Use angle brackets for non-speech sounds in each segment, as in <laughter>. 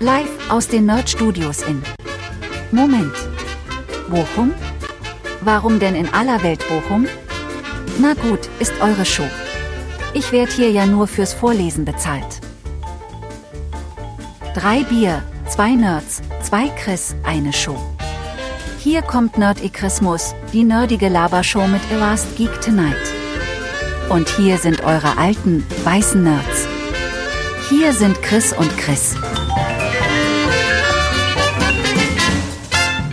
Live aus den Nerd Studios in. Moment. Bochum? Warum denn in aller Welt Bochum? Na gut, ist eure Show. Ich werd hier ja nur fürs Vorlesen bezahlt. Drei Bier, zwei Nerds, zwei Chris, eine Show. Hier kommt Nerdikrismus, die nerdige Labershow mit A Last Geek Tonight. Und hier sind eure alten, weißen Nerds. Hier sind Chris und Chris.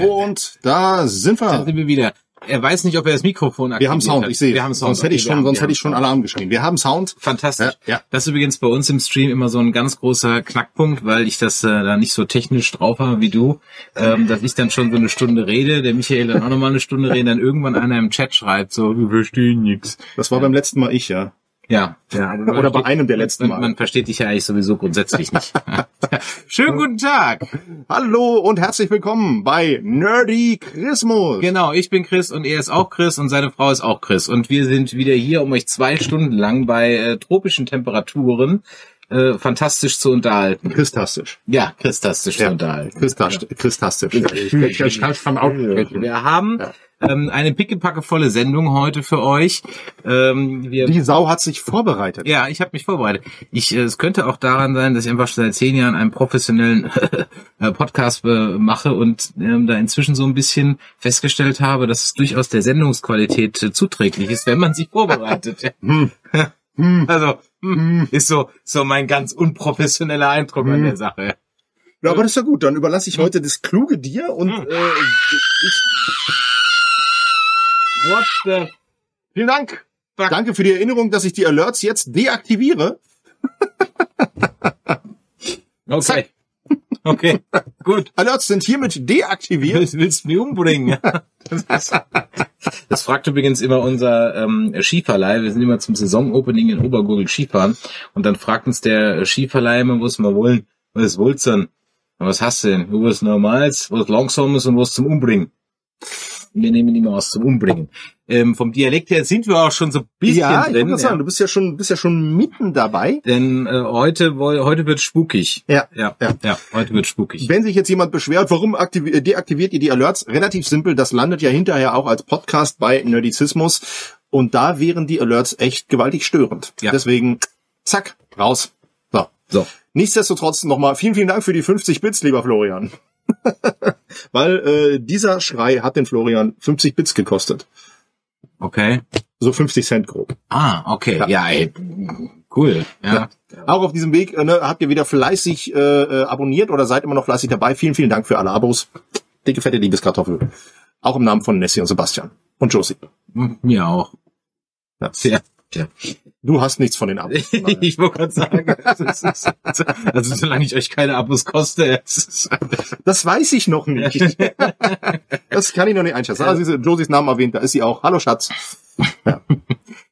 Und da sind Da wir. sind wir wieder. Er weiß nicht, ob er das Mikrofon Wir aktiviert haben Sound, hat. ich sehe. Wir haben Sound. Sonst hätte ich schon, wir sonst haben- hätte ich schon wir haben Alarm geschrien. Wir haben Sound. Fantastisch. Ja, ja. Das ist übrigens bei uns im Stream immer so ein ganz großer Knackpunkt, weil ich das äh, da nicht so technisch drauf habe wie du, ähm, dass ich dann schon so eine Stunde rede, der Michael dann auch nochmal eine Stunde redet, dann irgendwann einer im Chat schreibt, so, wir verstehen nix. Das war beim letzten Mal ich, ja. Ja, ja. Oder bei einem der letzten man, Mal. Man versteht dich ja eigentlich sowieso grundsätzlich nicht. <laughs> Schönen guten Tag. Hallo und herzlich willkommen bei Nerdy Christmas. Genau, ich bin Chris und er ist auch Chris und seine Frau ist auch Chris. Und wir sind wieder hier, um euch zwei Stunden lang bei äh, tropischen Temperaturen äh, fantastisch zu unterhalten. Christastisch. Ja, christastisch zu Ja. unterhalten. Christastisch. Christastisch. Ich, ich, ich kann. Wir haben Ja. ähm, eine pickepackevolle Sendung heute für euch. Ähm, wir Die Sau hat sich vorbereitet. ja, ich habe mich vorbereitet. Ich, äh, es könnte auch daran sein, dass ich einfach schon seit zehn Jahren einen professionellen <laughs> äh, Podcast äh, mache und ähm, da inzwischen so ein bisschen festgestellt habe, dass es durchaus der Sendungsqualität äh, zuträglich ist, wenn man sich vorbereitet. Hm. Hm. Also hm, ist so so mein ganz unprofessioneller Eindruck an Hm. der Sache. Ja, aber das ist ja gut. Dann überlasse ich heute das Kluge dir und Hm. äh, ich, What the vielen Dank. Danke für die Erinnerung, dass ich die Alerts jetzt deaktiviere. <laughs> Okay. Zack. Okay, gut. <laughs> Alerts sind hiermit deaktiviert. Willst, willst du mich umbringen? <laughs> Das, fragt übrigens immer unser ähm, Skiverleih. Wir sind immer zum Saisonopening in Obergurgel Skifahren. Und dann fragt uns der Skiverleih immer, was wir wollen. Was wollt's denn? "Na, Was hast du denn? Du was Normals, was Langsames und was zum Umbringen. Wir nehmen immer was zum Umbringen. Ähm, vom Dialekt her sind wir auch schon so ein bisschen ja, ich drin. wollte sagen, du bist ja schon, bist ja schon mitten dabei. Denn äh, heute, heute wird spukig. Ja. Ja, Ja. ja, heute wird spukig. Wenn sich jetzt jemand beschwert, warum äh, deaktiviert ihr die Alerts? Relativ simpel, das landet ja hinterher auch als Podcast bei Nerdizismus. Und da wären die Alerts echt gewaltig störend. Ja. Deswegen, zack, raus. So. So. Nichtsdestotrotz nochmal vielen, vielen Dank für die 50 Bits, lieber Florian. <laughs> Weil äh, dieser Schrei hat den Florian 50 Bits gekostet. Okay. So 50 Cent grob. Ah, okay. Ja. Ja, ey. Cool. Ja. Auch auf diesem Weg äh, ne, habt ihr wieder fleißig äh, äh, abonniert oder seid immer noch fleißig dabei. Vielen, vielen Dank für alle Abos. Dicke, fette Liebeskartoffel. Auch im Namen von Nessie und Sebastian. Und Josie. Mir auch. Ja. Sehr. Ja. Du hast nichts von den Abos. <laughs> Ich wollte gerade sagen, ist, also solange ich euch keine Abos koste, Das weiß ich noch <laughs> nicht. Das kann ich noch nicht einschätzen. Also diese Josies Namen erwähnt, da ist sie auch. Hallo Schatz.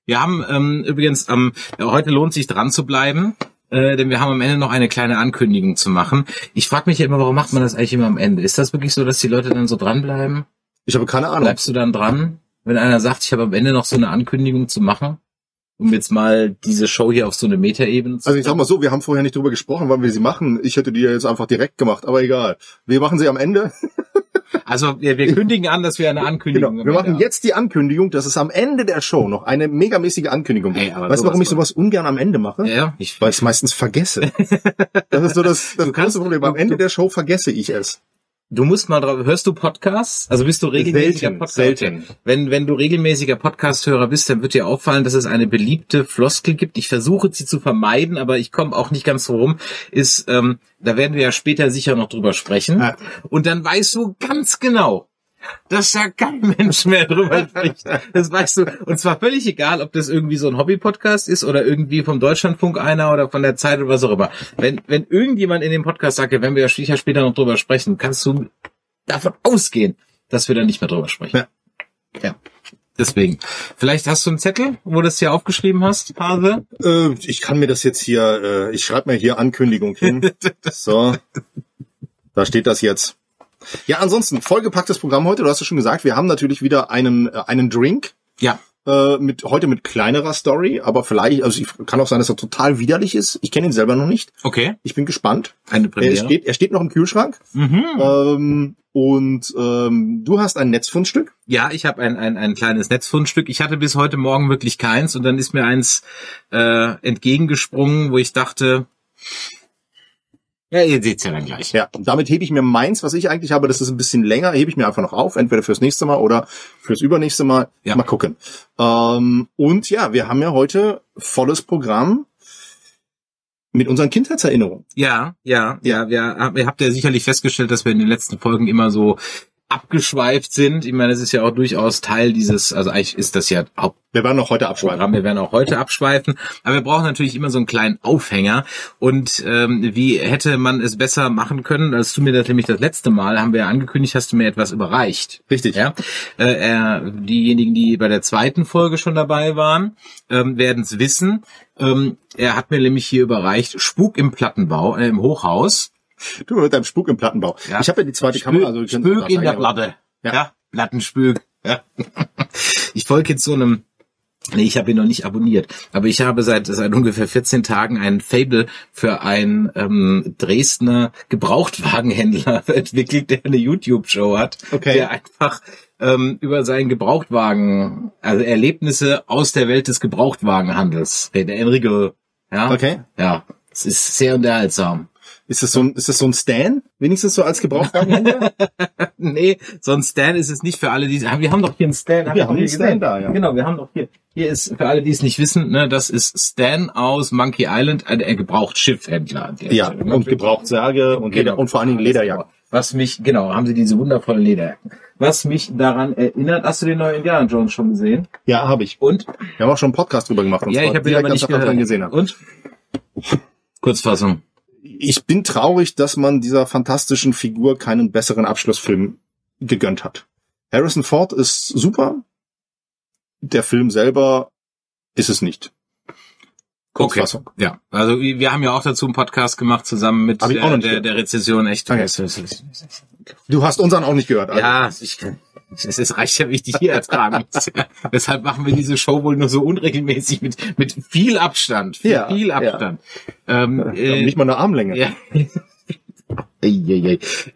wir haben ähm, übrigens, ähm, heute lohnt sich dran zu bleiben, äh, denn wir haben am Ende noch eine kleine Ankündigung zu machen. Ich frage mich ja immer, warum macht man das eigentlich immer am Ende? Ist das wirklich so, dass die Leute dann so dranbleiben? Ich habe keine Ahnung. Bleibst du dann dran, wenn einer sagt, ich habe am Ende noch so eine Ankündigung zu machen? Um jetzt mal diese Show hier auf so eine Metaebene zu Also ich sag mal so, wir haben vorher nicht drüber gesprochen, wann wir sie machen. Ich hätte die ja jetzt einfach direkt gemacht, aber egal. Wir machen sie am Ende. <laughs> Also wir, wir kündigen an, dass wir eine Genau. Ankündigung Wir am machen jetzt die Ankündigung, dass es am Ende der Show noch eine megamäßige Ankündigung gibt. Ey, aber weißt du, warum ich sowas ungern am Ende mache? Ja, ich, Weil ich es meistens vergesse. <laughs> Das ist so das, das Du kannst- große Problem. Am Ende du- der Show vergesse ich es. Du musst mal drauf, hörst du Podcasts? Also bist du regelmäßiger Selten, Podcast? selten. Wenn, wenn du regelmäßiger Podcast-Hörer bist, dann wird dir auffallen, dass es eine beliebte Floskel gibt. Ich versuche sie zu vermeiden, aber ich komme auch nicht ganz so rum. Ist, ähm, da werden wir ja später sicher noch drüber sprechen. Ja. Und dann weißt du ganz genau, dass da kein Mensch mehr drüber <laughs> spricht. Das weißt du. Und zwar völlig egal, ob das irgendwie so ein Hobby-Podcast ist oder irgendwie vom Deutschlandfunk einer oder von der Zeit oder was auch immer. Wenn, wenn irgendjemand in dem Podcast sagt, ja, wenn wir ja sicher später noch drüber sprechen, kannst du davon ausgehen, dass wir da nicht mehr drüber sprechen. Ja. ja. Deswegen. Vielleicht hast du einen Zettel, wo du das hier aufgeschrieben hast, Hase? Äh, ich kann mir das jetzt hier, äh, ich schreibe mir hier Ankündigung hin. <laughs> So. Da steht das jetzt. Ja, ansonsten, vollgepacktes Programm heute. Du hast ja schon gesagt, wir haben natürlich wieder einen, äh, einen Drink. Ja. Äh, mit heute mit kleinerer Story, aber vielleicht, also ich, kann auch sein, dass er total widerlich ist. Ich kenne ihn selber noch nicht. Okay. Ich bin gespannt. Eine Er Premiere. steht, er steht noch im Kühlschrank. mhm. Ähm, und ähm, du hast ein Netzfundstück. Ja, ich habe ein, ein, ein kleines Netzfundstück. Ich hatte bis heute Morgen wirklich keins und dann ist mir eins äh, entgegengesprungen, wo ich dachte, ja, ihr seht's ja dann gleich. Ja, und damit hebe ich mir meins, was ich eigentlich habe, das ist ein bisschen länger, hebe ich mir einfach noch auf, entweder fürs nächste Mal oder fürs übernächste Mal. Ja. Mal gucken. Ähm, und ja, wir haben ja heute volles Programm mit unseren Kindheitserinnerungen. Ja, ja, ja, wir, ihr habt ja sicherlich festgestellt, dass wir in den letzten Folgen immer so abgeschweift sind. Ich meine, es ist ja auch durchaus Teil dieses, also eigentlich ist das ja Hauptprogramm. Wir werden noch heute abschreiben. Wir werden auch heute abschweifen, aber wir brauchen natürlich immer so einen kleinen Aufhänger. Und ähm, wie hätte man es besser machen können, als du mir das nämlich das letzte Mal, haben wir ja angekündigt, hast du mir etwas überreicht. Richtig. Ja, äh, äh, diejenigen, die bei der zweiten Folge schon dabei waren, ähm, werden es wissen. Ähm, er hat mir nämlich hier überreicht Spuk im Plattenbau, äh, im Hochhaus. Du mit deinem Spuk im Plattenbau. Ja. Ich habe ja die zweite Kamera, also Spuk in der Platte. Ja. Ja, Plattenspuk. Ja. <laughs> Ich folge jetzt so einem Nee, ich habe ihn noch nicht abonniert. Aber ich habe seit, seit ungefähr 14 Tagen ein Fable für einen ähm, Dresdner Gebrauchtwagenhändler <laughs> entwickelt, der eine YouTube-Show hat, Okay. der einfach ähm, über seinen Gebrauchtwagen, also Erlebnisse aus der Welt des Gebrauchtwagenhandels, der Enrico, ja, Okay. ja, es ist sehr unterhaltsam. Ist das so ein, ist das so ein Stan? Wenigstens so als Gebrauchtwagenhändler? <laughs> Nee, so ein Stand ist es nicht für alle, die. Wir haben doch hier einen. Habt Wir ihr haben hier einen Stan gesehen? da, ja. Genau, wir haben doch hier. Hier ist für alle, die es nicht wissen, ne, das ist Stan aus Monkey Island, ein, ein Gebrauchtschiffhändler. ja, Stelle, ne? und Gebrauchtsärge und, Genau. und vor allen Dingen Lederjacken. Was mich, genau, haben sie diese wundervollen Lederjacken. Was mich daran erinnert, hast du den neuen Indiana Jones schon gesehen? Ja, habe ich. Und? Wir haben auch schon einen Podcast drüber gemacht. und Ja, ich habe ihn aber nicht gehört. gesehen habe. Und? Kurzfassung. Ich bin traurig, dass man dieser fantastischen Figur keinen besseren Abschlussfilm gegönnt hat. Harrison Ford ist super. Der Film selber ist es nicht. Kurzfassung. Ja, also wir haben ja auch dazu einen Podcast gemacht zusammen mit der, der, der Rezession. Echt. Okay. Du hast unseren auch nicht gehört. also. Ja, ich kann. Es ist reicht ja, wie ich dich hier ertragen muss. <laughs> Deshalb machen wir diese Show wohl nur so unregelmäßig mit, mit viel Abstand. Mit Ja, viel ja. Abstand. Ähm, Wir haben äh, nicht mal eine Armlänge. ja. <laughs>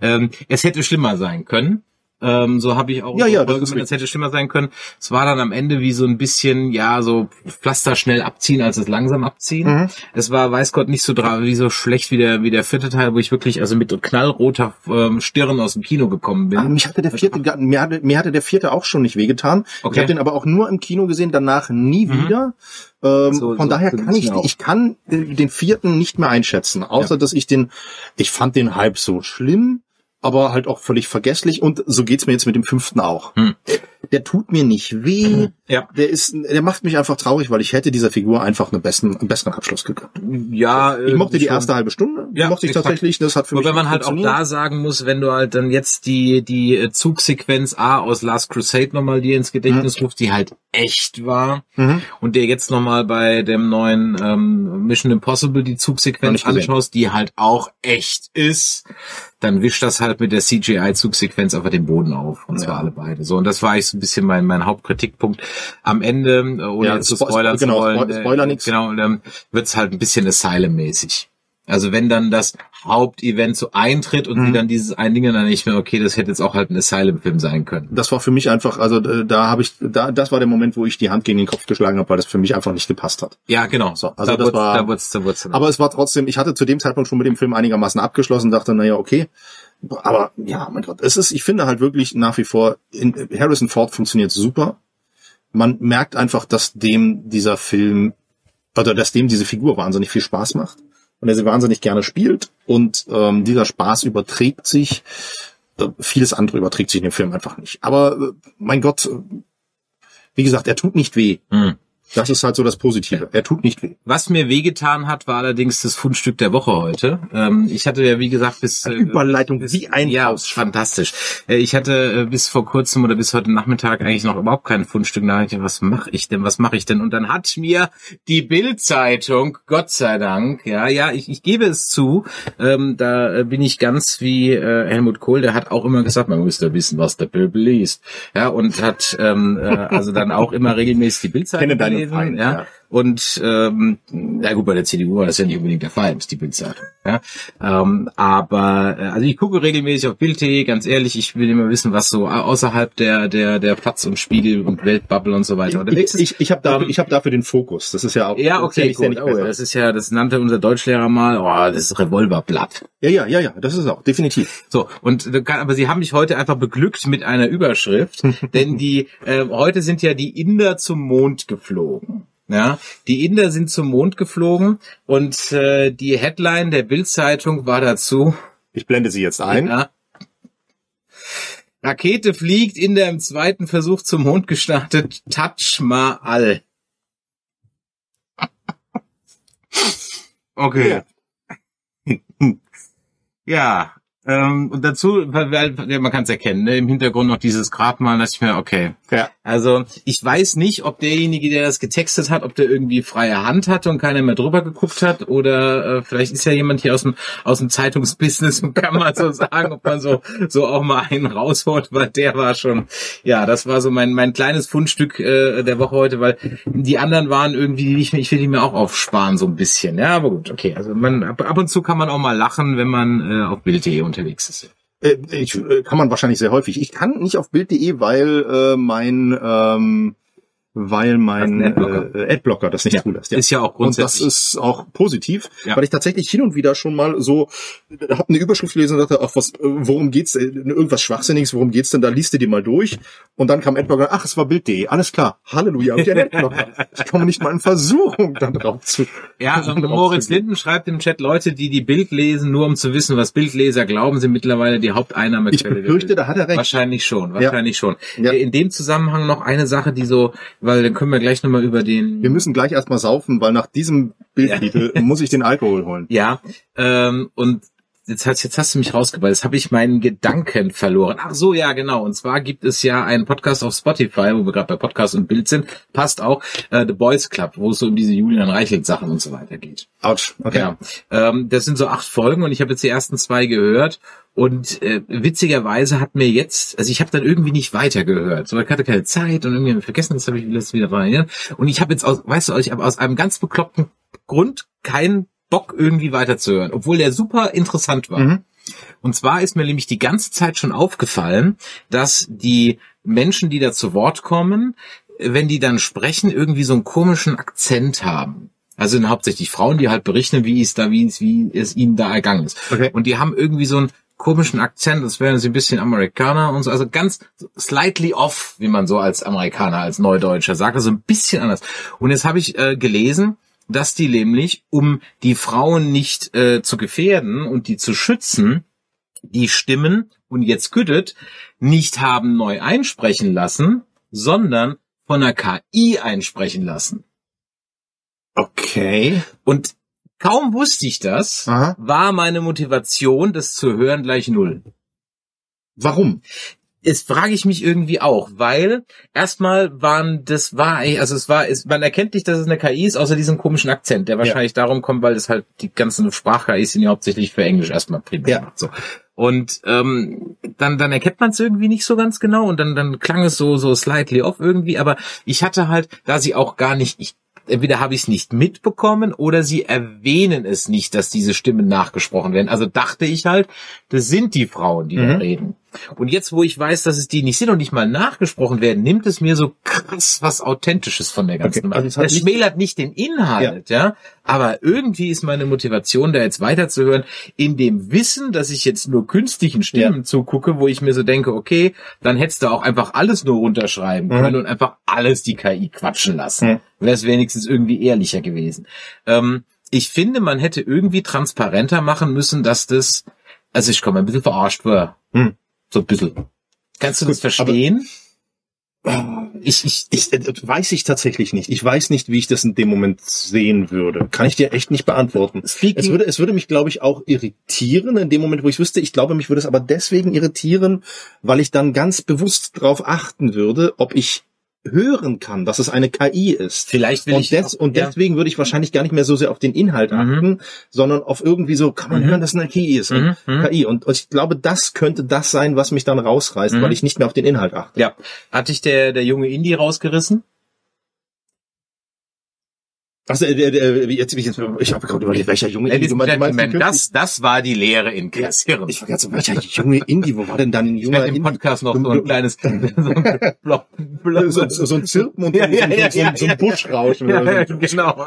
Ähm, es hätte schlimmer sein können. Ähm, so habe ich auch Ja, ja, Folge das es hätte schlimmer sein können. Es war dann am Ende wie so ein bisschen, ja, so Pflaster schnell abziehen, als es langsam abziehen. Mhm. Es war, weiß Gott, nicht so wie so schlecht wie der, wie der vierte Teil, wo ich wirklich also mit knallroter ähm, Stirn aus dem Kino gekommen bin. Ah, mich hatte der vierte, gar- mir hatte, mir hatte der vierte auch schon nicht wehgetan. Ich Okay. habe den aber auch nur im Kino gesehen, danach nie Mhm. wieder. Ähm, So- von so- daher kann ich, auch. ich kann äh, den vierten nicht mehr einschätzen, außer dass ich den, ich fand den halb so schlimm, aber halt auch völlig vergesslich und so geht's mir jetzt mit dem fünften auch. Hm. Der tut mir nicht weh. Ja. Der ist, der macht mich einfach traurig, weil ich hätte dieser Figur einfach einen besseren, einen besseren Abschluss gegönnt. Ja, äh, Ich mochte die schon. erste halbe Stunde, Ja, mochte ich exakt. tatsächlich, das hat für mich Wobei man halt auch da sagen muss, wenn du halt dann jetzt die, die äh, Zugsequenz A aus Last Crusade nochmal dir ins Gedächtnis rufst, die halt echt war, Mhm. und dir jetzt nochmal bei dem neuen ähm, Mission Impossible die Zugsequenz anschaust, die halt auch echt ist, dann wischt das halt mit der CGI-Zugsequenz einfach den Boden auf. Und zwar Ja. alle beide. So, und das war eigentlich so ein bisschen mein, mein Hauptkritikpunkt. Am Ende, äh, ohne Ja, jetzt zu Spo- spoilern genau, zu wollen, Spo- Spoiler nix. genau, ähm, wird's halt ein bisschen Asylum-mäßig. Also wenn dann das Hauptevent so eintritt und Mhm. sie dann dieses ein Ding dann nicht mehr, okay, das hätte jetzt auch halt ein Asylum-Film sein können. das war für mich einfach, also äh, da habe ich, da, das war der Moment, wo ich die Hand gegen den Kopf geschlagen habe, weil das für mich einfach nicht gepasst hat. Ja, genau. So, also da das wurd's- war- da dann Aber es war trotzdem, ich hatte zu dem Zeitpunkt schon mit dem Film einigermaßen abgeschlossen, dachte, naja, okay. Aber ja, mein Gott, es ist, ich finde halt wirklich nach wie vor, in, Harrison Ford funktioniert super. Man merkt einfach, dass dem dieser Film, oder dass dem diese Figur wahnsinnig viel Spaß macht und er sie wahnsinnig gerne spielt und ähm, dieser Spaß überträgt sich, äh, vieles andere überträgt sich in dem Film einfach nicht. Aber äh, mein Gott, äh, wie gesagt, er tut nicht weh. Hm. Das ist halt so das Positive. Er tut nicht weh. Was mir wehgetan hat, war allerdings das Fundstück der Woche heute. Ähm, ich hatte ja, wie gesagt, bis... Äh, Überleitung wie ein ja, Haus. fantastisch. Äh, Ich hatte äh, bis vor kurzem oder bis heute Nachmittag eigentlich noch überhaupt kein Fundstück. Da dachte ich, was mache ich denn, was mache ich denn? Und dann hat mir die Bild-Zeitung, Gott sei Dank, ja, ja, ich, ich gebe es zu, ähm, da äh, bin ich ganz wie äh, Helmut Kohl, der hat auch immer gesagt, man muss da wissen, was der Pöbel liest. Ja, und hat ähm, äh, also dann auch immer regelmäßig die Bild-Zeitung Kenne deinen Und ähm, na gut, bei der CDU war das ja nicht unbedingt der Fall, ist die Bildzeitung. Ja? Ähm, aber äh, also ich gucke regelmäßig auf Bild.de, ganz ehrlich, ich will immer wissen, was so außerhalb der der der Platz und Spiegel und Weltbubble und so weiter unterwegs Ich, ist. ich, ich habe dafür, Ähm, ich hab dafür den Fokus. Das ist ja auch. ja, das ist ja okay, nicht, gut. nicht Oh, das ist ja, das nannte unser Deutschlehrer mal, oh, das ist Revolverblatt. ja, ja, ja, ja, das ist auch definitiv. So, und kann- aber sie haben mich heute einfach beglückt mit einer Überschrift, <laughs> denn die äh, heute sind ja die Inder zum Mond geflogen. Ja, die Inder sind zum Mond geflogen und äh, die Headline der Bildzeitung war dazu, Ich blende sie jetzt ein. ja, Rakete fliegt, Inder im zweiten Versuch zum Mond gestartet, Touch Mahal. <laughs> Okay. <laughs> Ja, ähm, und dazu, ja, man kann es erkennen, ne? im Hintergrund noch dieses Grabmal, dass ich mir, okay. Ja. Also ich weiß nicht, ob derjenige, der das getextet hat, ob der irgendwie freie Hand hatte und keiner mehr drüber geguckt hat oder äh, vielleicht ist ja jemand hier aus dem aus dem Zeitungsbusiness und kann mal so <laughs> sagen, ob man so so auch mal einen rausholt, weil der war schon, ja, das war so mein mein kleines Fundstück äh, der Woche heute, weil die anderen waren irgendwie, ich, ich will die mir auch aufsparen so ein bisschen, ja, aber gut, okay, also man ab, ab und zu kann man auch mal lachen, wenn man äh, auf Bild.de unterwegs ist. Äh, ich, äh, kann man wahrscheinlich sehr häufig. Ich kann nicht auf Bild.de, weil äh, mein ähm, weil mein ein Adblocker. äh, Adblocker das nicht Ja, zulässt. ist ja auch Und das grundsätzlich. ist auch positiv, Ja. weil ich tatsächlich hin und wieder schon mal so habe eine Überschrift gelesen und dachte, ach was, äh, worum geht's? äh, Irgendwas Schwachsinniges, worum geht's denn? Da liest du die mal durch und dann kam Adblocker, ach es war Bild.de, alles klar, Halleluja, und der Adblocker. <laughs> Ich komme nicht mal in Versuchung, dann drauf zu. Ja, drauf Moritz. Linden schreibt im Chat, Leute, die die Bild lesen, nur um zu wissen, was Bildleser glauben, sind mittlerweile die Haupteinnahmequelle. Ich befürchte, da hat er recht. Wahrscheinlich schon, wahrscheinlich schon. Ja. Äh, In dem Zusammenhang noch eine Sache, die so, weil dann können wir gleich nochmal über den Wir müssen gleich erstmal saufen, weil nach diesem Bildtitel muss ich den Alkohol holen. Ja, ähm, und jetzt hast, jetzt hast du mich rausgeballt. Jetzt habe ich meinen Gedanken verloren. Ach so, ja, genau. Und zwar gibt es ja einen Podcast auf Spotify, wo wir gerade bei Podcast und Bild sind. Passt auch, äh, The Boys Club, wo es so um diese Julian Reichelt-Sachen und so weiter geht. Autsch, okay. Ja, ähm, das sind so acht Folgen und ich habe jetzt die ersten zwei gehört und äh, witzigerweise hat mir jetzt, also ich habe dann irgendwie nicht weitergehört, so ich hatte keine Zeit und irgendwie vergessen, das habe ich letztes wieder erinnert und ich habe jetzt aus, weißt du, ich habe aus einem ganz bekloppten Grund keinen Bock irgendwie weiterzuhören, obwohl der super interessant war. Mhm. Und zwar ist mir nämlich die ganze Zeit schon aufgefallen, dass die Menschen, die da zu Wort kommen, wenn die dann sprechen, irgendwie so einen komischen Akzent haben. Also sind hauptsächlich Frauen, die halt berichten, wie es da, wie es, wie es ihnen da ergangen ist. Okay. Und die haben irgendwie so einen komischen Akzent, das wären sie ein bisschen Amerikaner und so, also ganz slightly off, wie man so als Amerikaner, als Neudeutscher sagt, also ein bisschen anders. Und jetzt habe ich äh, gelesen, dass die nämlich, um die Frauen nicht äh, zu gefährden und die zu schützen, die Stimmen, und jetzt güttet, nicht haben neu einsprechen lassen, sondern von der KI einsprechen lassen. Okay. Und kaum wusste ich das, Aha. war meine Motivation, das zu hören, gleich null. Warum? Jetzt frage ich mich irgendwie auch, weil erstmal waren das war also es war es, man erkennt nicht, dass es eine KI ist, außer diesem komischen Akzent, der wahrscheinlich darum kommt, weil es halt die ganzen Sprach-KIs sind ja hauptsächlich für Englisch erstmal primär. Ja. So. Und ähm, dann dann erkennt man es irgendwie nicht so ganz genau und dann dann klang es so so slightly off irgendwie, aber ich hatte halt, da sie auch gar nicht ich entweder habe ich es nicht mitbekommen oder sie erwähnen es nicht, dass diese Stimmen nachgesprochen werden. Also dachte ich halt, das sind die Frauen, die da Mhm. reden. Und jetzt, wo ich weiß, dass es die nicht sind und nicht mal nachgesprochen werden, nimmt es mir so krass was Authentisches von der ganzen Okay, Nummer. also das schmälert nicht den Inhalt, ja. Aber irgendwie ist meine Motivation, da jetzt weiterzuhören, in dem Wissen, dass ich jetzt nur künstlichen Stimmen zugucke, wo ich mir so denke, okay, dann hättest du auch einfach alles nur runterschreiben Mhm. können und einfach alles die KI quatschen lassen. Mhm. Wäre es wenigstens irgendwie ehrlicher gewesen. Ähm, ich finde, man hätte irgendwie transparenter machen müssen, dass das, also ich komme ein bisschen verarscht war. Hm. So ein bisschen. Kannst du das Gut, verstehen? Ich, ich, ich äh, weiß ich tatsächlich nicht. Ich weiß nicht, wie ich das in dem Moment sehen würde. Kann ich dir echt nicht beantworten. Speaking- es würde, es würde mich, glaube ich, auch irritieren in dem Moment, wo ich wüsste. Ich glaube, mich würde es aber deswegen irritieren, weil ich dann ganz bewusst darauf achten würde, ob ich hören kann, dass es eine KI ist. Vielleicht will und ich des, auch- und ja. deswegen würde ich wahrscheinlich gar nicht mehr so sehr auf den Inhalt Mhm. achten, sondern auf irgendwie so, kann man Mhm. hören, dass es eine KI ist. Mhm, mhm. KI. Und ich glaube, das könnte das sein, was mich dann rausreißt, Mhm. weil ich nicht mehr auf den Inhalt achte. Ja. Hat dich der, der junge Indie rausgerissen? Also, der, der, jetzt, jetzt, ich habe gerade überlegt, welcher junge Ladies and meinst- du meinst das, das war die Lehre in Chris Hirn. Ich so, welcher junge Indie, wo war denn dann ein Ich junger werde im Indie? Podcast noch so ein kleines so ein Block, <laughs> So, so, ein Zirpen und Ja, so, ja, ja, so, ja, so ein ja. Buschrauschen. ja, ja, genau.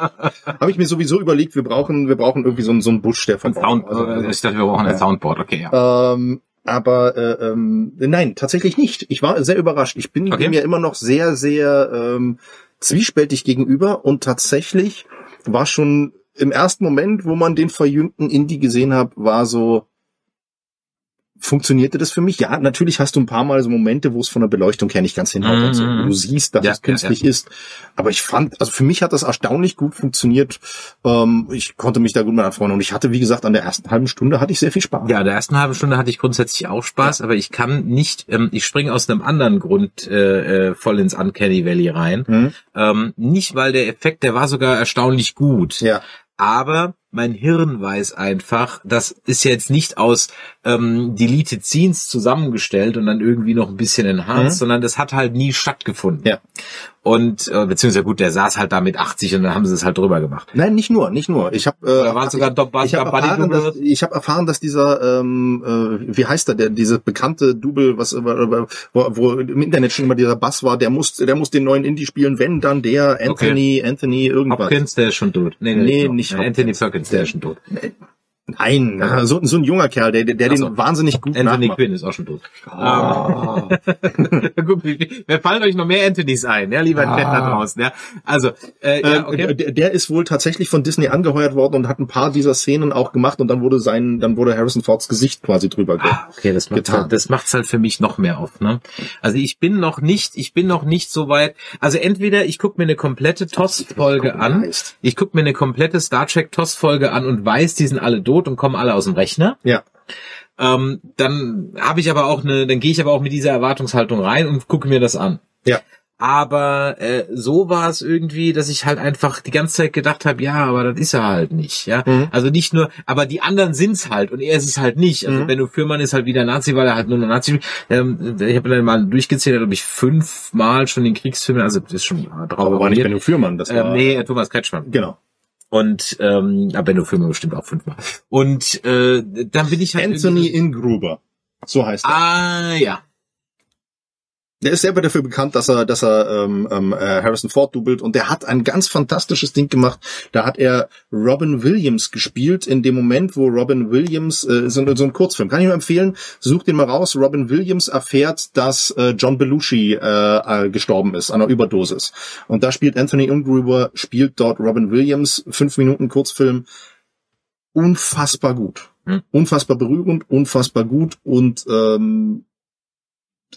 Habe ich mir sowieso überlegt, wir brauchen, wir brauchen irgendwie so einen, so einen Busch, der von Sound, also, äh, ich dachte, wir brauchen ein Ja. Soundboard, okay, ja. Ähm, aber äh, ähm, nein, tatsächlich nicht. Ich war sehr überrascht. Ich bin Okay. mir immer noch sehr, sehr ähm, zwiespältig gegenüber und tatsächlich war schon im ersten Moment, wo man den verjüngten Indie gesehen hat, war so funktionierte das für mich? Ja, natürlich hast du ein paar Mal so Momente, wo es von der Beleuchtung her nicht ganz hinhaut und so, Mhm. du siehst, dass Ja, es künstlich ja, ist. Aber ich fand, also für mich hat das erstaunlich gut funktioniert. Ähm, ich konnte mich da gut mit erfreuen und ich hatte, wie gesagt, an der ersten halben Stunde hatte ich sehr viel Spaß. Ja, in der ersten halben Stunde hatte ich grundsätzlich auch Spaß, aber ich kann nicht, ähm, ich springe aus einem anderen Grund äh, äh, voll ins Uncanny Valley rein. Hm? Ähm, nicht, weil der Effekt, der war sogar erstaunlich gut. Ja. Aber mein Hirn weiß einfach, das ist jetzt nicht aus ähm, Deleted Scenes zusammengestellt und dann irgendwie noch ein bisschen enhanced, Mhm. sondern das hat halt nie stattgefunden. Ja. Und äh, beziehungsweise gut, der saß halt da mit 80 und dann haben sie es halt drüber gemacht. Nein, nicht nur, nicht nur. Ich habe äh, sogar Dob ich habe erfahren, dass, ich hab erfahren, dass dieser, ähm, äh, wie heißt er, der diese bekannte Double, was äh, wo, wo im Internet schon immer dieser Bass war, der muss, der muss den neuen Indie spielen, wenn dann der Anthony, Anthony irgendwas. Hopkins, der ist schon tot. Nee, Nee, genau. nicht Anthony Hopkins. Perkins, schon tot. Nein, <laughs> so, so ein junger Kerl, der, der Ach so. den wahnsinnig gut Anthony nachmacht. Quinn ist auch schon tot. Ah. <laughs> Gut, wer fallen euch noch mehr Anthonys ein, ja, lieber Ah. Chat da draußen, ja? Also, äh, ja, Ähm, okay. der, der ist wohl tatsächlich von Disney angeheuert worden und hat ein paar dieser Szenen auch gemacht und dann wurde sein, dann wurde Harrison Fords Gesicht quasi drüber ge Ah, Okay, das macht getan. halt, das macht's halt für mich noch mehr auf, ne? Also ich bin noch nicht, ich bin noch nicht so weit. Also entweder ich gucke mir eine komplette TOS-Folge an, ich gucke mir eine komplette Star Trek TOS-Folge an und weiß, die sind alle tot und kommen alle aus dem Rechner. Ja. Ähm, dann habe ich aber auch eine, dann gehe ich aber auch mit dieser Erwartungshaltung rein und gucke mir das an. Ja. Aber äh, so war es irgendwie, dass ich halt einfach die ganze Zeit gedacht habe, ja, aber das ist er halt nicht, ja. Mhm. Also nicht nur, aber die anderen sind's halt und er ist es halt nicht. Also Mhm. Benno Fürmann ist halt wieder Nazi, weil er halt nur ein Nazi. Ähm, ich habe dann mal durchgezählt, glaube ich, fünfmal schon den Kriegsfilm, also das ist schon drauf Aber war nicht. Benno Fürmann, das war, ähm, Nee, Thomas Kretschmann. genau. Und ähm, ja, Benno Fürmann bestimmt auch fünfmal. Und äh, dann bin ich halt Anthony Ingruber. So heißt er. Ah, ja. Der ist selber dafür bekannt, dass er, dass er ähm, ähm, äh, Harrison Ford dubelt und der hat ein ganz fantastisches Ding gemacht. Da hat er Robin Williams gespielt in dem Moment, wo Robin Williams äh, so, so ein Kurzfilm. Kann ich nur empfehlen. Sucht den mal raus. Robin Williams erfährt, dass äh, John Belushi äh, äh, gestorben ist an einer Überdosis und da spielt Anthony Ingruber spielt dort Robin Williams. Fünf Minuten Kurzfilm. Unfassbar gut. Hm. Unfassbar berührend, unfassbar gut und ähm,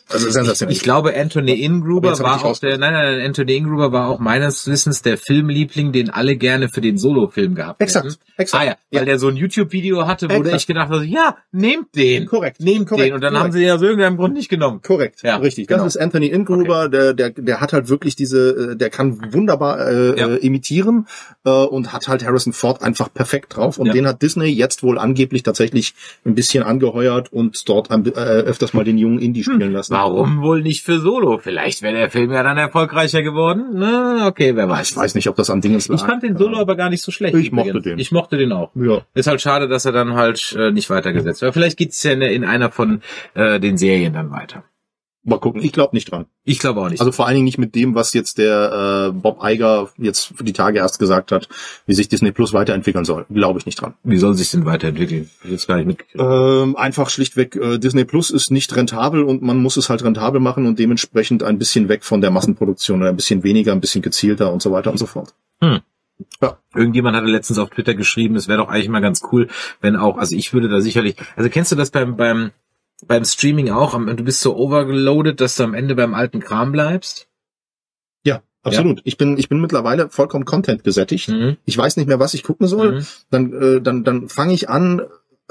also sensationell. Ich glaube, Anthony Ingruber war auch der, nein, nein, Anthony Ingruber war auch meines Wissens der Filmliebling, den alle gerne für den Solo-Film gehabt hätten. Exakt, exakt. Ah ja, weil der so ein YouTube-Video hatte, wo Exakt. ich gedacht habe, ja, nehmt den. Korrekt. Nehmt korrekt, den. Und dann korrekt. haben sie den aus irgendeinem Grund nicht genommen. Korrekt, Ja, richtig. genau. Das ist Anthony Ingruber, der, der, der hat halt wirklich diese, äh, der kann wunderbar äh, Ja. äh, imitieren äh, und hat halt Harrison Ford einfach perfekt drauf. Und Ja. den hat Disney jetzt wohl angeblich tatsächlich ein bisschen angeheuert und dort äh, öfters mal den jungen Indie spielen lassen. Warum wohl nicht für Solo? Vielleicht wäre der Film ja dann erfolgreicher geworden. Na, okay, wer weiß. Ich weiß nicht, ob das an Dingens lag. Ich fand den Solo aber gar nicht so schlecht. Ich mochte übrigens. den. Ich mochte den auch. Ja. Ist halt schade, dass er dann halt äh, nicht weitergesetzt wird. Vielleicht geht's ja in, in einer von äh, den Serien dann weiter. Mal gucken. Ich glaube nicht dran. Ich glaube auch nicht. Also vor allen Dingen nicht mit dem, was jetzt der äh, Bob Iger jetzt für die Tage erst gesagt hat, wie sich Disney Plus weiterentwickeln soll. Glaube ich nicht dran. Wie soll sich denn weiterentwickeln? Jetzt gar nicht mitgekriegt. Ähm, einfach schlichtweg, äh, Disney Plus ist nicht rentabel und man muss es halt rentabel machen und dementsprechend ein bisschen weg von der Massenproduktion oder ein bisschen weniger, ein bisschen gezielter und so weiter und so fort. Irgendjemand hatte letztens auf Twitter geschrieben, es wäre doch eigentlich mal ganz cool, wenn auch, also ich würde da sicherlich, also kennst du das beim, beim, beim Streaming auch, du bist so overloaded, dass du am Ende beim alten Kram bleibst? Ja, absolut. Ich bin, ich bin mittlerweile vollkommen Content gesättigt. Mhm. Ich weiß nicht mehr, was ich gucken soll. Mhm. Dann, äh, dann, dann fange ich an,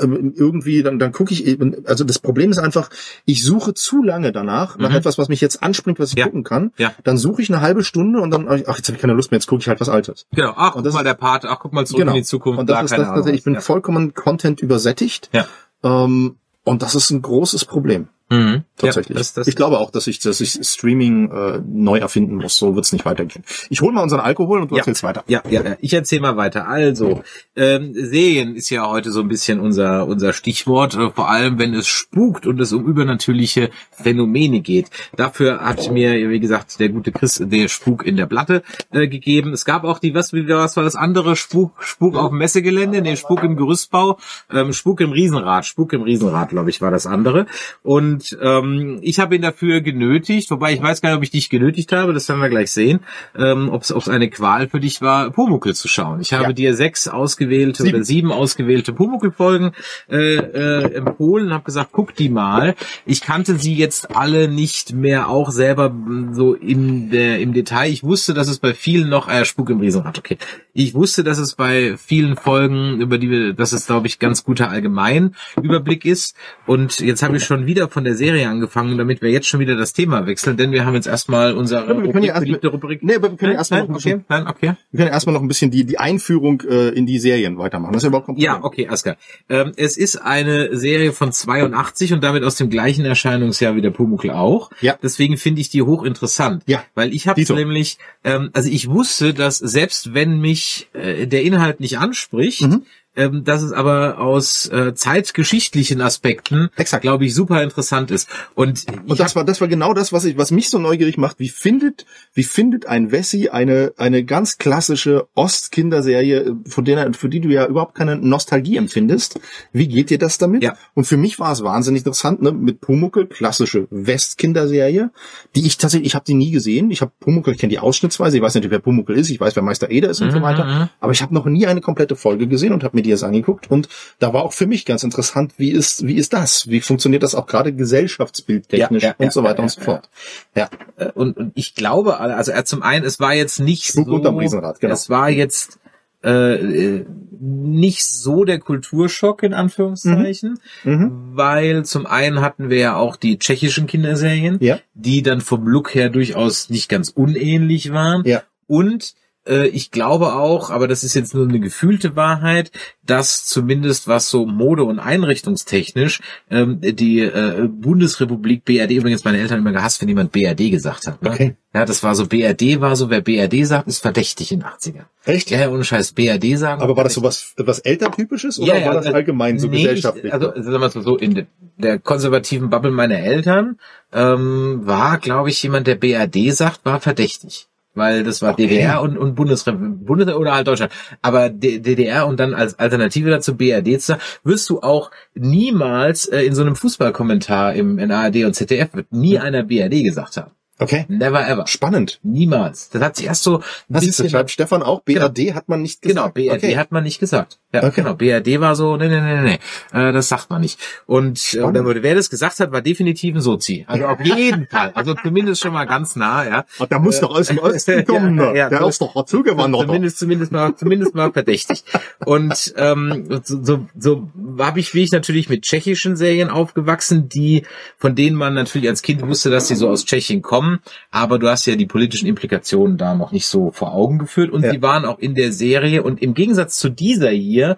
ähm, irgendwie, dann, dann gucke ich eben, also das Problem ist einfach, ich suche zu lange danach, nach Mhm. etwas, was mich jetzt anspringt, was ich Ja. gucken kann. Ja. Dann suche ich eine halbe Stunde und dann, ach, jetzt habe ich keine Lust mehr, jetzt gucke ich halt was Altes. Genau. Ach, guck das mal ist- der Part, ach, guck mal zurück in die Zukunft. Und das da, ist das, tatsächlich, ich bin vollkommen Content übersättigt. Ja. Ähm, und das ist ein großes Problem. Mhm. Tatsächlich. Ja, das, das, ich glaube auch, dass ich, dass ich Streaming äh, neu erfinden muss. So wird's nicht weitergehen. Ich hole mal unseren Alkohol und du Ja. erzählst weiter. Ja, ja, ja. ich erzähle mal weiter. Also, ähm, Serien ist ja heute so ein bisschen unser unser Stichwort, äh, vor allem wenn es spukt und es um übernatürliche Phänomene geht. Dafür hat mir, wie gesagt, der gute Chris der Spuk in der Platte äh, gegeben. Es gab auch die, was, was war das andere? Spuk, Spuk auf dem Messegelände, nee, Spuk im Gerüstbau, ähm, Spuk im Riesenrad, Spuk im Riesenrad, glaube ich, war das andere. Und ähm, ich habe ihn dafür genötigt, wobei ich weiß gar nicht, ob ich dich genötigt habe, das werden wir gleich sehen, ähm, ob es eine Qual für dich war, Pumuckl zu schauen. Ich habe Ja. dir sechs ausgewählte Sieben. oder sieben ausgewählte Pumuckl-Folgen äh, äh, empfohlen und habe gesagt, guck die mal. Ich kannte sie jetzt alle nicht mehr auch selber mh, so in der, im Detail. Ich wusste, dass es bei vielen noch, äh, Spuk im Riesenrad, okay. Ich wusste, dass es bei vielen Folgen, über die wir, dass es, glaube ich, ganz guter Allgemeinüberblick ist. Und jetzt habe ich schon wieder von der Serie angefangen, damit wir jetzt schon wieder das Thema wechseln, denn wir haben jetzt erstmal unsere Ja, wir können ja erst- beliebte Rubrik. Nee, aber wir können erstmal noch okay, nein, okay. wir können erstmal noch ein bisschen die, die Einführung äh, in die Serien weitermachen. Das ist ja überhaupt kein Problem. Ja, okay, alles klar. Ähm, es ist eine Serie von 82 und damit aus dem gleichen Erscheinungsjahr wie der Pumuckl auch. Ja. Deswegen finde ich die hochinteressant. Ja. Weil ich habe nämlich, ähm, also ich wusste, dass selbst wenn mich äh, der Inhalt nicht anspricht, Mhm. Ähm, dass es aber aus äh, zeitgeschichtlichen Aspekten, glaube ich, super interessant ist. Und, Und das war, das war genau das, was ich, was mich so neugierig macht. Wie findet, wie findet ein Wessi eine, eine ganz klassische Ostkinderserie, äh, von der, für die du ja überhaupt keine Nostalgie empfindest? Wie geht dir das damit? Ja. Und für mich war es wahnsinnig interessant, ne, mit Pumuckl, klassische Westkinderserie, die ich tatsächlich, ich habe die nie gesehen. Ich habe Pumuckl, ich kenne die ausschnittsweise, ich weiß nicht, wer Pumuckl ist, ich weiß, wer Meister Eder ist und so Mhm, weiter. mhm. Aber ich habe noch nie eine komplette Folge gesehen und habe mir die jetzt angeguckt. Und da war auch für mich ganz interessant, wie ist, wie ist das? Wie funktioniert das auch gerade gesellschaftsbildtechnisch Ja, ja, und so ja, weiter ja, und so fort. Ja. Äh, und, und ich glaube, also er zum einen, es war jetzt nicht Spuk so, unterm Riesenrad, genau. es war jetzt äh, äh, nicht so der Kulturschock in Anführungszeichen, Mhm. weil zum einen hatten wir ja auch die tschechischen Kinderserien, Ja. die dann vom Look her durchaus nicht ganz unähnlich waren Ja. und äh, ich glaube auch, aber das ist jetzt nur eine gefühlte Wahrheit, dass zumindest was so Mode- und Einrichtungstechnisch ähm, die äh, Bundesrepublik BRD, übrigens meine Eltern immer gehasst, wenn jemand BRD gesagt hat. Ne? Okay. Ja, das war so, BRD war so, wer BRD sagt, ist verdächtig in den 80er. Echt? Ja, ja, ohne Scheiß, BRD sagen. Aber war das so was, was Elterntypisches oder war das also- allgemein so nee, gesellschaftlich? Ich, also sagen wir mal so, in de, der konservativen Bubble meiner Eltern ähm, war, glaube ich, jemand, der BRD sagt, war verdächtig. Weil das war Okay. DDR und, und Bundesrepublik, Bundes oder halt Deutschland. Aber D DDR und dann als Alternative dazu BRD zu sagen, wirst du auch niemals äh, in so einem Fußballkommentar im in ARD und ZDF wird nie einer BRD gesagt haben. Okay. Never ever. Spannend. Niemals. Das hat sich erst so Das ist, das schreibt Stefan auch. BRD hat man nicht Genau, gesagt. BRD okay. hat man nicht gesagt. Ja, Okay. genau. BRD war so, nee, nee, nee, nee, äh, das sagt man nicht. Und äh, Spannend. oder wer das gesagt hat, war definitiv ein Sozi. Also auf jeden <laughs> Fall. Also zumindest schon mal ganz nah, ja. Ach, der muss doch aus dem Osten <laughs> kommen. Ja, ne? ja, der so- ist doch <laughs> dazugewandert. Zumindest, zumindest mal, zumindest mal verdächtig. Und ähm, so, so, so habe ich, wie ich natürlich mit tschechischen Serien aufgewachsen, die, von denen man natürlich als Kind wusste, dass sie so aus Tschechien kommen, aber du hast ja die politischen Implikationen da noch nicht so vor Augen geführt und Ja. die waren auch in der Serie und im Gegensatz zu dieser hier,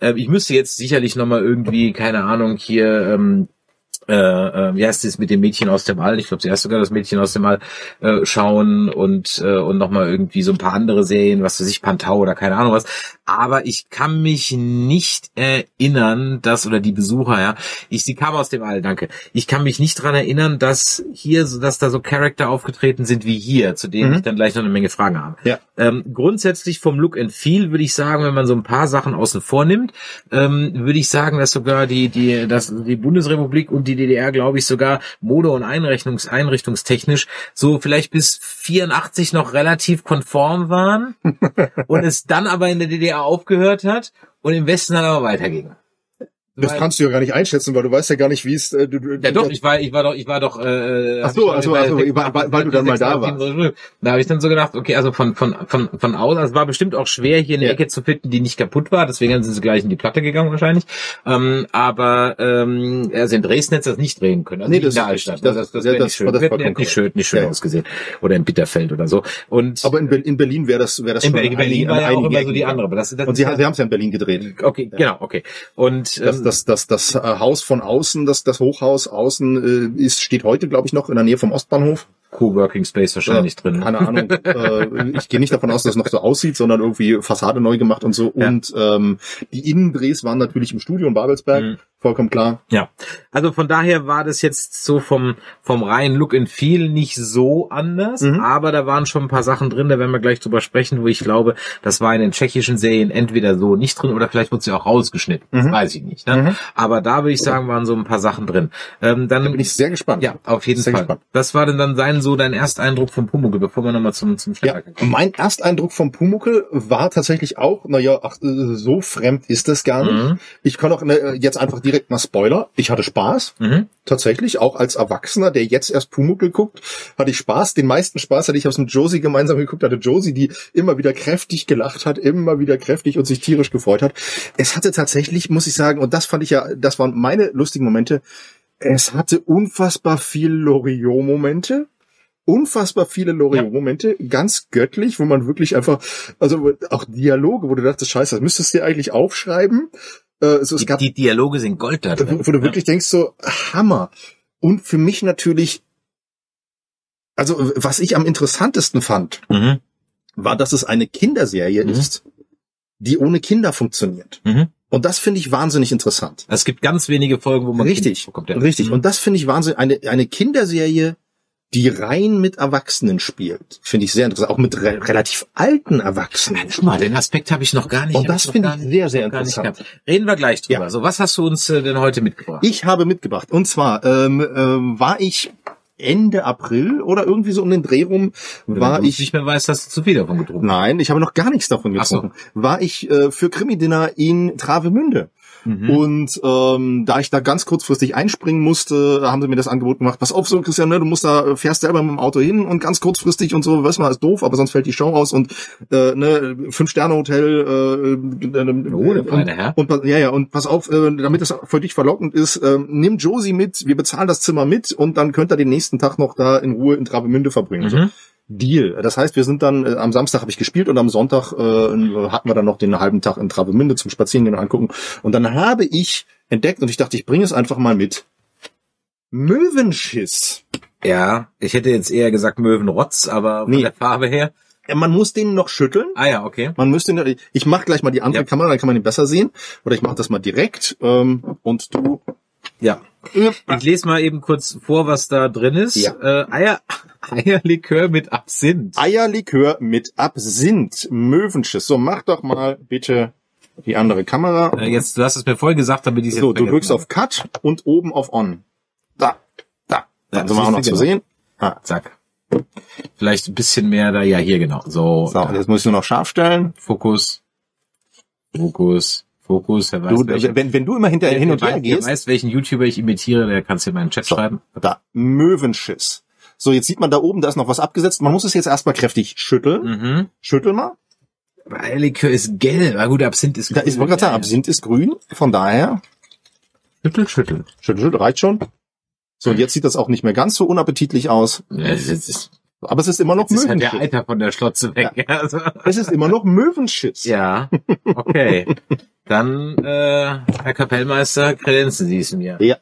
äh, ich müsste jetzt sicherlich nochmal irgendwie, keine Ahnung, hier ähm, äh, äh, wie heißt es mit dem Mädchen aus dem All? Ich glaube, sie heißt sogar das Mädchen aus dem All äh, schauen und äh, und noch mal irgendwie so ein paar andere Serien, was weiß ich, Pantau oder keine Ahnung was. Aber ich kann mich nicht erinnern, dass oder die Besucher, ja, ich sie kam aus dem All, danke. Ich kann mich nicht dran erinnern, dass hier, so, dass da so Charakter aufgetreten sind wie hier, zu denen Mhm. ich dann gleich noch eine Menge Fragen habe. Ja. Ähm, grundsätzlich vom Look and Feel würde ich sagen, wenn man so ein paar Sachen außen vor nimmt, ähm, würde ich sagen, dass sogar die, die, dass die Bundesrepublik und die DDR, glaube ich, sogar Mode- und Einrichtungs einrichtungstechnisch so vielleicht bis 84 noch relativ konform waren <laughs> und es dann aber in der DDR aufgehört hat und im Westen dann aber weiterging. Das weil- kannst du ja gar nicht einschätzen, weil du weißt ja gar nicht, wie es. Äh, du, du, Ja doch, ich war, ich war doch, ich war doch. Äh, Ach so, ach so, ach so, weil- weil- weil du dann mal da warst. Da habe ich dann so gedacht, okay, also von von von von außen, also es war bestimmt auch schwer hier eine Ja. Ecke zu finden, die nicht kaputt war. Deswegen sind sie gleich in die Platte gegangen wahrscheinlich. Ähm, aber ähm, also in Dresden hätte es das nicht drehen können. Also Nee, nicht das in der Altstadt. richtig. Das- das, das ja, wäre das- nicht schön. das hätte nicht korrekt. schön, nicht schön Ja. ausgesehen. Oder in Bitterfeld oder so. Und Aber in, in Berlin wäre das, wäre das in schon Berlin, an Berlin war ja auch immer so die andere. Aber das, das Und sie, haben es ja in Berlin gedreht. Okay, genau, okay. Und ähm, das, das, das äh, Haus von außen, das, das Hochhaus außen äh, ist, steht heute, glaube ich, noch in der Nähe vom Ostbahnhof. Coworking Space wahrscheinlich Ja, drin. Keine Ahnung. <laughs> äh, ich gehe nicht davon aus, dass es noch so aussieht, sondern irgendwie Fassade neu gemacht und so. Ja. Und ähm, die Innendrehs waren natürlich im Studio in Babelsberg, Mhm. vollkommen klar. Ja, also von daher war das jetzt so vom vom reinen Look and Feel nicht so anders, Mhm. aber da waren schon ein paar Sachen drin, da werden wir gleich drüber sprechen, wo ich glaube, das war in den tschechischen Serien entweder so nicht drin oder vielleicht wurde sie auch rausgeschnitten, das Mhm. weiß ich nicht. Ne? Mhm. Aber da würde ich sagen, waren so ein paar Sachen drin. Ähm, dann Da bin ich sehr gespannt. ja, auf jeden Sehr Fall. gespannt. Das war denn dann sein so dein Ersteindruck vom Pumuckl, bevor wir nochmal zum zum Ja, Schneller kommen. mein Ersteindruck vom Pumuckel war tatsächlich auch, naja, ach, äh, so fremd ist das gar nicht. Mhm. Ich kann auch ne, jetzt einfach direkt mal Spoiler. Ich hatte Spaß, Mhm. tatsächlich, auch als Erwachsener, der jetzt erst Pumuckel guckt, hatte ich Spaß. Den meisten Spaß hatte ich, aus mit Josie gemeinsam geguckt hatte. Josie, die immer wieder kräftig gelacht hat, immer wieder kräftig und sich tierisch gefreut hat. Es hatte tatsächlich, muss ich sagen, und das fand ich ja, das waren meine lustigen Momente, es hatte unfassbar viel Loriot-Momente. Unfassbar viele Loriot-Momente, ganz göttlich, wo man wirklich einfach, also auch Dialoge, wo du dachtest, scheiße, das müsstest du dir eigentlich aufschreiben. Äh, es Die, gab die Dialoge sind Gold da drin. wo, wo du wirklich denkst so, Hammer. Und für mich natürlich, also was ich am interessantesten fand, Mhm. war, dass es eine Kinderserie Mhm. ist, die ohne Kinder funktioniert. Mhm. Und das finde ich wahnsinnig interessant. Es gibt ganz wenige Folgen, wo man Richtig, Kinder vorkommt, ja. richtig. Mhm. Und das finde ich wahnsinnig, eine, eine Kinderserie, die rein mit Erwachsenen spielt, finde ich sehr interessant. Auch mit re relativ alten Erwachsenen. Guck mal, den Aspekt habe ich noch gar nicht. Und hab das finde ich sehr, sehr interessant. Reden wir gleich drüber. Ja. So, was hast du uns äh, denn heute mitgebracht? Ich habe mitgebracht. Und zwar ähm, ähm, war ich Ende April oder irgendwie so um den Dreh rum, war Wenn du ich nicht mehr weißt, hast du zu viel davon getrunken. Nein, ich habe noch gar nichts davon Ach so. getrunken. War ich äh, für Krimi-Dinner in Travemünde. Mhm. Und ähm, da ich da ganz kurzfristig einspringen musste, haben sie mir das Angebot gemacht, pass auf so, Christian, ne, du musst da, äh, fährst selber mit dem Auto hin und ganz kurzfristig und so, weißt du mal, ist doof, aber sonst fällt die Show aus und äh, ne, Fünf-Sterne-Hotel äh, äh, Oh, der und, feine Herr. und pa- ja, ja, und pass auf, äh, damit das für dich verlockend ist, äh, nimm Josie mit, wir bezahlen das Zimmer mit und dann könnt ihr den nächsten Tag noch da in Ruhe in Travemünde verbringen. So. Deal. Das heißt, wir sind dann, äh, am Samstag habe ich gespielt und am Sonntag äh, hatten wir dann noch den halben Tag in Travemünde zum Spazierengehen und angucken. Und dann habe ich entdeckt und ich dachte, ich bringe es einfach mal mit. Möwenschiss. Ja, ich hätte jetzt eher gesagt Möwenrotz, aber von Nee. der Farbe her. Man muss den noch schütteln. Ah ja, okay. Man müsste, ihn- ich mache gleich mal die andere Ja. Kamera, dann kann man ihn besser sehen. Oder ich mache das mal direkt. Ähm, und du. Ja. Ich lese mal eben kurz vor, was da drin ist. Ja. Äh, Eier, <laughs> Eierlikör mit Absinth. Eierlikör mit Absinth. Möwenschiss. So, mach doch mal bitte die andere Kamera. Äh, jetzt, du hast es mir vorher gesagt, damit ich es So, du drückst habe. auf Cut und oben auf On. Da, da. Ja, Dann sind wir auch noch zu genau. sehen. Ah, Zack. Vielleicht ein bisschen mehr da. Ja, hier genau. So, so, jetzt muss ich nur noch scharf stellen. Fokus. Fokus. Fokus. Wer weiß, Du, welchen- wenn, wenn du immer hinter, hin und her weiß, wer gehst, weiß, welchen YouTuber ich imitiere, der kann es hier mal in den Chat So. schreiben. da, Möwenschiss. So, jetzt sieht man da oben, da ist noch was abgesetzt. Man muss es jetzt erstmal kräftig schütteln. Mhm. Schüttel mal. Aber Eierlikör ist gelb. Na gut, Absinth ist Da ist, wollte gerade sagen, Absinth ist grün. Von daher, Schüttel, schüttel. schüttel, schüttel, reicht schon. So, und jetzt sieht das auch nicht mehr ganz so unappetitlich aus. Ja, es ist, Aber es ist immer noch ist halt der Möwenschiss. Alter von der Schlotze weg. <laughs> Also, Es ist immer noch Möwenschiss. ja, okay. Dann, äh, Herr Kapellmeister, kredenzen Sie es mir. Ja.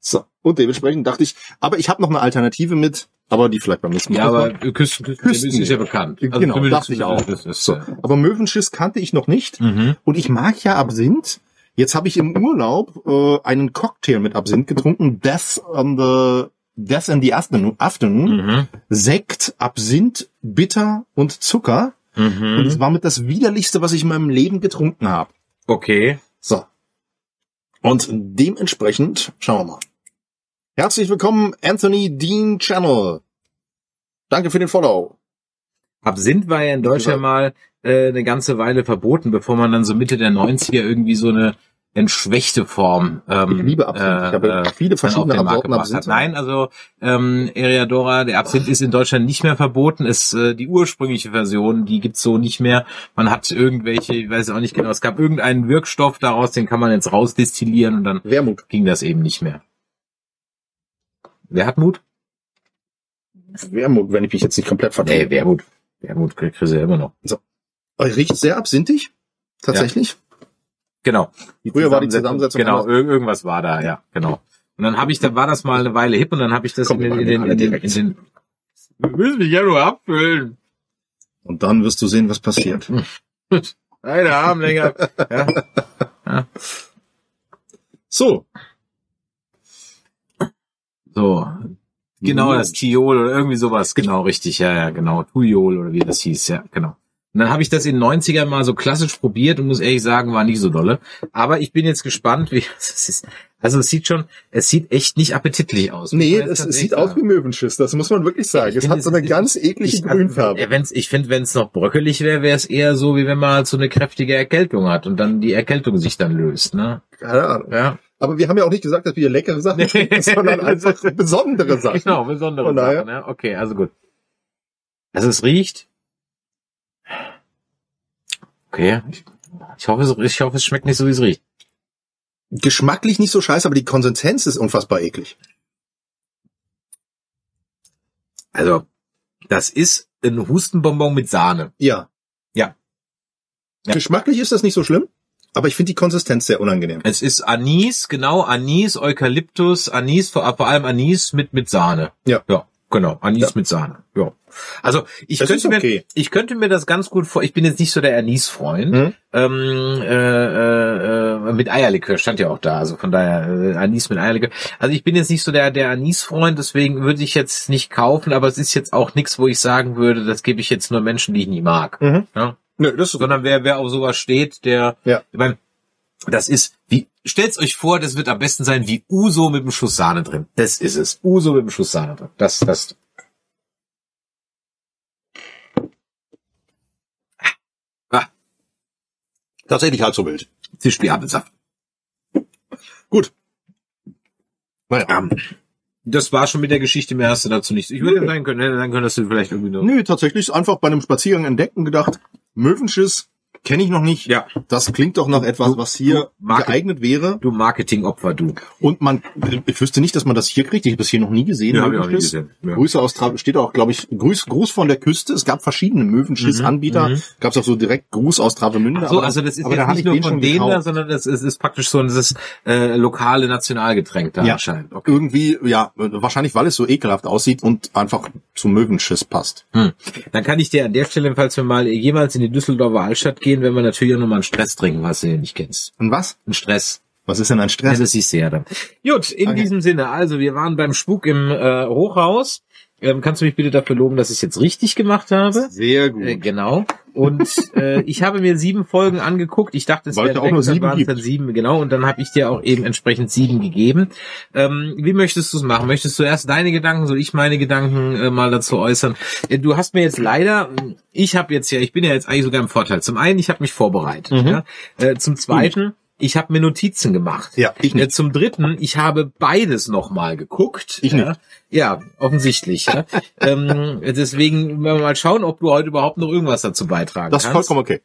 So, und dementsprechend dachte ich, aber ich habe noch eine Alternative mit, aber die vielleicht beim nächsten Mal. Ja, aber. Küsten, Küsten, Küsten- ist ja bekannt. Also Genau, dachte ich auch. Ist, so. äh, Aber Möwenschiss kannte ich noch nicht. mhm. Und ich mag ja Absinth. Jetzt habe ich im Urlaub äh, einen Cocktail mit Absinth getrunken. Death on the Death in the Afternoon. afternoon. Mhm. Sekt, Absinth, Bitter und Zucker. Und es Mhm. war mit das widerlichste, was ich in meinem Leben getrunken habe. Okay. So. Und dementsprechend schauen wir mal. Herzlich willkommen, Anthony Dean Channel. Danke für den Follow. Absinth war ja in Deutschland mal äh, eine ganze Weile verboten, bevor man dann so Mitte der 90er irgendwie so eine entschwächte Form. Ähm, Ich liebe Absinth. Ich habe äh, viele dann verschiedene Sorten Absinth. Nein, also ähm, Eriadora, der Absinth ist in Deutschland nicht mehr verboten. Ist äh, die ursprüngliche Version, die gibt's so nicht mehr. Man hat irgendwelche, ich weiß auch nicht genau, es gab irgendeinen Wirkstoff daraus, den kann man jetzt rausdestillieren und dann Wermut. ging das eben nicht mehr. Wer hat Mut? Wermut, wenn ich mich jetzt nicht komplett vertue. Nee, Wermut. Wermut kriegst du ja immer noch. Riecht sehr absinthig. Tatsächlich. Genau. Früher war die Zusammensetzung Genau, ir irgendwas war da, ja, genau. Und dann habe ich, dann war das mal eine Weile hip und dann habe ich das Komm, in den, in den, in den, alle in den, wir müssen mich ja nur abfüllen. Und dann wirst du sehen, was passiert. <laughs> Eine Arm länger. ja. So. So. Genau, das Tiol oder irgendwie sowas, genau, richtig, ja, ja, genau. Tuiol oder wie das hieß, ja, genau. Und dann habe ich das in den 90ern mal so klassisch probiert und muss ehrlich sagen, war nicht so dolle. Aber ich bin jetzt gespannt, wie <laughs> es ist. Also es sieht schon, es sieht echt nicht appetitlich aus. Nee, es, sieht aus wie Möwenschiss, das muss man wirklich sagen. Ich Es hat so eine ist- ganz eklige Ich, Grünfarbe. Ja, wenn's, ich finde, wenn es noch bröckelig wäre, wäre es eher so, wie wenn man halt so eine kräftige Erkältung hat und dann die Erkältung sich dann löst. Ne? Keine Ahnung. Ja, Aber wir haben ja auch nicht gesagt, dass wir leckere Sachen Nee. trinken, sondern einfach <laughs> besondere Sachen. genau, besondere Sachen. Ne? Okay, also gut. Also es riecht. Okay, ich, hoffe, es, ich hoffe, es schmeckt nicht so, wie es riecht. Geschmacklich nicht so scheiße, aber die Konsistenz ist unfassbar eklig. Also, das ist ein Hustenbonbon mit Sahne. Ja. Ja. Ja. Geschmacklich ist das nicht so schlimm, aber ich finde die Konsistenz sehr unangenehm. Es ist Anis, genau, Anis, Eukalyptus, Anis, vor, vor allem Anis mit, mit Sahne. Ja. Ja, genau, Anis Ja. mit Sahne. Ja. Also, ich Das könnte okay. mir, ich könnte mir das ganz gut vor, ich bin jetzt nicht so der Anis-Freund, Mhm. ähm, äh, äh, äh, mit Eierlikör stand ja auch da, also von daher, äh, Anis mit Eierlikör. Also ich bin jetzt nicht so der, der Anis-Freund, deswegen würde ich jetzt nicht kaufen, aber es ist jetzt auch nichts, wo ich sagen würde, das gebe ich jetzt nur Menschen, die ich nicht mag. Mhm. Ja? Nö, das ist sondern wer, wer auf sowas steht, der, Ja. ich mein, das ist, wie, stellt's euch vor, das wird am besten sein wie Uso mit einem Schuss Sahne drin. Das ist es. Uso mit einem Schuss Sahne drin. Das, das. Ah, tatsächlich halb so wild. Zisch wie Apfelsaft. Gut. Naja. Ähm, das war schon mit der Geschichte, mehr hast du dazu nichts. Ich würde Nö. sagen können, hätte sagen können, dass du vielleicht irgendwie nur, Nö, tatsächlich einfach bei einem Spaziergang entdeckt und gedacht, Möwenschiss kenne ich noch nicht. ja, Das klingt doch nach etwas, Du- was hier Market- geeignet wäre. du Marketingopfer, du. Und man, ich wüsste nicht, dass man das hier kriegt. Ich habe das hier noch nie gesehen. Ja, hab ich auch nie gesehen. Ja. Grüße aus, Tra steht auch, glaube ich, Gruß, Gruß von der Küste. Es gab verschiedene Möwenschiss-Anbieter. mhm. Gab es auch so direkt Gruß aus Travemünde. Ach so, aber- also das ist aber jetzt nicht ich nur von denen da, sondern das ist, ist praktisch so dieses äh, lokale Nationalgetränk da Ja. anscheinend. Okay. Irgendwie, ja, wahrscheinlich, weil es so ekelhaft aussieht und einfach zum Möwenschiss passt. Hm. Dann kann ich dir an der Stelle, falls wir mal jemals in die Düsseldorfer Altstadt gehen, wenn wir natürlich auch nochmal einen Stress trinken, was du ja nicht kennst. Und was? Ein Stress. Was ist denn ein Ja, Stress? das siehst du ja dann. Gut, in Okay. diesem Sinne, also wir waren beim Spuk im äh, Hochhaus. Ähm, kannst du mich bitte dafür loben, dass ich es jetzt richtig gemacht habe? Sehr gut. Äh, genau. Und äh, ich habe mir sieben Folgen angeguckt. Ich dachte, es wären auch nur sieben waren dann sieben, genau. Und dann habe ich dir auch eben entsprechend sieben gegeben. Ähm, wie möchtest du es machen? Möchtest du erst deine Gedanken, soll ich meine Gedanken äh, mal dazu äußern? Äh, du hast mir jetzt leider, ich habe jetzt ja, ich bin ja jetzt eigentlich sogar im Vorteil. Zum einen, ich habe mich vorbereitet. Mhm. Ja? Äh, zum zweiten, ich habe mir Notizen gemacht. Ja, ich Äh, nicht. Zum dritten, ich habe beides nochmal geguckt. Ich ja. Ja, offensichtlich. Ja. <laughs> ähm, deswegen werden wir mal schauen, ob du heute überhaupt noch irgendwas dazu beitragen Das ist kannst. vollkommen okay.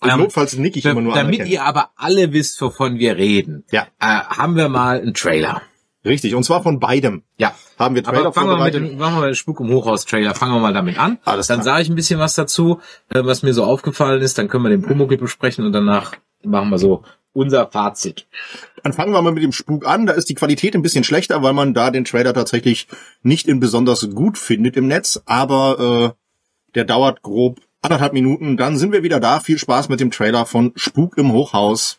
Und Ähm, notfalls nick ich immer nur Damit anerkennen. ihr aber alle wisst, wovon wir reden, Ja. äh, haben wir mal einen Trailer. Richtig. Und zwar von beidem Ja. haben wir Trailer Aber fangen wir, mal mit, dem- machen wir mal den Spuk im Hochhaus-Trailer. Fangen wir mal damit an. Alles dann sage ich ein bisschen was dazu, äh, was mir so aufgefallen ist. Dann können wir den Pumuckl besprechen und danach machen wir so unser Fazit. Dann fangen wir mal mit dem Spuk an. Da ist die Qualität ein bisschen schlechter, weil man da den Trailer tatsächlich nicht in besonders gut findet im Netz. Aber äh, der dauert grob anderthalb Minuten. Dann sind wir wieder da. Viel Spaß mit dem Trailer von Spuk im Hochhaus.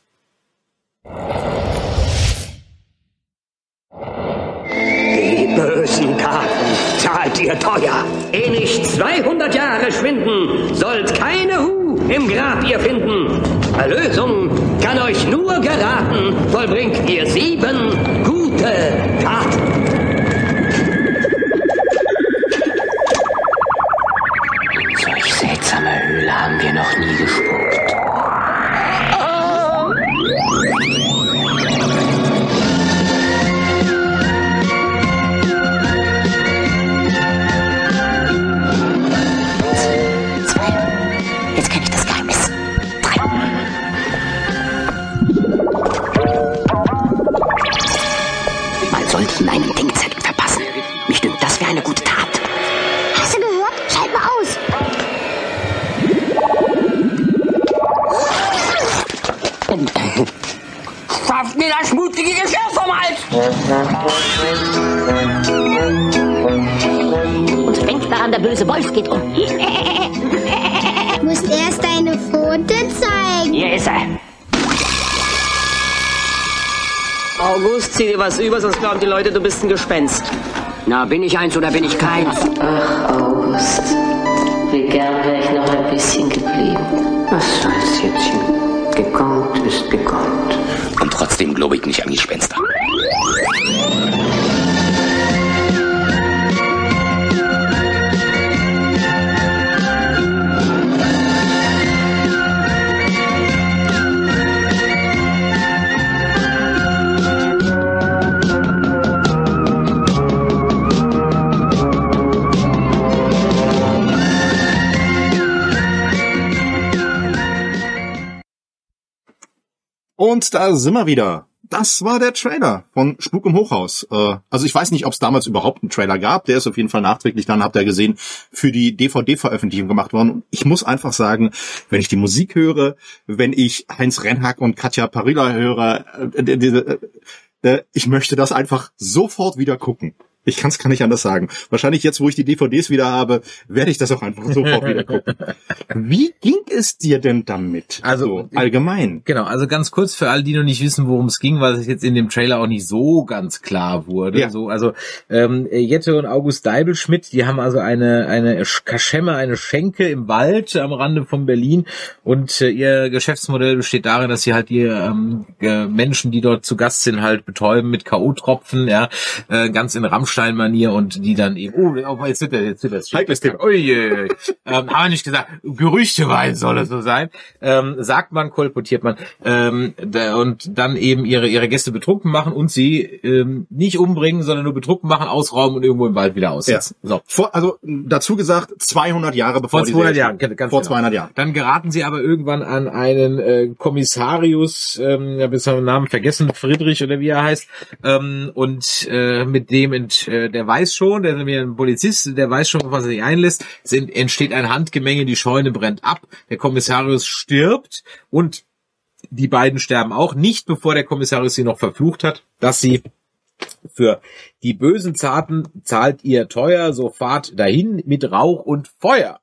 Die bösen Karten zahlt ihr teuer. Eh nicht 200 Jahre schwinden, sollt keine Hu im Grab ihr finden. Erlösung kann euch nur geraten, vollbringt ihr sieben gute Taten. Solch seltsame Höhle haben wir noch nie gespuckt. Schafft mir das mutige Geschirr vom Hals! Und denkt daran, der böse Wolf geht um. <laughs> Musst erst deine Pfote zeigen. Hier ist er. August, zieh dir was über, sonst glauben die Leute, du bist ein Gespenst. Na, bin ich eins oder bin ich keins? Ach, August. Wie gern wäre ich noch ein bisschen geblieben. Trotzdem glaube ich nicht an Gespenster. Und da sind wir wieder. Das war der Trailer von Spuk im Hochhaus. Äh, Also ich weiß nicht, ob es damals überhaupt einen Trailer gab. Der ist auf jeden Fall nachträglich dann, habt ihr gesehen, für die DVD-Veröffentlichung gemacht worden. Und ich muss einfach sagen, wenn ich die Musik höre, wenn ich Heinz Rennhack und Katja Parilla höre, äh, äh, ich möchte das einfach sofort wieder gucken. Ich kann es gar nicht anders sagen. Wahrscheinlich jetzt, wo ich die DVDs wieder habe, werde ich das auch einfach sofort wieder gucken. <laughs> Wie ging es dir denn damit? Also, so, allgemein. Genau, also ganz kurz für alle, die noch nicht wissen, worum es ging, weil es jetzt in dem Trailer auch nicht so ganz klar wurde. Ja. So, also ähm, Jette und August Deibelschmidt, die haben also eine eine Kaschemme, eine Schenke im Wald am Rande von Berlin und äh, ihr Geschäftsmodell besteht darin, dass sie halt die ähm, äh, Menschen, die dort zu Gast sind, halt betäuben mit KO-Tropfen, ja, äh, ganz in Rammstein-Manier und die dann eben, oh, oh, jetzt wird er, jetzt wird das Heikles Thema. Ui, ui. ähm, haben wir nicht gesagt, Gerüchtewein soll es so sein. Ähm, sagt man, kolportiert man. Ähm, da, und dann eben ihre, ihre Gäste betrunken machen und sie ähm, nicht umbringen, sondern nur betrunken machen, ausrauben und irgendwo im Wald wieder aussetzen. So. Vor, also dazu gesagt, 200 Jahre bevor Vor die 200 Serie Jahren, ganz Vor genau. 200 Jahren. Dann geraten sie aber irgendwann an einen äh, Kommissarius, ähm, ja, bis den Namen vergessen, Friedrich oder wie er heißt, ähm, und äh, mit dem, ent, äh, der weiß schon, der ist nämlich ein Polizist, der weiß schon, was er sich einlässt, ent, entsteht ein Handgemenge, die Scheune brennt ab, der Kommissarius stirbt und die beiden sterben auch, nicht bevor der Kommissarius sie noch verflucht hat, dass sie für die bösen Zarten zahlt ihr teuer, so fahrt dahin mit Rauch und Feuer.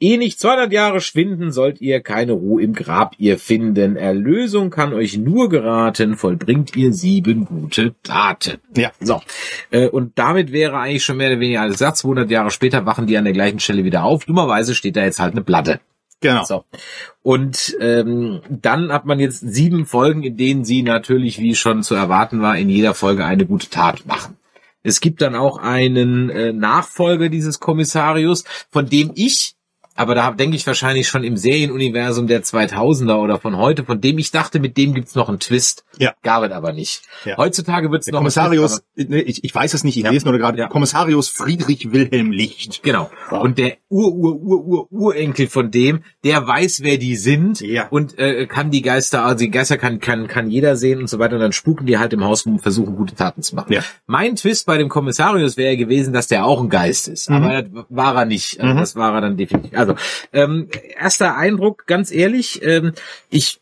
Ehe nicht 200 Jahre schwinden, sollt ihr keine Ruhe im Grab ihr finden. Erlösung kann euch nur geraten, vollbringt ihr sieben gute Taten. Ja. So. Äh, Und damit wäre eigentlich schon mehr oder weniger alles Satz. 200 Jahre später wachen die an der gleichen Stelle wieder auf. Dummerweise steht da jetzt halt eine Platte. Genau. So. Und ähm, dann hat man jetzt sieben Folgen, in denen sie natürlich, wie schon zu erwarten war, in jeder Folge eine gute Tat machen. Es gibt dann auch einen äh, Nachfolger dieses Kommissarius, von dem ich, aber da denke ich wahrscheinlich schon im Serienuniversum der 2000er oder von heute, von dem ich dachte, mit dem gibt's noch einen Twist. Ja. Gab es aber nicht. Ja. Heutzutage wird's Der noch Kommissarius, Twist, nee, ich, ich weiß es nicht, ich Ja. lese nur gerade, Ja. Kommissarius Friedrich Wilhelm Licht. Genau. Und der Ur-Ur-Ur-Ur-Urenkel von dem, der weiß, wer die sind Ja. und äh, kann die Geister, also die Geister kann, kann, kann jeder sehen und so weiter. Und dann spuken die halt im Haus rum und versuchen, gute Taten zu machen. Ja. Mein Twist bei dem Kommissarius wäre gewesen, dass der auch ein Geist ist. Aber das war er nicht. Also Das war er dann definitiv. Also, ähm, erster Eindruck, ganz ehrlich, ähm, ich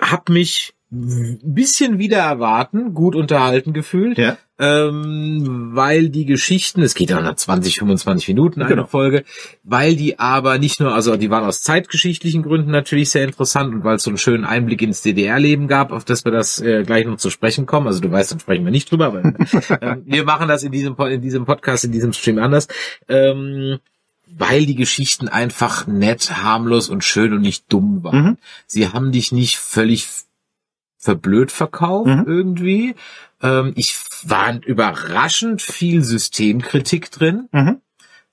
hab mich ein bisschen wieder erwarten, gut unterhalten gefühlt Ja. ähm, weil die Geschichten, es geht ja nach 20, 25 Minuten eine Genau. Folge, weil die aber nicht nur, also die waren aus zeitgeschichtlichen Gründen natürlich sehr interessant und weil es so einen schönen Einblick ins DDR-Leben gab, auf das wir das äh, gleich noch zu sprechen kommen. Also du weißt, dann sprechen wir nicht drüber, aber <laughs> ähm, wir machen das in diesem, in diesem Podcast, in diesem Stream anders. Ähm, weil die Geschichten einfach nett, harmlos und schön und nicht dumm waren. Mhm. Sie haben dich nicht völlig verblöd verkauft Mhm. irgendwie. Ähm, ich war überraschend viel Systemkritik drin, Mhm.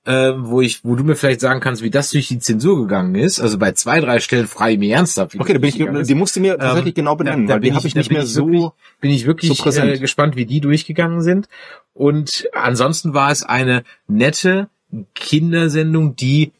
ähm, wo ich, wo du mir vielleicht sagen kannst, wie das durch die Zensur gegangen ist. Also bei zwei, drei Stellen frage ich mir ernsthaft. Okay, da bin ich, die musst du mir tatsächlich genau benennen, da weil die bin habe ich- ich da nicht mehr ich so. wirklich- bin ich wirklich so präsent. äh, gespannt, wie die durchgegangen sind. Und ansonsten war es eine nette Kindersendung, die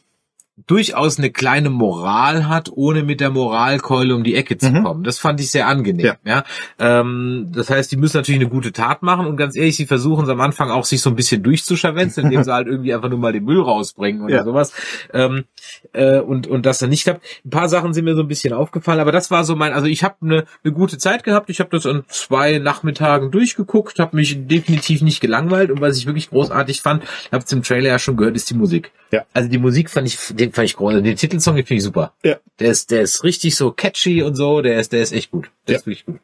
durchaus eine kleine Moral hat, ohne mit der Moralkeule um die Ecke zu Mhm. kommen. Das fand ich sehr angenehm. Ja. Ähm, das heißt, die müssen natürlich eine gute Tat machen und ganz ehrlich, sie versuchen es am Anfang auch sich so ein bisschen durchzuscharwenzen, indem sie halt irgendwie einfach nur mal den Müll rausbringen oder Ja. sowas. Ähm, äh, und und das dann nicht klappt. Ein paar Sachen sind mir so ein bisschen aufgefallen, aber das war so mein, also ich habe eine eine gute Zeit gehabt. Ich habe das an zwei Nachmittagen durchgeguckt, habe mich definitiv nicht gelangweilt und was ich wirklich großartig fand, ich habe es im Trailer ja schon gehört, ist die Musik. Ja. Also die Musik fand ich, den fand ich groß. Den Titelsong finde ich super. Ja. Der ist, der ist richtig so catchy und so. Der ist, der ist echt gut. Der Ja. ist wirklich gut.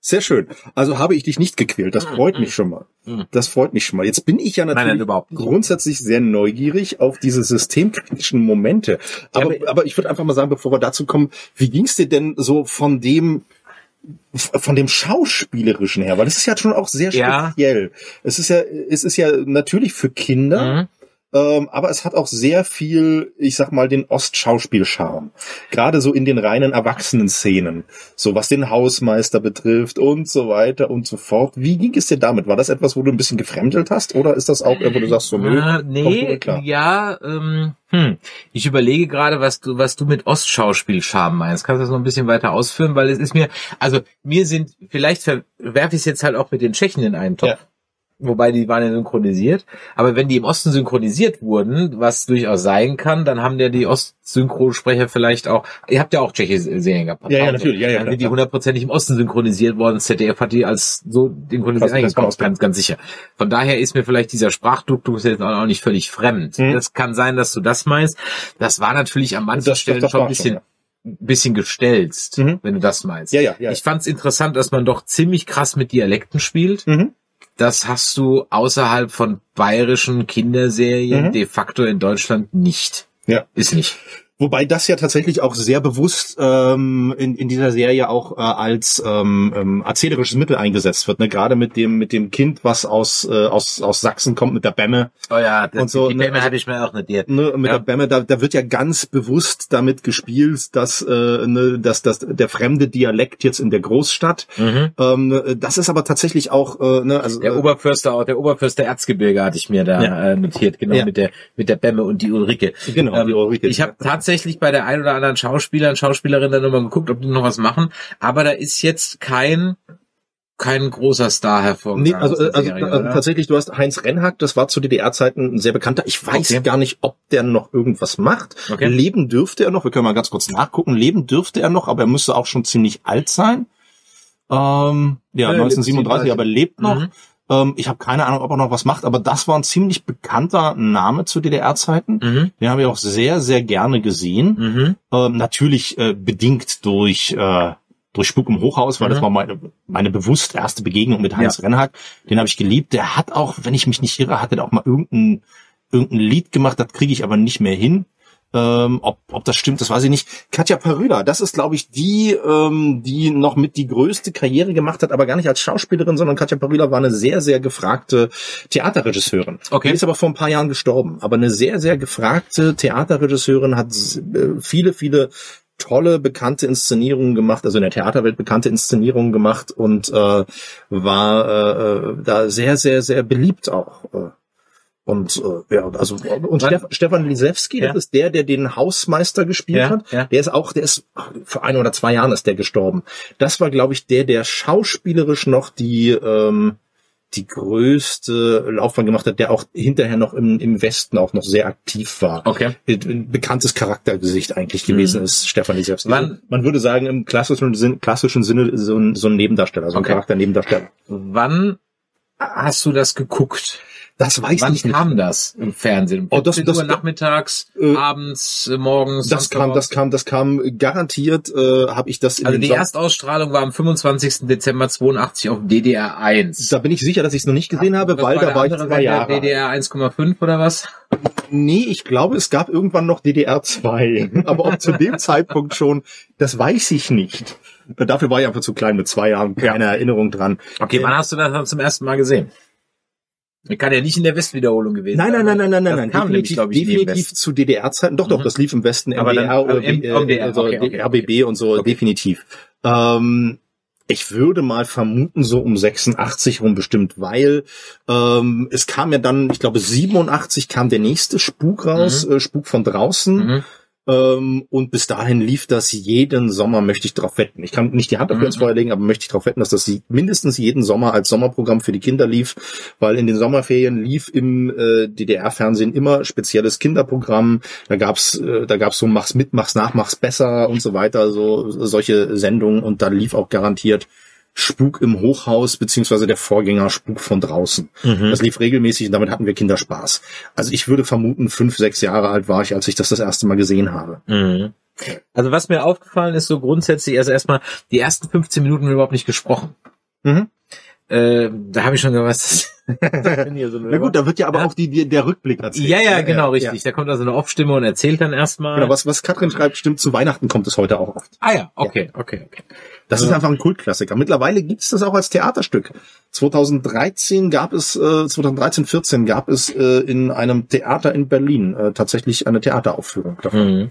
Sehr schön. Also habe ich dich nicht gequält. Das freut mich schon mal. Das freut mich schon mal. Jetzt bin ich ja natürlich nein, überhaupt nicht. grundsätzlich sehr neugierig auf diese systemkritischen Momente. Aber, Ja, aber ich würde einfach mal sagen, bevor wir dazu kommen, wie ging's dir denn so von dem von dem schauspielerischen her, weil das ist ja schon auch sehr Ja. speziell. Es ist ja, es ist ja natürlich für Kinder, Mhm. Ähm, aber es hat auch sehr viel, ich sag mal, den Ostschauspielcharme. Gerade so in den reinen Erwachsenen-Szenen. So was den Hausmeister betrifft und so weiter und so fort. Wie ging es dir damit? War das etwas, wo du ein bisschen gefremdelt hast? Oder ist das auch, wo du sagst, so, nö, Äh, nee, ja, ähm, hm. ich überlege gerade, was du, was du mit Ostschauspielscham meinst. Kannst du das noch ein bisschen weiter ausführen? Weil es ist mir, also mir sind, vielleicht verwerfe ich es jetzt halt auch mit den Tschechen in einen Topf. Ja. Wobei die waren ja synchronisiert. Aber wenn die im Osten synchronisiert wurden, was durchaus sein kann, dann haben ja die Ostsynchronsprecher vielleicht auch, ihr habt ja auch tschechische Serien gehabt. Ja, ja, natürlich, ja, ja, Dann klar, sind die hundertprozentig im Osten synchronisiert worden. ZDF hat die als so synchronisiert Das- das eingekommen, ganz, ganz sicher. Von daher ist mir vielleicht dieser Sprachduktus jetzt auch nicht völlig fremd. Mhm. Das kann sein, dass du das meinst. Das war natürlich an manchen Das- das- Stellen das schon war ein bisschen, schon, ein bisschen gestelzt, Mhm. wenn du das meinst. Ja, ja, ja. Ich fand es interessant, dass man doch ziemlich krass mit Dialekten spielt. Mhm. Das hast du außerhalb von bayerischen Kinderserien Mhm. de facto in Deutschland nicht. Ja. Ist nicht. Wobei das ja tatsächlich auch sehr bewusst ähm, in, in dieser Serie auch äh, als ähm, ähm, erzählerisches Mittel eingesetzt wird. Ne? Gerade mit dem mit dem Kind, was aus äh, aus aus Sachsen kommt, mit der Bämme. Oh ja, das, Und so, die ne, Bämme also- hatte ich mir auch notiert. Ne, mit Ja. der Bämme, da, da wird ja ganz bewusst damit gespielt, dass, äh, ne, dass, dass der fremde Dialekt jetzt in der Großstadt. Mhm. Ähm, das ist aber tatsächlich auch, äh, ne, also Der äh, Oberförster, der Oberförster Erzgebirge hatte ich mir da Ja. äh, notiert, genau Ja. mit der mit der Bämme und die Ulrike. Genau, die Ulrike. Ich habe tatsächlich bei der ein oder anderen Schauspieler und Schauspielerin dann nochmal geguckt, ob die noch was machen, aber da ist jetzt kein kein großer Star hervorgegangen. Nee, also, der also, Serie, also tatsächlich, du hast Heinz Rennhack, das war zu DDR-Zeiten ein sehr bekannter. Ich weiß Okay. gar nicht, ob der noch irgendwas macht. Okay. Leben dürfte er noch, wir können mal ganz kurz nachgucken. Leben dürfte er noch, aber er müsste auch schon ziemlich alt sein. Ähm, ja, Ja, er lebt 1937, aber lebt noch. Mhm. Ähm, ich habe keine Ahnung, ob er noch was macht, aber das war ein ziemlich bekannter Name zu DDR-Zeiten. Mhm. Den habe ich auch sehr, sehr gerne gesehen. Mhm. Ähm, natürlich äh, bedingt durch äh, durch Spuk im Hochhaus, weil Mhm. das war meine meine bewusst erste Begegnung mit Heinz Ja. Rennhack. Den habe ich geliebt. Der hat auch, wenn ich mich nicht irre, hat er auch mal irgendein irgendein Lied gemacht. Das kriege ich aber nicht mehr hin. Ähm, ob, ob das stimmt, das weiß ich nicht. Katja Parüla, das ist, glaube ich, die, ähm, die noch mit die größte Karriere gemacht hat, aber gar nicht als Schauspielerin, sondern Katja Parüla war eine sehr, sehr gefragte Theaterregisseurin. Okay. Die ist aber vor ein paar Jahren gestorben. Aber eine sehr, sehr gefragte Theaterregisseurin hat äh, viele, viele tolle bekannte Inszenierungen gemacht, also in der Theaterwelt bekannte Inszenierungen gemacht und äh, war äh, äh, da sehr, sehr, sehr beliebt auch. Äh. Und äh, ja, also und Wann- Steff, Stefan Lisewski, Ja. das ist der, der den Hausmeister gespielt Ja, hat. ja. Der ist auch, der ist vor ein oder zwei Jahren ist der gestorben. Das war, glaube ich, der, der schauspielerisch noch die ähm, die größte Laufbahn gemacht hat, der auch hinterher noch im, im Westen auch noch sehr aktiv war. Okay. Ein bekanntes Charaktergesicht eigentlich gewesen Mhm. ist Stefan Lisewski. Wann- Man würde sagen, im klassischen, Sinn, klassischen Sinne so ein, so ein Nebendarsteller, so ein Okay. Charakternebendarsteller. Wann hast du das geguckt? Das weiß Wann ich nicht. kam das im Fernsehen? Oh, das- 14 das- Uhr nachmittags, äh, abends, äh, morgens? Das kam, das kam, das kam garantiert, äh, habe ich das in Also die Erstausstrahlung war am 25. Dezember 82 auf DDR 1. Da bin ich sicher, dass ich es noch nicht gesehen habe, weil da war ich zwei Jahre. DDR 1,5 oder was? Nee, ich glaube, es gab irgendwann noch DDR 2. Aber ob zu dem Zeitpunkt schon, das weiß ich nicht. Dafür war ich einfach zu klein mit zwei Jahren, keine Erinnerung dran. Okay, wann hast du das dann zum ersten Mal gesehen? Kann ja nicht in der Westwiederholung gewesen Nein, sein. nein, nein, nein, nein, nein. nämlich, Definitiv, glaube ich, definitiv zu DDR-Zeiten. Doch, doch, Mhm. das lief im Westen, Aber dann- MDR oder also M- äh, MDR, also okay, okay, RBB und so, definitiv. Ähm, Ich würde mal vermuten, so um 86 rum bestimmt, weil ähm, es kam ja dann, ich glaube 87 kam der nächste Spuk raus, äh, Spuk von draußen. Mhm. Ähm, und bis dahin lief das jeden Sommer, möchte ich drauf wetten. Ich kann nicht die Hand dafür ins Feuer legen, aber möchte ich drauf wetten, dass das mindestens jeden Sommer als Sommerprogramm für die Kinder lief, weil in den Sommerferien lief im äh, DDR-Fernsehen immer spezielles Kinderprogramm. Da gab's, äh, da gab's so mach's mit, mach's nach, mach's besser und so weiter, so solche Sendungen und da lief auch garantiert Spuk im Hochhaus beziehungsweise der Vorgänger Spuk von draußen. Das lief regelmäßig und damit hatten wir Kinderspaß. Also ich würde vermuten, fünf, sechs Jahre alt war ich, als ich das das erste Mal gesehen habe. Mhm. Also was mir aufgefallen ist, so grundsätzlich, also erstmal, die ersten 15 Minuten überhaupt nicht gesprochen. Mhm. Äh, da habe ich schon gedacht, was <laughs> <laughs> Na gut, da wird ja aber auch die, die, der Rückblick erzählt. ja, ja, genau, richtig. Da kommt also eine Off-Stimme und erzählt dann erstmal. Genau, was, was Katrin schreibt, stimmt, zu Weihnachten kommt es heute auch oft. ah ja, okay, okay, okay. Das ist einfach ein Kultklassiker. Mittlerweile gibt es das auch als Theaterstück. 2013 gab es, äh, 2013, 14 gab es äh, in einem Theater in Berlin äh, tatsächlich eine Theateraufführung davon. Mhm.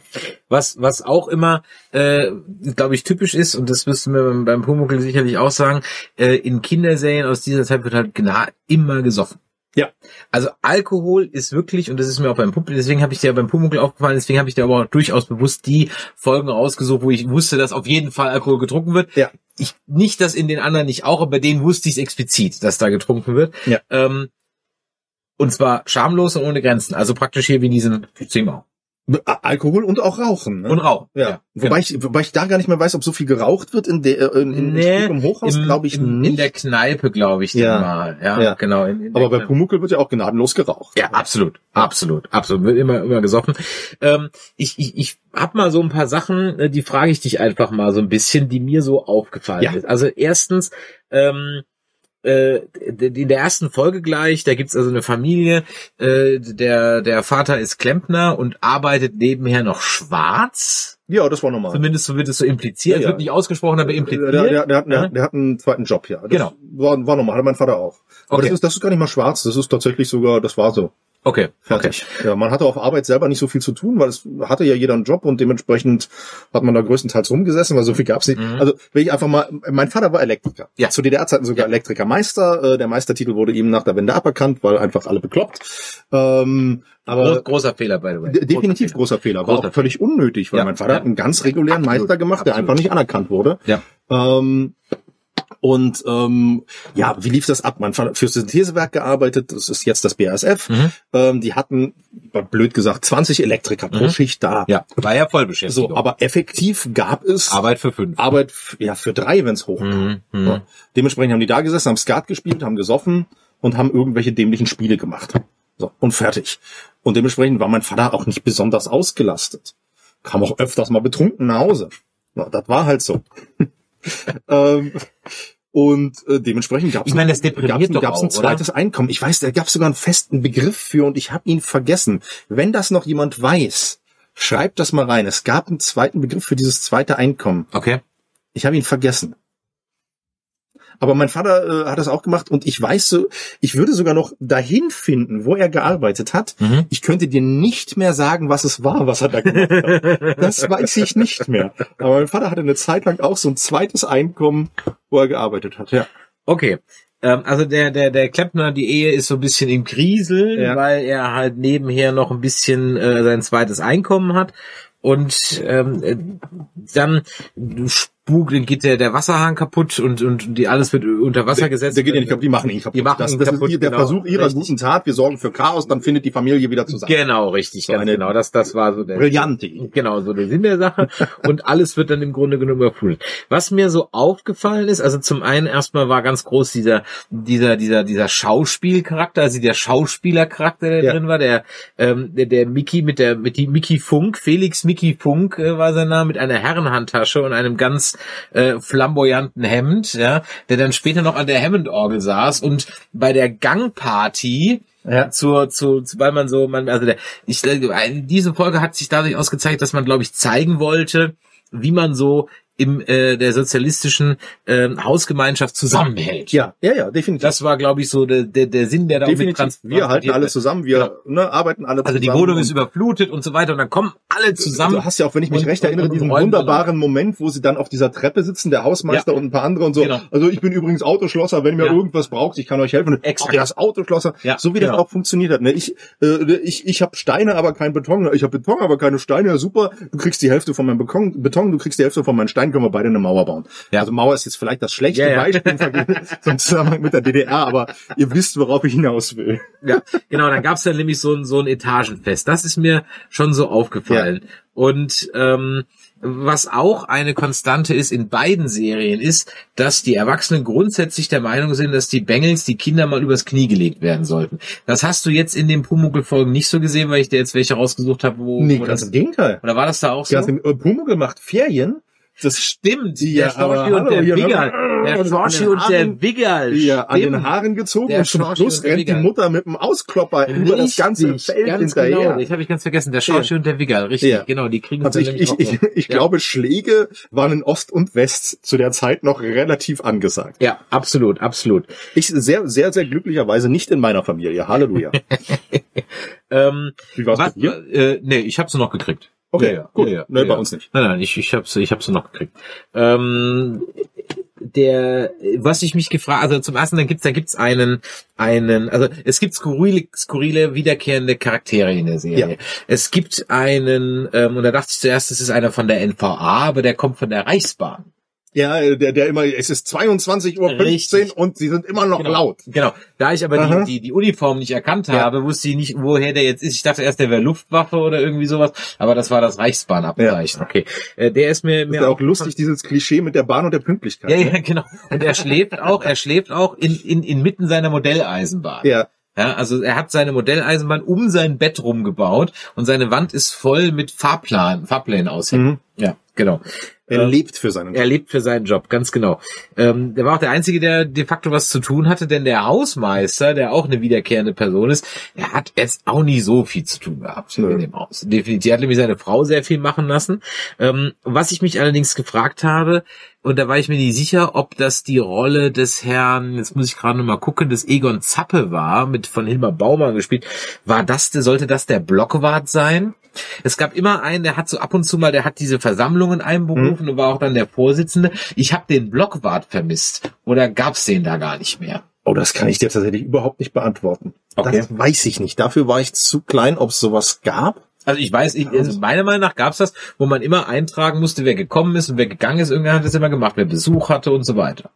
Was, was auch immer, äh, glaube ich, typisch ist, und das müssten wir beim, beim Pumuckl sicherlich auch sagen, äh, in Kinderserien aus dieser Zeit wird halt gna immer gesoffen. Ja. Also Alkohol ist wirklich, und das ist mir auch beim Pumuckl, deswegen habe ich dir beim Pumuckl aufgefallen, deswegen habe ich dir aber auch durchaus bewusst die Folgen rausgesucht, wo ich wusste, dass auf jeden Fall Alkohol getrunken wird. Ja. Ich, nicht, dass in den anderen nicht auch, aber bei denen wusste ich es explizit, dass da getrunken wird. Ja. Ähm, und zwar schamlos und ohne Grenzen. Also praktisch hier wie in diesem Zimmer. Alkohol und auch Rauchen. Ne? Und Rauch. Ja. Wobei, ich, wobei ich da gar nicht mehr weiß, ob so viel geraucht wird in der äh, in, in, Nee, im Hochhaus, glaube ich im, nicht. In der Kneipe, glaube ich, Ja. mal. Ja, Ja. genau. In, in aber bei. Pumuckl wird ja auch gnadenlos geraucht. Ja, absolut, absolut, absolut. Wird immer, immer gesoffen. Ähm, ich, ich, ich hab mal so ein paar Sachen, äh, die frage ich dich einfach mal so ein bisschen, die mir so aufgefallen Ja. ist. Also erstens, ähm, äh, in der ersten Folge gleich, da gibt's also eine Familie, äh, der, der Vater ist Klempner und arbeitet nebenher noch schwarz. Ja, das war normal. Zumindest so wird es so impliziert. Ja, ja. wird nicht ausgesprochen, aber impliziert. Der, der, der, der, der hat einen zweiten Job, ja. Das Genau. War, war normal, hatte mein Vater auch. Aber Okay. das, ist, das ist gar nicht mal schwarz, das ist tatsächlich sogar, das war so. Okay, Fertig. Ja, man hatte auf Arbeit selber nicht so viel zu tun, weil es hatte ja jeder einen Job und dementsprechend hat man da größtenteils rumgesessen, weil so viel gab's nicht. Also will ich einfach mal, mein Vater war Elektriker. Mhm. Ja. Zu DDR-Zeiten sogar Ja. Elektrikermeister. Äh, Der Meistertitel wurde ihm nach der Wende aberkannt, weil einfach alle bekloppt. Ähm, Aber großer Fehler, by the way. de- definitiv großer Fehler. War Großer auch völlig unnötig, weil Ja. mein Vater Ja. hat einen ganz regulären Absolut. Meister gemacht, der Absolut. einfach nicht anerkannt wurde. Ja. Ähm, und ähm, ja, wie lief das ab? Mein Vater hat fürs Synthesewerk gearbeitet, das ist jetzt das BASF. Mhm. Ähm, die hatten, blöd gesagt, 20 Elektriker pro Mhm. Schicht da. Ja, war ja Vollbeschäftigung. So, aber effektiv gab es Arbeit für fünf. Arbeit ja, für drei, wenn es hochkam. Mhm. So. Dementsprechend haben die da gesessen, haben Skat gespielt, haben gesoffen und haben irgendwelche dämlichen Spiele gemacht. So, und fertig. Und dementsprechend war mein Vater auch nicht besonders ausgelastet. Kam auch öfters mal betrunken nach Hause. Ja, das war halt so. <laughs> ähm, und äh, dementsprechend gab es Ich meine, das deprimiert doch gab's ein auch, oder? zweites Einkommen. Ich weiß, da gab es sogar einen festen Begriff für und ich habe ihn vergessen. Wenn das noch jemand weiß, schreibt das mal rein. Es gab einen zweiten Begriff für dieses zweite Einkommen. Okay. Ich habe ihn vergessen. Aber mein Vater äh, hat das auch gemacht und ich weiß so, ich würde sogar noch dahin finden, wo er gearbeitet hat. Mhm. Ich könnte dir nicht mehr sagen, was es war, was er da gemacht hat. Das weiß ich nicht mehr. Aber mein Vater hatte eine Zeit lang auch so ein zweites Einkommen, wo er gearbeitet hat. Ja. Okay. Ähm, also der, der, der Klempner, die Ehe ist so ein bisschen im Kriseln, Ja. weil er halt nebenher noch ein bisschen äh, sein zweites Einkommen hat. Und ähm, äh, dann spukt, dann geht der, der Wasserhahn kaputt und, und die alles wird unter Wasser gesetzt. Der geht ja nicht kaputt, die machen ihn kaputt. Die machen das, das kaputt, ist der genau. Versuch ihrer Richtig. guten Tat. Wir sorgen für Chaos, dann findet die Familie wieder zusammen. Genau, richtig, So ganz genau. Das, das war so der Brillante. Genau, so der Sinn der Sache. Und alles wird dann im Grunde genommen überflutet. Was mir so aufgefallen ist, also zum einen erstmal war ganz groß dieser, dieser, dieser, dieser Schauspielcharakter, also der Schauspielercharakter, der Ja. drin war, der, ähm, der, der Mickey mit der, mit die Mickey Funk, Felix Mickey Funk äh, war sein Name, mit einer Herrenhandtasche und einem ganz äh, flamboyanten Hemd, ja, der dann später noch an der Hammond-Orgel saß und bei der Gangparty Ja. zur, zu, zu, weil man so, man, also der, ich, diese Folge hat sich dadurch ausgezeichnet, dass man, glaube ich, zeigen wollte, wie man so im äh, der sozialistischen äh, Hausgemeinschaft zusammenhält. Ja, ja, ja, definitiv. Das war, glaube ich, so der, der, der Sinn, der da mit definitiv. trans Wir halten alle zusammen, wir ne, arbeiten alle Also zusammen. die Wohnung ist überflutet und so weiter und dann kommen alle zusammen. Du hast ja auch, wenn ich mich und- recht erinnere, und diesen wunderbaren Moment, wo sie dann auf dieser Treppe sitzen, der Hausmeister Ja. und ein paar andere und so. Genau. Also ich bin übrigens Autoschlosser, wenn ihr Ja. irgendwas braucht, ich kann euch helfen. Exakt. Der ist Autoschlosser. Ja, so wie das genau. auch funktioniert hat. Ne? Ich, äh, ich, ich habe Steine, aber kein Beton. Ich habe Beton, aber keine Steine. Ja, super. Du kriegst die Hälfte von meinem Beton, Beton, du kriegst die Hälfte von meinen Steinen, können wir beide eine Mauer bauen. Ja. Also Mauer ist jetzt vielleicht das schlechte Ja, ja. Beispiel im <laughs> Zusammenhang mit der DDR, aber ihr wisst, worauf ich hinaus will. Ja, genau, dann gab's dann nämlich so ein, so ein Etagenfest. Das ist mir schon so aufgefallen. Und ähm, was auch eine Konstante ist in beiden Serien, ist, dass die Erwachsenen grundsätzlich der Meinung sind, dass die Bengels die Kinder mal übers Knie gelegt werden sollten. Das hast du jetzt in den Pumuckl-Folgen nicht so gesehen, weil ich dir jetzt welche rausgesucht habe, wo, Nee, wo ganz das, im Gegenteil. oder war das da auch so? Im, äh, Pumuckl macht Ferien. Das Stimmt, Ja, der Schorschi und der Wiggerl. Der Schorschi und der Wiggerl. ja, an den. Haaren gezogen Der und zum Schorschi Schluss und der rennt die. Mutter mit dem Ausklopper über das ganze Richtig, Feld ganz hinterher. Genau, das habe ich ganz vergessen. Der Schorschi und der Wiggerl, richtig, Ja. genau, die kriegen Also ich, ich, ich, ich Ja. glaube, Schläge waren in Ost und West zu der Zeit noch relativ angesagt. Ja, absolut, absolut. Ich sehr, sehr, sehr glücklicherweise nicht in meiner Familie. Halleluja. <laughs> Ähm, Wie war's was, bei dir? äh, nee, ich habe sie noch gekriegt. Okay, ja, ja, gut. Ja, ja, bei uns nicht. Nein, nein, ich, ich habe sie, ich habe sie noch gekriegt. Ähm, der, was ich mich gefragt, also zum ersten, dann gibt's, da gibt's einen, einen, also es gibt skurrile, skurrile wiederkehrende Charaktere in der Serie. Ja. Es gibt einen, ähm, und da dachte ich zuerst, das ist einer von der NVA, aber der kommt von der Reichsbahn. Ja, der, der immer, es ist 22.15 Uhr Richtig. und sie sind immer noch Genau. laut. Genau. Da ich aber Aha. die, die, die Uniform nicht erkannt Ja. habe, wusste ich nicht, woher der jetzt ist. Ich dachte erst, der wäre Luftwaffe oder irgendwie sowas, aber das war das Reichsbahnabzeichen. Okay. Äh, der ist mir, Ist mir ja auch lustig, dieses Klischee mit der Bahn und der Pünktlichkeit. Ja, ne? ja, genau. Und er schläft auch, er schläft auch in, in, inmitten seiner Modelleisenbahn. ja. Ja, also er hat seine Modelleisenbahn um sein Bett rumgebaut und seine Wand ist voll mit Fahrplan, Fahrplänen aushängen. Mhm. Ja, genau. Er Ähm, lebt für seinen er lebt für seinen Job, ganz genau. Ähm, der war auch der Einzige, der de facto was zu tun hatte, denn der Hausmeister, der auch eine wiederkehrende Person ist, der hat jetzt auch nie so viel zu tun gehabt Nö. in dem Haus. Definitiv hat nämlich seine Frau sehr viel machen lassen. Ähm, was ich mich allerdings gefragt habe, und da war ich mir nicht sicher, ob das die Rolle des Herrn, jetzt muss ich gerade noch mal gucken, des Egon Zappe war, mit von Hilmar Baumann gespielt. War das, sollte das der Blockwart sein? Es gab immer einen, der hat so ab und zu mal, der hat diese Versammlungen einberufen und war auch dann der Vorsitzende. Ich habe den Blockwart vermisst. Oder gab's den da gar nicht mehr? Oh, das kann ich dir tatsächlich überhaupt nicht beantworten. Okay. Das weiß ich nicht. Dafür war ich zu klein, ob es sowas gab. Also ich weiß, ich, also meiner Meinung nach gab's das, wo man immer eintragen musste, wer gekommen ist und wer gegangen ist. Irgendwer hat das immer gemacht, wer Besuch hatte und so weiter.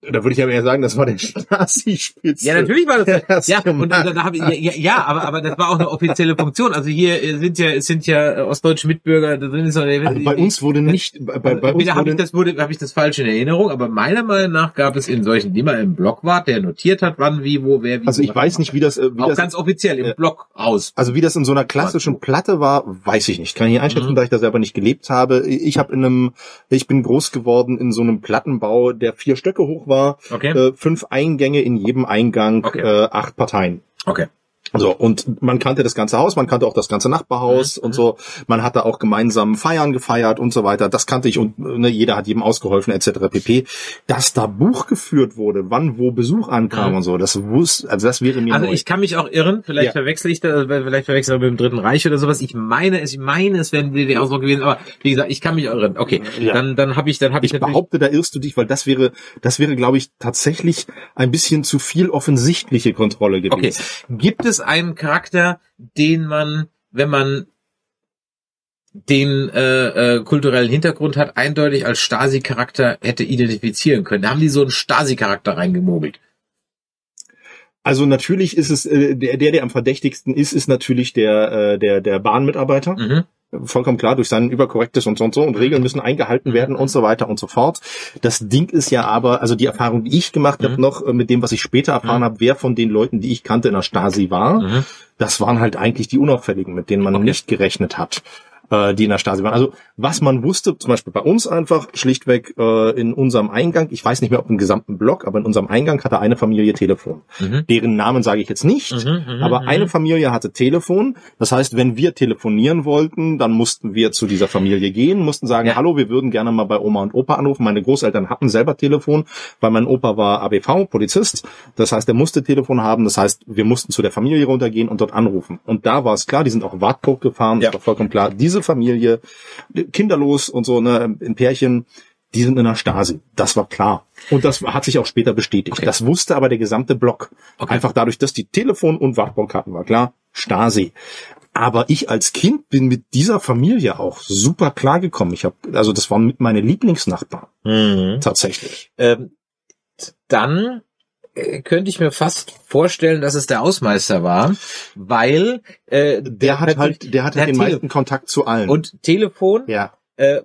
Da würde ich aber eher sagen, das war der Stasi-Spitze. Ja, natürlich war das. Ja, und da, da hab ich, ja, ja, aber, aber das war auch eine offizielle Funktion. Also hier äh, sind ja, sind ja äh, ostdeutsche Mitbürger da drin. Ist, Also bei uns wurde nicht, bei, bei, uns habe ich das wurde, habe ich das falsch in Erinnerung, aber meiner Meinung nach gab es in solchen, die mal im Blog war, der notiert hat, wann, wie, wo, wer, wie. also ich weiß nicht, wie das, äh, wie Auch das, ganz offiziell im Ja. Blog aus. also wie das in so einer klassischen Platte war, weiß ich nicht. Kann ich nicht einschätzen, Mhm. da ich da selber nicht gelebt habe. Ich habe in einem, ich bin groß geworden in so einem Plattenbau, der vier Stöcke hoch war, Okay. äh, fünf Eingänge in jedem Eingang, Okay. äh, acht Parteien. Okay. So, und man kannte das ganze Haus, man kannte auch das ganze Nachbarhaus Mhm. und so. Man hat da auch gemeinsam Feiern gefeiert und so weiter. Das kannte ich und ne, jeder hat jedem ausgeholfen etc. pp. Dass da Buch geführt wurde, wann wo Besuch ankam Mhm. und so, das wusste, also das wäre mir Also neu. ich kann mich auch irren, vielleicht Ja. verwechsel ich da, vielleicht verwechsel ich mit dem Dritten Reich oder sowas. Ich meine es, ich meine es wäre ein DDR-Ausdruck gewesen, aber wie gesagt, ich kann mich auch irren. Okay, Ja. dann dann habe ich, dann habe ich, ich behaupte, da irrst du dich, weil das wäre, das wäre, glaube ich, tatsächlich ein bisschen zu viel offensichtliche Kontrolle gewesen. Okay. Gibt es einen Charakter, den man, wenn man den äh, äh, kulturellen Hintergrund hat, eindeutig als Stasi-Charakter hätte identifizieren können? Da haben die so einen Stasi-Charakter reingemogelt. Also natürlich ist es äh, der, der, der am verdächtigsten ist, ist natürlich der, äh, der, der Bahnmitarbeiter. Mhm. Vollkommen klar durch sein überkorrektes und so und so und Regeln müssen eingehalten werden und so weiter und so fort. Das Ding ist ja aber, also die Erfahrung, die ich gemacht habe Mhm. noch äh, mit dem, was ich später erfahren Mhm. habe, wer von den Leuten, die ich kannte in der Stasi war, Mhm. das waren halt eigentlich die Unauffälligen, mit denen man Okay. nicht gerechnet hat. Äh, die in der Stasi waren. Also was man wusste, zum Beispiel bei uns einfach schlichtweg äh, in unserem Eingang, ich weiß nicht mehr ob im gesamten Block, aber in unserem Eingang hatte eine Familie Telefon. Mhm. Deren Namen sage ich jetzt nicht, Mhm, mhm, aber mhm. eine Familie hatte Telefon. Das heißt, wenn wir telefonieren wollten, dann mussten wir zu dieser Familie gehen, mussten sagen, Ja. hallo, wir würden gerne mal bei Oma und Opa anrufen. Meine Großeltern hatten selber Telefon, weil mein Opa war ABV, Polizist. Das heißt, er musste Telefon haben. Das heißt, wir mussten zu der Familie runtergehen und dort anrufen. Und da war es klar, die sind auch Wartburg gefahren, Ja. das war vollkommen klar. Diese Familie, kinderlos und so, ne, in Pärchen, die sind in der Stasi. Das war klar. Und das hat sich auch später bestätigt. Okay. Das wusste aber der gesamte Block. Okay. Einfach dadurch, dass die Telefon- und Wartburg hatten, war klar, Stasi. Aber ich als Kind bin mit dieser Familie auch super klargekommen. Ich habe, also das waren mit meine Lieblingsnachbarn Mhm. tatsächlich. Ähm, dann könnte ich mir fast vorstellen, dass es der Hausmeister war, weil äh, Der hat halt, der hatte der den Tele- meisten Kontakt zu allen. und Telefon, ja, äh,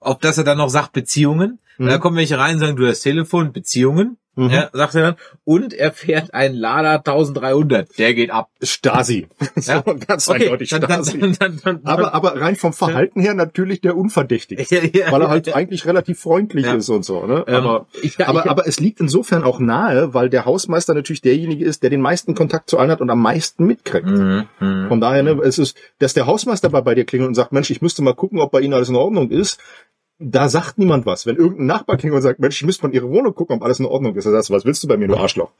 auf das er dann noch sagt Beziehungen. Mhm. Da kommen welche rein und sagen, du hast Telefon, Beziehungen. Mhm. Ja, sagt er dann. Und er fährt einen Lada 1300. Der geht ab. Stasi. <laughs> Ja? so, ganz Okay, eindeutig Stasi. dann, dann, dann, aber, aber rein vom Verhalten her natürlich der Unverdächtige. <laughs> Ja, ja, weil er ja, halt ja. eigentlich relativ freundlich Ja. ist und so, ne? Ähm, aber, ich- aber, aber es liegt insofern auch nahe, weil der Hausmeister natürlich derjenige ist, der den meisten Kontakt zu allen hat und am meisten mitkriegt. Mhm, mhm. Von daher, ne, es ist, dass der Hausmeister bei, bei dir klingelt und sagt, Mensch, ich müsste mal gucken, ob bei Ihnen alles in Ordnung ist. Da sagt niemand was. Wenn irgendein Nachbar klingelt und sagt, Mensch, ich müsste mal in Ihre Wohnung gucken, ob alles in Ordnung ist, dann sagst du, was willst du bei mir, du Arschloch?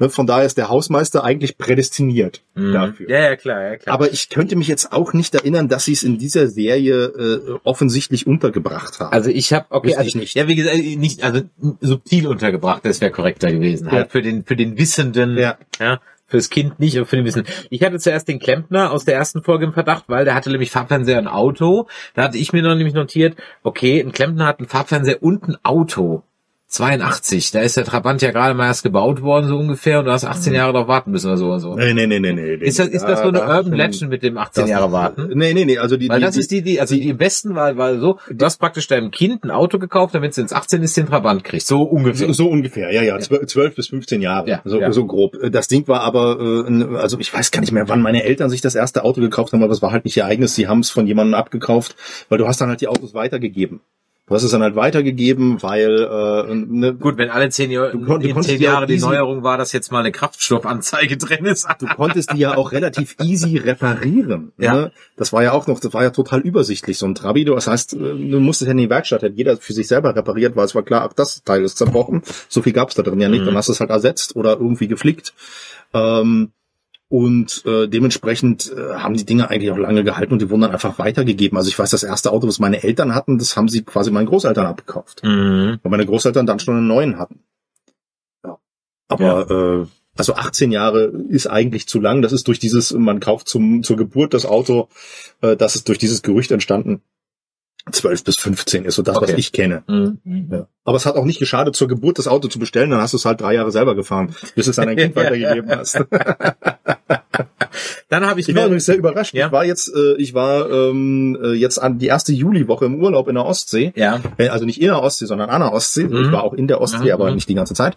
Ne, von daher ist der Hausmeister eigentlich prädestiniert Mhm. dafür. Ja, ja, klar, ja, klar. Aber ich könnte mich jetzt auch nicht erinnern, dass sie es in dieser Serie äh, offensichtlich untergebracht haben. Also ich habe okay, also ich nicht. ja wie gesagt nicht also subtil untergebracht, das wäre korrekter gewesen. Ja. Halt für den für den Wissenden, Ja. ja, fürs Kind nicht, aber für den Wissen. Ich hatte zuerst den Klempner aus der ersten Folge im Verdacht, weil der hatte nämlich Farbfernseher und Auto. Da hatte ich mir noch nämlich notiert, okay, ein Klempner hat einen Farbfernseher und ein Auto. 82, da ist der Trabant ja gerade mal erst gebaut worden, so ungefähr, und du hast 18 Jahre darauf warten müssen oder so oder so. nee, nee, nee, nee, nee. Ist das, ist das so eine Da- Urban Legend mit dem 18 das- Jahre warten? Nee, nee, nee, also die, Weil die, das ist die, die, also die im Besten war, war so, du hast praktisch deinem Kind ein Auto gekauft, damit es ins 18 ist, den Trabant kriegt. So ungefähr. So, so ungefähr, ja, ja, zwölf, zwölf bis 15 Jahre, Ja, so, ja. so grob. Das Ding war aber, äh, also ich weiß gar nicht mehr, wann meine Eltern sich das erste Auto gekauft haben, aber es war halt nicht ihr eigenes, sie haben es von jemandem abgekauft, weil du hast dann halt die Autos weitergegeben. Du hast es dann halt weitergegeben, weil äh, ne, Gut, wenn alle zehn, Jahre, Du du zehn Jahre die easy- Neuerung war, dass jetzt mal eine Kraftstoffanzeige <laughs> drin ist. du konntest die ja auch relativ easy reparieren. Ja. Ne? Das war ja auch noch, das war ja total übersichtlich, so ein Trabi. Das heißt, äh, du musstest ja in die Werkstatt, hat jeder für sich selber repariert, weil es war klar, ach, das Teil ist zerbrochen. So viel gab's da drin ja nicht. Mhm. Dann hast du es halt ersetzt oder irgendwie geflickt. Ähm, und äh, dementsprechend äh, haben die Dinge eigentlich auch lange gehalten und die wurden dann einfach weitergegeben. Also ich weiß, das erste Auto, was meine Eltern hatten, das haben sie quasi meinen Großeltern abgekauft. Mhm. Weil meine Großeltern dann schon einen neuen hatten. Ja. Aber äh, also 18 Jahre ist eigentlich zu lang. Das ist durch dieses, man kauft zum, zur Geburt das Auto, äh, das ist durch dieses Gerücht entstanden. 12 bis 15 ist so das, was Okay. ich kenne. Mhm. Ja. Aber es hat auch nicht geschadet, zur Geburt das Auto zu bestellen, dann hast du es halt drei Jahre selber gefahren, bis es an dein Kind <laughs> weitergegeben hast. <laughs> Dann habe ich, Ich war übrigens sehr überrascht. Ja. Ich war jetzt, äh, ich war ähm, äh, jetzt an die erste Juliwoche im Urlaub in der Ostsee. ja, Äh, Also nicht in der Ostsee, sondern an der Ostsee. Mhm. Ich war auch in der Ostsee, Mhm. aber nicht die ganze Zeit.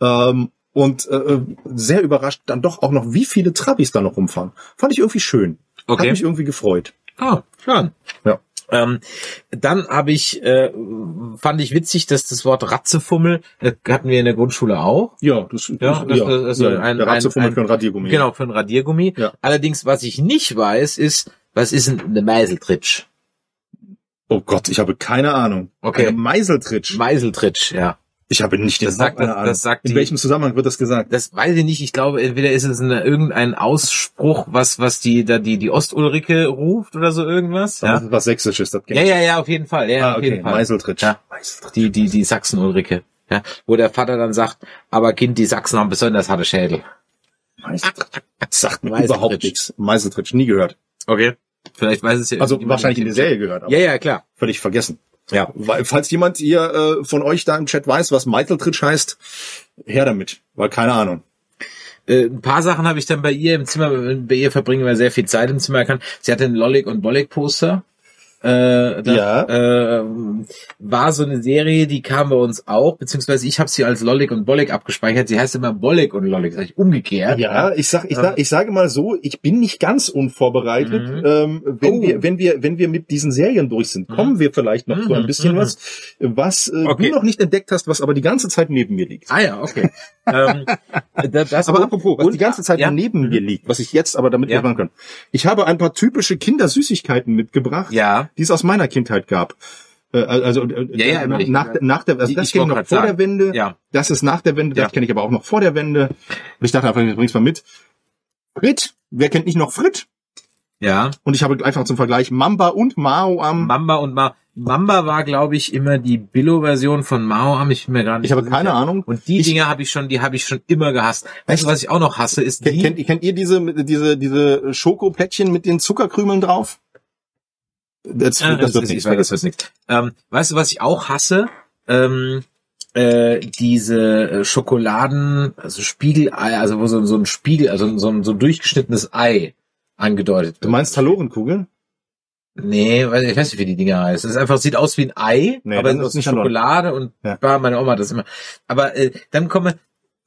Ähm, und äh, sehr überrascht dann doch auch noch, wie viele Trabis da noch rumfahren. Fand ich irgendwie schön. Okay. Hat mich irgendwie gefreut. ah, schön. Ja. Ähm, dann habe ich, äh, fand ich witzig, dass das Wort Ratzefummel äh, hatten wir in der Grundschule auch. Ja, das, Ja, das- das ist so ja, ein- der Ratzefummel ein- für ein Radiergummi. Genau, für ein Radiergummi. Ja. Allerdings, was ich nicht weiß, ist, was ist denn eine Meiseltritsch? Oh Gott, ich habe keine Ahnung. Okay. Eine Meiseltritsch. Meiseltritsch, ja. Ich habe nicht den Das sagt- das- das sagt In die- welchem Zusammenhang wird das gesagt? Das weiß ich nicht. Ich glaube, entweder ist es eine, irgendein Ausspruch, was, was die, da die, die Ostulrike ruft oder so irgendwas. Ja, ist was Sächsisches, das kenn ja, ja, ja, auf jeden Fall. Ja, Ah, auf okay, jeden Fall. Meiseltritsch. Ja. Meiseltritsch. Die, die, die Sachsen-Ulrike. Ja, wo der Vater dann sagt, aber Kind, die Sachsen haben besonders harte Schädel. Meiseltritsch. Sagt mir überhaupt nichts. Meiseltritsch, nie gehört. Okay. Vielleicht weiß es ja Also wahrscheinlich in der. Serie gehört, aber Ja, ja, klar. völlig vergessen. Ja, weil, falls jemand hier äh, von euch da im Chat weiß, was Meiseltritsch heißt, her damit, weil keine Ahnung. Äh, ein paar Sachen habe ich dann bei ihr im Zimmer, bei ihr verbringen wir sehr viel Zeit im Zimmer erkannt. Sie hatte ein Lollig und Bollig Poster. Äh, das, Ja. äh, war so eine Serie, die kam bei uns auch, beziehungsweise ich habe sie als Lollig und Bollig abgespeichert. Sie heißt immer Bollig und Lollig, sag ich umgekehrt. Ja, ich sag, ich sag, ich sage mal so, ich bin nicht ganz unvorbereitet. Mhm. Ähm, wenn Oh. wir, wenn wir, wenn wir mit diesen Serien durch sind, kommen wir vielleicht noch zu ein Mhm. bisschen Mhm. was, was äh, Okay. du noch nicht entdeckt hast, was aber die ganze Zeit neben mir liegt. Ah ja, okay. <laughs> ähm, da- das Aber apropos, was und- die ganze Zeit ja, neben mir liegt, was ich jetzt aber damit ja. machen kann. Ich habe ein paar typische Kindersüßigkeiten mitgebracht, Ja. Die es aus meiner Kindheit gab. Äh, Also äh, Ja, ja, nach, ich- nach, nach der, also ich- das kenne ich noch vor grad der Wende, Ja. das ist nach der Wende, das kenne ich aber auch noch vor der Wende. Und ich dachte einfach, ich bring's mal mit. Frit, wer kennt nicht noch Frit? Ja. Und ich habe einfach zum Vergleich Mamba und Mao am. Mamba und Ma Mamba war, glaube ich, immer die Billo-Version von Mao am. Ich bin mir gar nicht Ich habe so keine sicher. Ahnung. Und die Ich- Dinge habe ich schon, die habe ich schon immer gehasst. Weißt du, was ich auch noch hasse, ist Kennt, die. kennt, kennt ihr diese, diese, diese Schokoplättchen mit den Zuckerkrümeln drauf? Das, Ah, das wird ist- nichts. das wird nichts. Ähm, weißt du, was ich auch hasse? Ähm, äh, diese äh, Schokoladen, also Spiegelei, also wo so, so ein Spiegel, also so ein, so ein durchgeschnittenes Ei angedeutet Du wird. meinst Halorenkugeln? Nee, weil ich weiß nicht, wie die Dinger heißen. Es einfach, sieht aus wie ein Ei, Nee, aber es ist nicht Schokolade und Ja. meine Oma hat das immer. Aber äh, dann komme,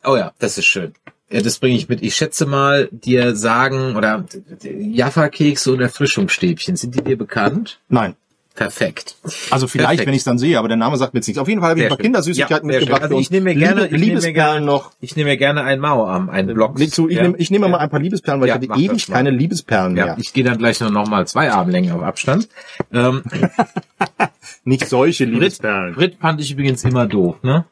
oh ja, das ist schön. Ja, das bringe ich mit. Ich schätze mal, dir sagen oder Jaffa-Kekse und Erfrischungsstäbchen, sind die dir bekannt? Nein. Perfekt. Also vielleicht, Perfekt. wenn ich es dann sehe, aber der Name sagt mir jetzt nichts. Auf jeden Fall habe ich ein paar. Kindersüßigkeiten Ja, mitgebracht. Also ich nehme mir gerne- Liebe, ich nehme mir Liebesperlen gerne- noch. Ich nehme mir gerne einen Mauerarm, einen Block. Ich, ja. nehme, ich nehme mal ein paar Liebesperlen, weil Ja, ich hatte ewig keine Liebesperlen ja, mehr. ich gehe dann gleich noch, noch mal zwei Armlängen auf Abstand. Ähm, <laughs> Nicht solche Liebesperlen. Frit fand ich übrigens immer doof, ne?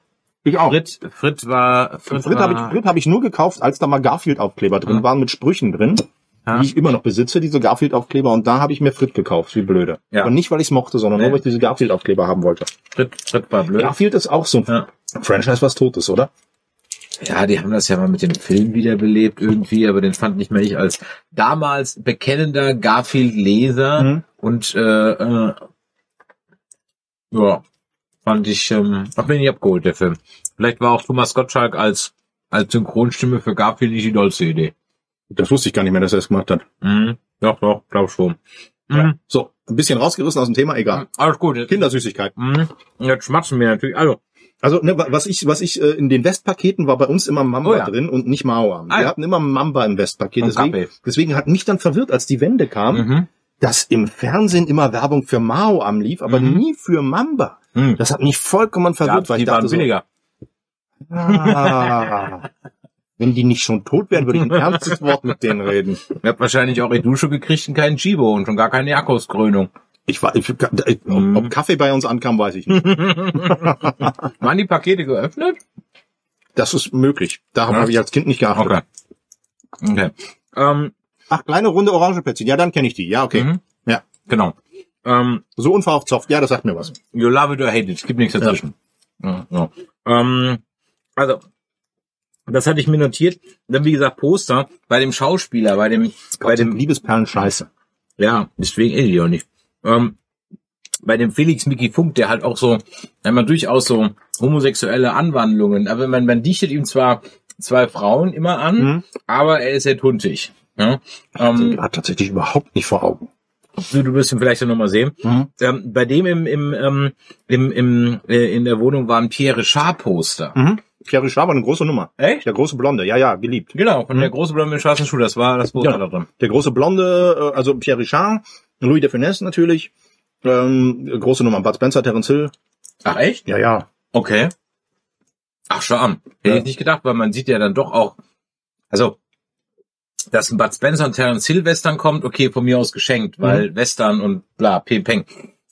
Ich auch. Frit, Frit war, Frit, Frit war, habe ich, Frit hab ich nur gekauft, als da mal Garfield-Aufkleber drin Ja. waren mit Sprüchen drin, Ja. die ich immer noch besitze, diese Garfield-Aufkleber. Und da habe ich mir Frit gekauft, wie blöde. Ja. Aber nicht, weil ich es mochte, sondern Nee. nur, weil ich diese Garfield-Aufkleber haben wollte. Frit, Frit war blöd. Garfield ist auch so ein Ja. Franchise, was tot ist, oder? Ja, die haben das ja mal mit dem Film wiederbelebt irgendwie, aber den fand nicht mehr ich als damals bekennender Garfield-Leser Mhm. und äh, äh, ja, fand ich, ähm, hat mich nicht abgeholt, der Film. Vielleicht war auch Thomas Gottschalk als als Synchronstimme für Garfield nicht die dollste Idee. Das wusste ich gar nicht mehr, dass er es gemacht hat. Mhm. Doch, doch, glaub schon. Mhm. So, ein bisschen rausgerissen aus dem Thema, egal. Alles gut. Kindersüßigkeiten. Mhm. Jetzt schmatzen wir natürlich. Also, Also, ne, wa- was ich, was ich äh, in den Westpaketen war bei uns immer Mamba Oh ja. drin und nicht Mauer. Wir ja. hatten immer Mamba im Westpaket. Deswegen, deswegen hat mich dann verwirrt, als die Wende kam, mhm. dass im Fernsehen immer Werbung für Mao am lief, aber Mhm. nie für Mamba. Mhm. Das hat mich vollkommen verwirrt, Ja, weil ich die waren dachte so, billiger. ah, <laughs> wenn die nicht schon tot wären, würde ich ein <laughs> ernstes Wort mit denen reden. Ihr habt wahrscheinlich auch die Dusche gekriegt und keinen Chibo und schon gar keine Jakobskrönung. Ich war, ich, ob, Mhm. ob Kaffee bei uns ankam, weiß ich nicht. <laughs> Waren die Pakete geöffnet? Das ist möglich. Darauf Ja. habe ich als Kind nicht geachtet. Okay. Okay. Ähm, Ach, kleine runde Orangeplätzchen. Ja, dann kenne ich die. Ja, okay. Mhm. Ja. genau. Ähm, So unverhofft. Ja, das sagt mir was. you love it or hate it. Es gibt nichts dazwischen. Ja. Ja, Ähm, also, das hatte ich mir notiert. Dann, wie gesagt, Poster bei dem Schauspieler, bei dem, bei Bei dem, Liebesperlen scheiße. ja, deswegen eh die auch nicht. Ähm, bei dem Felix Mickey Funk, der halt auch so, einmal durchaus so homosexuelle Anwandlungen, aber man, man dichtet ihm zwar zwei Frauen immer an, Mhm. aber er ist sehr tuntig. Ja? Ähm, hat tatsächlich überhaupt nicht vor Augen. Du, du wirst ihn vielleicht ja nochmal sehen. Mhm. Ähm, bei dem im, im, ähm, im, im, äh, in der Wohnung war ein Pierre Richard Poster. Mhm. Pierre Richard war eine große Nummer. Echt? Der große Blonde. Ja, ja, geliebt. Genau, von der große Blonde mit schwarzen Schuh, das war das Poster Ja. da drin. Der große Blonde, äh, also Pierre Richard, Louis de Finesse natürlich. Ähm, große Nummer. Bud Spencer, Terence Hill. Ach echt? Ja, ja. Okay. Ach, scham. Hätte Ja. ich nicht gedacht, weil man sieht ja dann doch auch, also, dass ein Bud Spencer und Terence Hill Western kommt, okay, von mir aus geschenkt, weil Western und bla, ping, peng.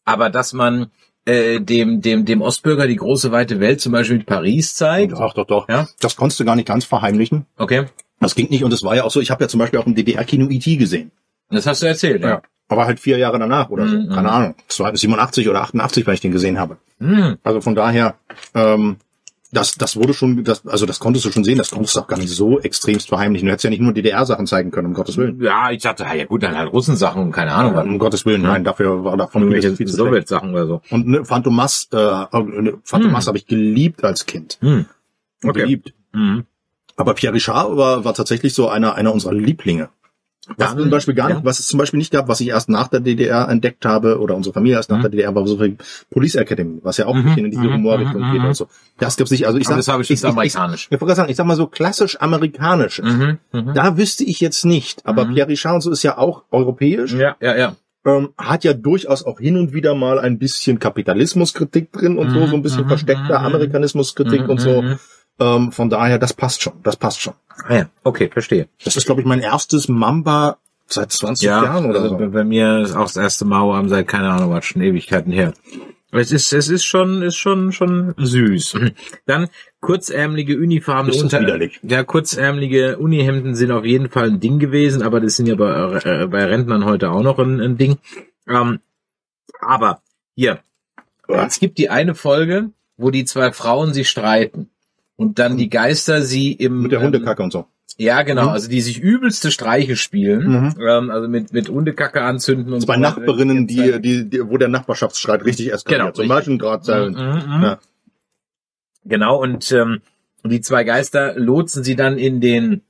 Aber dass man äh, dem, dem, dem Ostbürger die große weite Welt zum Beispiel mit Paris zeigt, Doch, doch, doch. Ja? Das konntest du gar nicht ganz verheimlichen. okay, Das ging nicht und es war ja auch so, ich habe ja zum Beispiel auch im DDR-Kino E.T. gesehen. das hast du erzählt, ja. Aber halt vier Jahre danach oder so. Mhm. Keine Ahnung. 87 oder 88, weil ich den gesehen habe. Hm. Also von daher, ähm, das, das wurde schon, das, also das konntest du schon sehen, das konntest du auch gar nicht so extremst verheimlichen. Du hättest ja nicht nur DDR-Sachen zeigen können, um Gottes Willen. Ja, ich dachte, ja gut, dann halt Russensachen und keine Ahnung, was. Um Gottes Willen, nein, dafür war davon Irgendwelche viel zu. Sowjetsachen oder so. Und ne, Phantomas, äh, äh, Phantomas Hm. habe ich geliebt als Kind. Hm. Okay. Geliebt. Mhm. Aber Pierre Richard war, war tatsächlich so einer, einer unserer Lieblinge. Was zum Beispiel gar nicht, was es zum Beispiel nicht gab, was ich erst nach der DDR entdeckt habe, oder unsere Familie erst nach der DDR, war so viel Police Academy, was ja auch ein bisschen in diese Humorrichtung geht und so. Das gibt's nicht. Also ich Aber sag, das habe ich jetzt amerikanisch. Ich, ich, ich, sagen, ich sag mal so klassisch amerikanisch. Da wüsste ich jetzt nicht. Aber Pierre Richard und so ist ja auch europäisch. Ja, ja, ja. Ähm, hat ja durchaus auch hin und wieder mal ein bisschen Kapitalismuskritik drin und so, so ein bisschen versteckter Amerikanismuskritik und so. Ähm, von daher, das passt schon. Das passt schon. Ah ja, okay, verstehe. Das ist, glaube ich, mein erstes Mamba seit 20 Jahren oder also so. bei- mir ist auch das erste Mauer am seit keine Ahnung was schon Ewigkeiten her. Es ist es ist schon ist schon schon süß. <laughs> Dann kurzärmelige Uniformen unter widerlich. ja kurzärmelige Unihemden sind auf jeden Fall ein Ding gewesen, aber das sind ja bei, äh, bei Rentnern heute auch noch ein, ein Ding. Ähm, aber hier es gibt die eine Folge, wo die zwei Frauen sich streiten und dann die Geister sie im Mit der ähm, Hundekacke und so. ja, genau. Mhm. Also die sich übelste Streiche spielen, ähm, also mit mit Hundekacke anzünden und Zwei so. Nachbarinnen, die, die, die, wo der Nachbarschaftsstreit richtig eskaliert. Genau, Zum. Beispiel gerade Mhm, mhm. Ja. Genau und ähm, die zwei Geister lotsen sie dann in den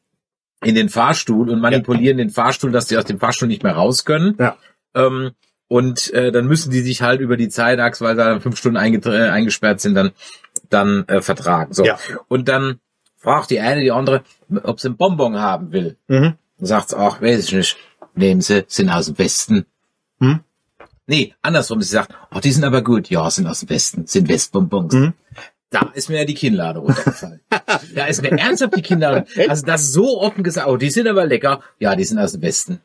in den Fahrstuhl und manipulieren den Fahrstuhl, dass sie aus dem Fahrstuhl nicht mehr raus können. Ja. Ähm, und äh, dann müssen die sich halt über die Zeitachs, weil sie dann fünf Stunden eingesperrt sind, dann dann äh, vertragen. So. Ja. Und dann fragt die eine die andere, ob sie einen Bonbon haben will. Mhm. Dann sagt sie, ach, weiß ich nicht. Nehmen sie, sind aus dem Westen. Hm? Nee, andersrum. Sie sagt, ach, die sind aber gut. Ja, sind aus dem Westen, sind Westbonbons. Mhm. Da ist mir ja die Kinnlade runtergefallen. <laughs> da ist mir ernsthaft die Kinnlade. Also das so offen gesagt, oh, die sind aber lecker. Ja, die sind aus dem Westen.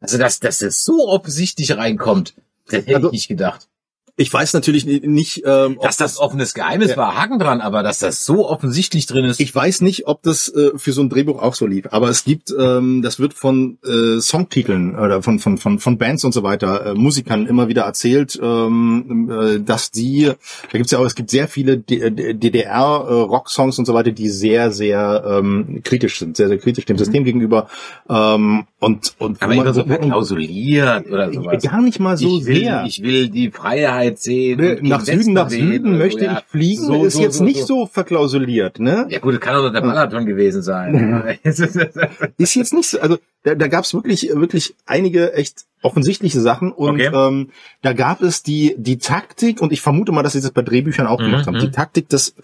Also dass, dass das so offensichtlich reinkommt, das hätte Also- ich nicht gedacht. Ich weiß natürlich ni- nicht, ähm, ob Dass das offenes Geheimnis Ja. war, Haken dran, aber dass das so offensichtlich drin ist. Ich weiß nicht, ob das äh, für so ein Drehbuch auch so lief, aber es gibt, ähm, das wird von äh, Songtiteln oder von von von von Bands und so weiter, äh, Musikern immer wieder erzählt, ähm, äh, dass die, da gibt's ja auch, es gibt sehr viele DDR äh, Rocksongs und so weiter, die sehr sehr ähm, kritisch sind, sehr sehr kritisch dem System gegenüber ähm, und und aber immer so verklausuliert oder sowas. gar nicht mal so ich will, sehr. Ich will die Freiheit sehen. Ne, nach Süden, Westen nach Süden möchte so, ja. ich fliegen, So, ist so, jetzt so, nicht so. so verklausuliert, ne? Ja gut, das kann doch der Marathon gewesen sein. <laughs> <laughs> ist jetzt nicht so, also da, da gab es wirklich, wirklich einige echt offensichtliche Sachen und Okay. ähm, da gab es die die Taktik und ich vermute mal, dass sie das bei Drehbüchern auch gemacht haben. mhm. Die Taktik, das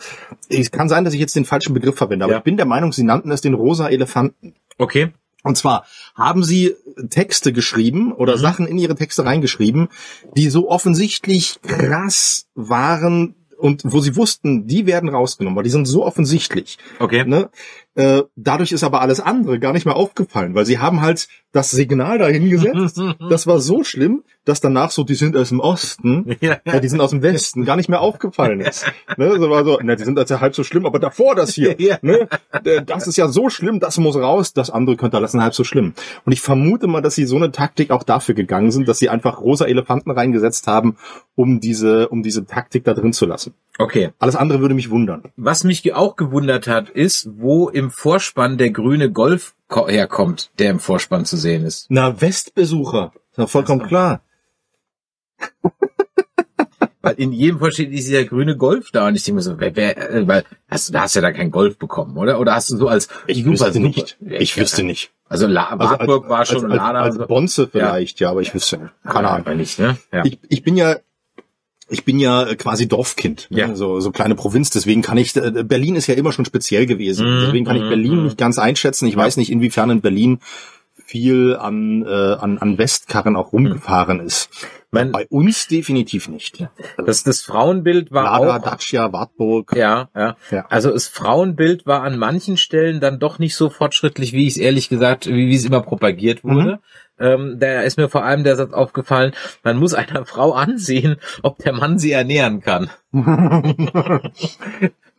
es kann sein, dass ich jetzt den falschen Begriff verwende, aber Ja. ich bin der Meinung, sie nannten es den rosa Elefanten. okay. Und zwar haben sie Texte geschrieben Mhm. oder Sachen in ihre Texte reingeschrieben, die so offensichtlich krass waren und wo sie wussten, die werden rausgenommen, weil die sind so offensichtlich. Okay. Ne? Äh, dadurch ist aber alles andere gar nicht mehr aufgefallen, weil sie haben halt das Signal dahingesetzt. <laughs> das war so schlimm, dass danach so, die sind aus dem Osten, <laughs> Ja. ja, die sind aus dem Westen, gar nicht mehr aufgefallen ist. <laughs> Ne? So war so, na, die sind also halb so schlimm, aber davor das hier, Ja. ne? Äh, das ist ja so schlimm, das muss raus, das andere könnte lassen halb so schlimm. Und ich vermute mal, dass sie so eine Taktik auch dafür gegangen sind, dass sie einfach rosa Elefanten reingesetzt haben, um diese, um diese Taktik da drin zu lassen. Okay. Alles andere würde mich wundern. Was mich auch gewundert hat, ist, wo im Vorspann der grüne Golf ko- herkommt, der im Vorspann zu sehen ist. Na, Westbesucher. Ist doch vollkommen klar. <laughs> Weil in jedem Fall steht dieser grüne Golf da und ich denke mir so, wer, wer, äh, weil hast du, da hast du ja da kein Golf bekommen, oder? Oder hast du so als Ich super, wüsste super- nicht. Ja, Ich wüsste nicht. Also La Wartburg war schon als, Lada. als, als Bonze vielleicht, ja. aber ich wüsste. Keine Ahnung. Nicht, ne? Ja. Ich, ich bin ja ich bin ja quasi Dorfkind, ne? Ja. so so kleine Provinz. Deswegen kann ich äh, Berlin ist ja immer schon speziell gewesen. Mhm, Deswegen kann ich mhm, Berlin mhm. nicht ganz einschätzen. Ich weiß nicht, inwiefern in Berlin viel an äh, an, an Westkarren auch rumgefahren ist. Mein- Bei uns definitiv nicht. das, das Frauenbild war Lada, auch Dacia, Wartburg. Ja, ja, Ja. Also das Frauenbild war an manchen Stellen dann doch nicht so fortschrittlich, wie ich es ehrlich gesagt, wie, wie es immer propagiert wurde. Ähm, da ist mir vor allem der Satz aufgefallen, man muss einer <laughs> Frau ansehen, ob der Mann sie ernähren kann. <laughs>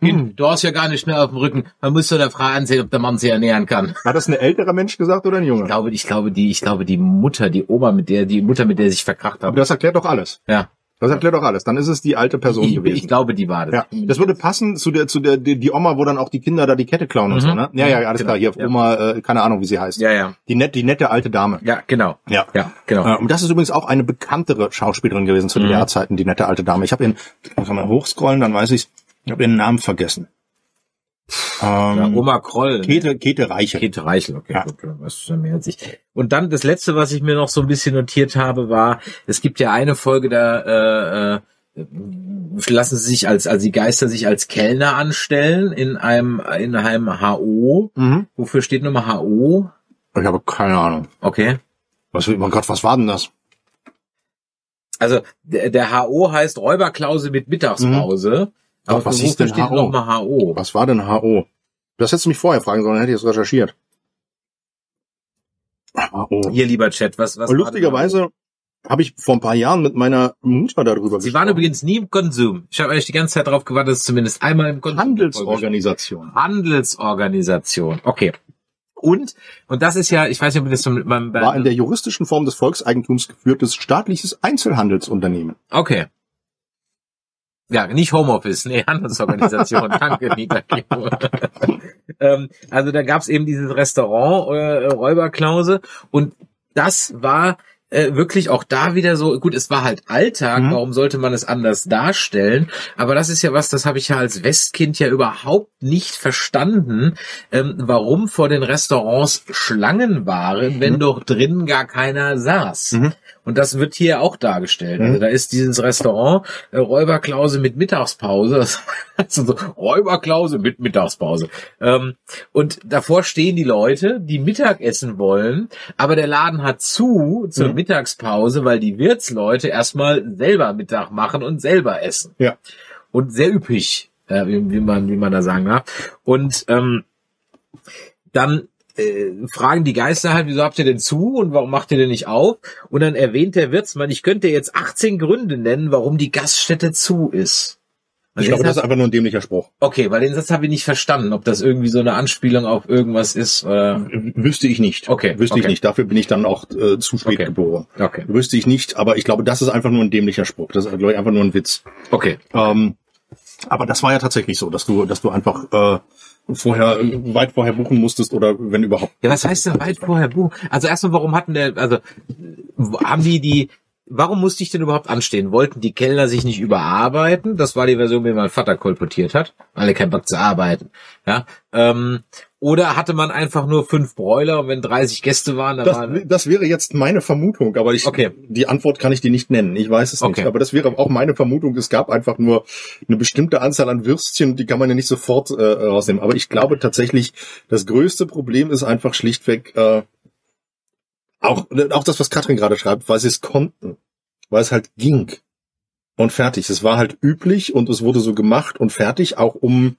Kind, Du hast ja gar nicht mehr auf dem Rücken. Man muss doch der Frau ansehen, ob der Mann sie ernähren kann. Hat das ein älterer Mensch gesagt oder ein Ich junger? glaube, ich glaube, die, ich glaube, die Mutter, die Oma, mit der, die Mutter, mit der sich verkracht Aber hat. das erklärt doch alles. Ja. Das erklärt doch alles. Dann ist es die alte Person Ich, gewesen. ich glaube, die war das. Ja, das würde passen zu der, zu der, die, die Oma, wo dann auch die Kinder da die Kette klauen und Mhm. so, ne? Ja, ja, alles Genau. klar. Hier, Ja. Oma, äh, keine Ahnung, wie sie heißt. ja, ja, Die, net, die nette alte Dame. ja, genau. Ja. Ja, genau. Äh, und das ist übrigens auch eine bekanntere Schauspielerin gewesen zu Mhm. DDR-Zeiten, die nette alte Dame. Ich habe ihren, kann mal hochscrollen, dann weiß ich's. Ich habe ihren Namen vergessen. Ähm, Oma Kroll. ne? Käthe, Käthe Reiche. Käthe Reichel, okay, Ja. gut, schon mehr als ich. Und dann das letzte, was ich mir noch so ein bisschen notiert habe, war, es gibt ja eine Folge, da äh, äh, lassen sie sich als, also die Geister sich als Kellner anstellen in einem, in einem HO. Mhm. Wofür steht nochmal HO? Ich habe keine Ahnung. Okay. Was, mein Gott, was war denn das? Also der, der HO heißt Räuberklause mit Mittagspause. Aber Ach, was wofür denn HO? nochmal HO? Was war denn HO? Das hättest du mich vorher fragen sollen, dann hätte ich es recherchiert. HO. Ihr lieber Chat, was, was Und lustigerweise habe ich vor ein paar Jahren mit meiner Mutter darüber Sie waren übrigens nie im Konsum. Ich habe eigentlich die ganze Zeit darauf gewartet, dass es zumindest einmal im Konsum Handelsorganisation. Handelsorganisation. Okay. Und, und das ist ja, ich weiß nicht, ob das so mit meinem War in der juristischen Form des Volkseigentums geführtes staatliches Einzelhandelsunternehmen. Okay. Ja, nicht Homeoffice, nee, Handelsorganisation. <laughs> Danke, Nita <laughs> ähm, Also da gab's eben dieses Restaurant äh, Räuberklause und das war äh, wirklich auch da wieder so, gut, es war halt Alltag, Mhm. warum sollte man es anders darstellen? Aber das ist ja was, das habe ich ja als Westkind ja überhaupt nicht verstanden, ähm, warum vor den Restaurants Schlangen waren, wenn Mhm. doch drinnen gar keiner saß. Mhm. Und das wird hier auch dargestellt. Mhm. Also da ist dieses Restaurant äh, Räuberklause mit Mittagspause. <laughs> Also so Räuberklause mit Mittagspause. Ähm, und davor stehen die Leute, die Mittag essen wollen, aber der Laden hat zu zur Mhm. Mittagspause, weil die Wirtsleute erstmal selber Mittag machen und selber essen. Ja. Und sehr üppig, äh, wie, wie man wie man da sagen darf. Und ähm, dann äh, fragen die Geister halt, wieso habt ihr denn zu und warum macht ihr denn nicht auf? Und dann erwähnt der Wirtsmann, ich könnte jetzt 18 Gründe nennen, warum die Gaststätte zu ist. Und Ich den glaube, das ist einfach nur ein dämlicher Spruch. okay, weil den Satz habe ich nicht verstanden, ob das irgendwie so eine Anspielung auf irgendwas ist. Äh, Wüsste ich nicht. Okay, Wüsste ich okay. nicht. Dafür bin ich dann auch äh, zu spät Okay. geboren. okay, Wüsste ich nicht, aber ich glaube, das ist einfach nur ein dämlicher Spruch. Das ist, glaube ich, einfach nur ein Witz. okay. Ähm, aber das war ja tatsächlich so, dass du, dass du einfach äh, vorher äh, weit vorher buchen musstest oder wenn überhaupt. Ja, was heißt denn weit vorher buchen? Also erstmal, warum hatten der, also haben die die, warum musste ich denn überhaupt anstehen? Wollten die Kellner sich nicht überarbeiten? Das war die Version, wie mein Vater kolportiert hat. Alle keinen Bock zu arbeiten. Ja. Ähm, oder hatte man einfach nur fünf Bräuler und wenn 30 Gäste waren, dann Das, waren das wäre jetzt meine Vermutung, aber ich, Okay. die Antwort kann ich dir nicht nennen. Ich weiß es Okay. nicht. Aber das wäre auch meine Vermutung. Es gab einfach nur eine bestimmte Anzahl an Würstchen, die kann man ja nicht sofort äh, rausnehmen. Aber ich glaube tatsächlich, das größte Problem ist einfach schlichtweg äh, auch, auch das, was Katrin gerade schreibt, weil sie es konnten. Weil es halt ging. Und fertig. Es war halt üblich und es wurde so gemacht und fertig, auch um,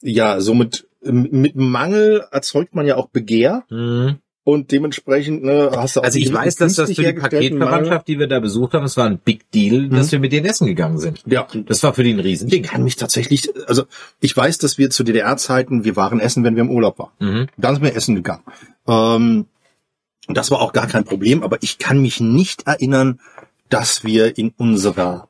ja, somit mit Mangel erzeugt man ja auch Begehr. Mhm. Und dementsprechend ne, hast du auch Also ich weiß, dass das für die Paketverwandtschaft, die wir da besucht haben, es war ein Big Deal, dass wir mit denen essen gegangen sind. Ja, Das war für die ein ich Riesending. kann mich tatsächlich, also ich weiß, dass wir zu DDR-Zeiten, wir waren essen, wenn wir im Urlaub waren. Mhm. Dann sind wir essen gegangen. Ähm, und das war auch gar kein Problem, aber ich kann mich nicht erinnern, dass wir in unserer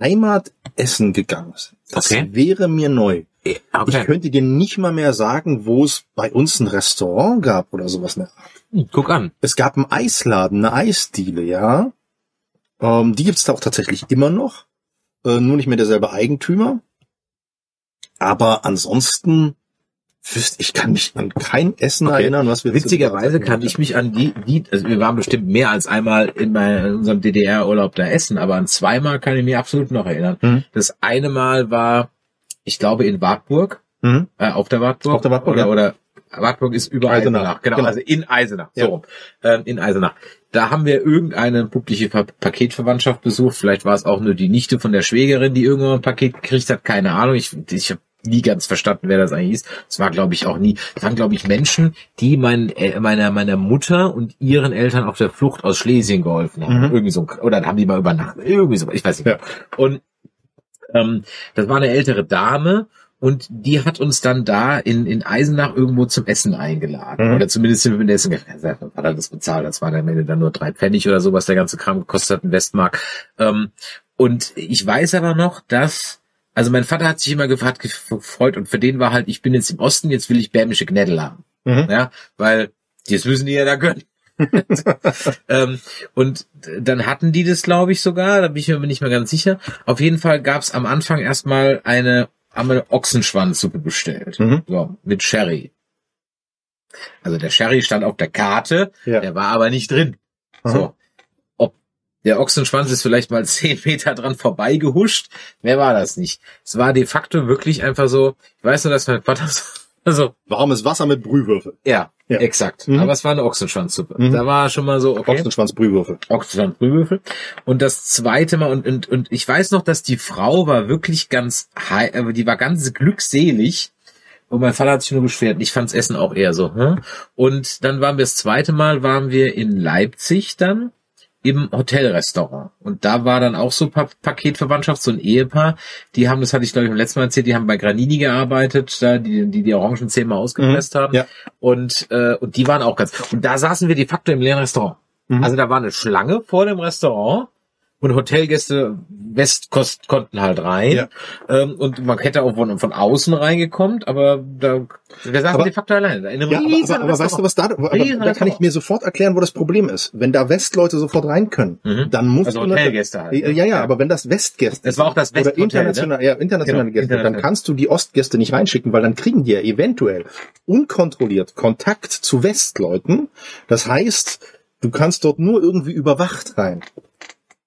Heimat essen gegangen sind. Das Okay. wäre mir neu. Ich Okay. könnte dir nicht mal mehr sagen, wo es bei uns ein Restaurant gab oder sowas. Hm, Guck an. Es gab einen Eisladen, eine Eisdiele, ja. Ähm, die gibt's da auch tatsächlich immer noch. Äh, nur nicht mehr derselbe Eigentümer. Aber ansonsten wüsste ich kann mich an kein Essen Okay. erinnern, was wir Witzigerweise kann ich mich an die, die, also wir waren bestimmt mehr als einmal in, mein, in unserem DDR-Urlaub da essen, aber an zweimal kann ich mich absolut noch erinnern. Mhm. Das eine Mal war, ich glaube, in Wartburg, Mhm. äh, auf der Wartburg. Auf der Wartburg, oder, ja. oder Wartburg ist über Eisenach, Eisenach. Genau, genau. also in Eisenach, so Ja. rum. Ähm, in Eisenach. Da haben wir irgendeine publiche Ver Paketverwandtschaft besucht. Vielleicht war es auch nur die Nichte von der Schwägerin, die irgendwann ein Paket gekriegt hat. Keine Ahnung. Ich, ich habe nie ganz verstanden, wer das eigentlich ist. Es war, glaube ich, auch nie. Es waren, glaube ich, Menschen, die mein, äh, meiner, meiner Mutter und ihren Eltern auf der Flucht aus Schlesien geholfen haben. Mhm. Irgendwie so. Oder haben die mal übernachtet. Irgendwie so. Ich weiß nicht. Ja. Und ähm, das war eine ältere Dame und die hat uns dann da in, in Eisenach irgendwo zum Essen eingeladen. Mhm. Oder zumindest sind wir mit dem Essen. Ja, Hat er das bezahlt? Das waren am Ende dann nur drei Pfennig oder so, was der ganze Kram gekostet hat, in Westmark. Ähm, und ich weiß aber noch, dass, also mein Vater hat sich immer gefragt, gefreut und für den war halt, ich bin jetzt im Osten, jetzt will ich bärmische Gnädel haben. Mhm. Ja, weil jetzt müssen die ja da gönnen. <laughs> ähm, und dann hatten die das, glaube ich, sogar, da bin ich mir nicht mehr ganz sicher. Auf jeden Fall gab es am Anfang erstmal eine haben eine Ochsenschwanzsuppe bestellt. Mhm. So, mit Sherry. Also der Sherry stand auf der Karte, Ja. der war aber nicht drin. So. Der Ochsenschwanz ist vielleicht mal <laughs> zehn Meter dran vorbeigehuscht, mehr war das nicht. Es war de facto wirklich einfach so, ich weiß nur, dass mein Vater <laughs> so, also, Warmes Wasser mit Brühwürfel. ja, Ja. exakt. Mhm. Aber es war eine Ochsenschwanzsuppe. Mhm. Da war schon mal so, okay. Ochsenschwanz-Brühwürfel. Ochsenschwanz-Brühwürfel. Und das zweite Mal, und, und, und ich weiß noch, dass die Frau war wirklich ganz, die war ganz glückselig. Und mein Vater hat sich nur beschwert. Ich fand's Essen auch eher so. Hm? Und dann waren wir das zweite Mal, waren wir in Leipzig dann im Hotelrestaurant. Und da war dann auch so pa Paketverwandtschaft, so ein Ehepaar. Die haben, das hatte ich glaube ich beim letzten Mal erzählt, die haben bei Granini gearbeitet, da die die, die Orangen zehnmal ausgepresst haben. ja. Und, äh, und die waren auch ganz. Und da saßen wir de facto im leeren Restaurant. Mhm. Also da war eine Schlange vor dem Restaurant und Hotelgäste Westkost konnten halt rein. Ja. Ähm, und man hätte auch von, von außen reingekommen, aber da, wir saßen Aber- de facto alleine. In einem Ja, aber, aber, aber weißt du, was da, aber, da kann ich mir sofort erklären, wo das Problem ist. Wenn da Westleute sofort rein können, Mhm. dann muss Also Hotelgäste halt. Ja, ja, ja, aber wenn das Westgäste Das war auch das oder Westhotel, international, ja, internationale Genau, Gäste, dann kannst du die Ostgäste nicht reinschicken, weil dann kriegen die ja eventuell unkontrolliert Kontakt zu Westleuten. Das heißt, du kannst dort nur irgendwie überwacht rein.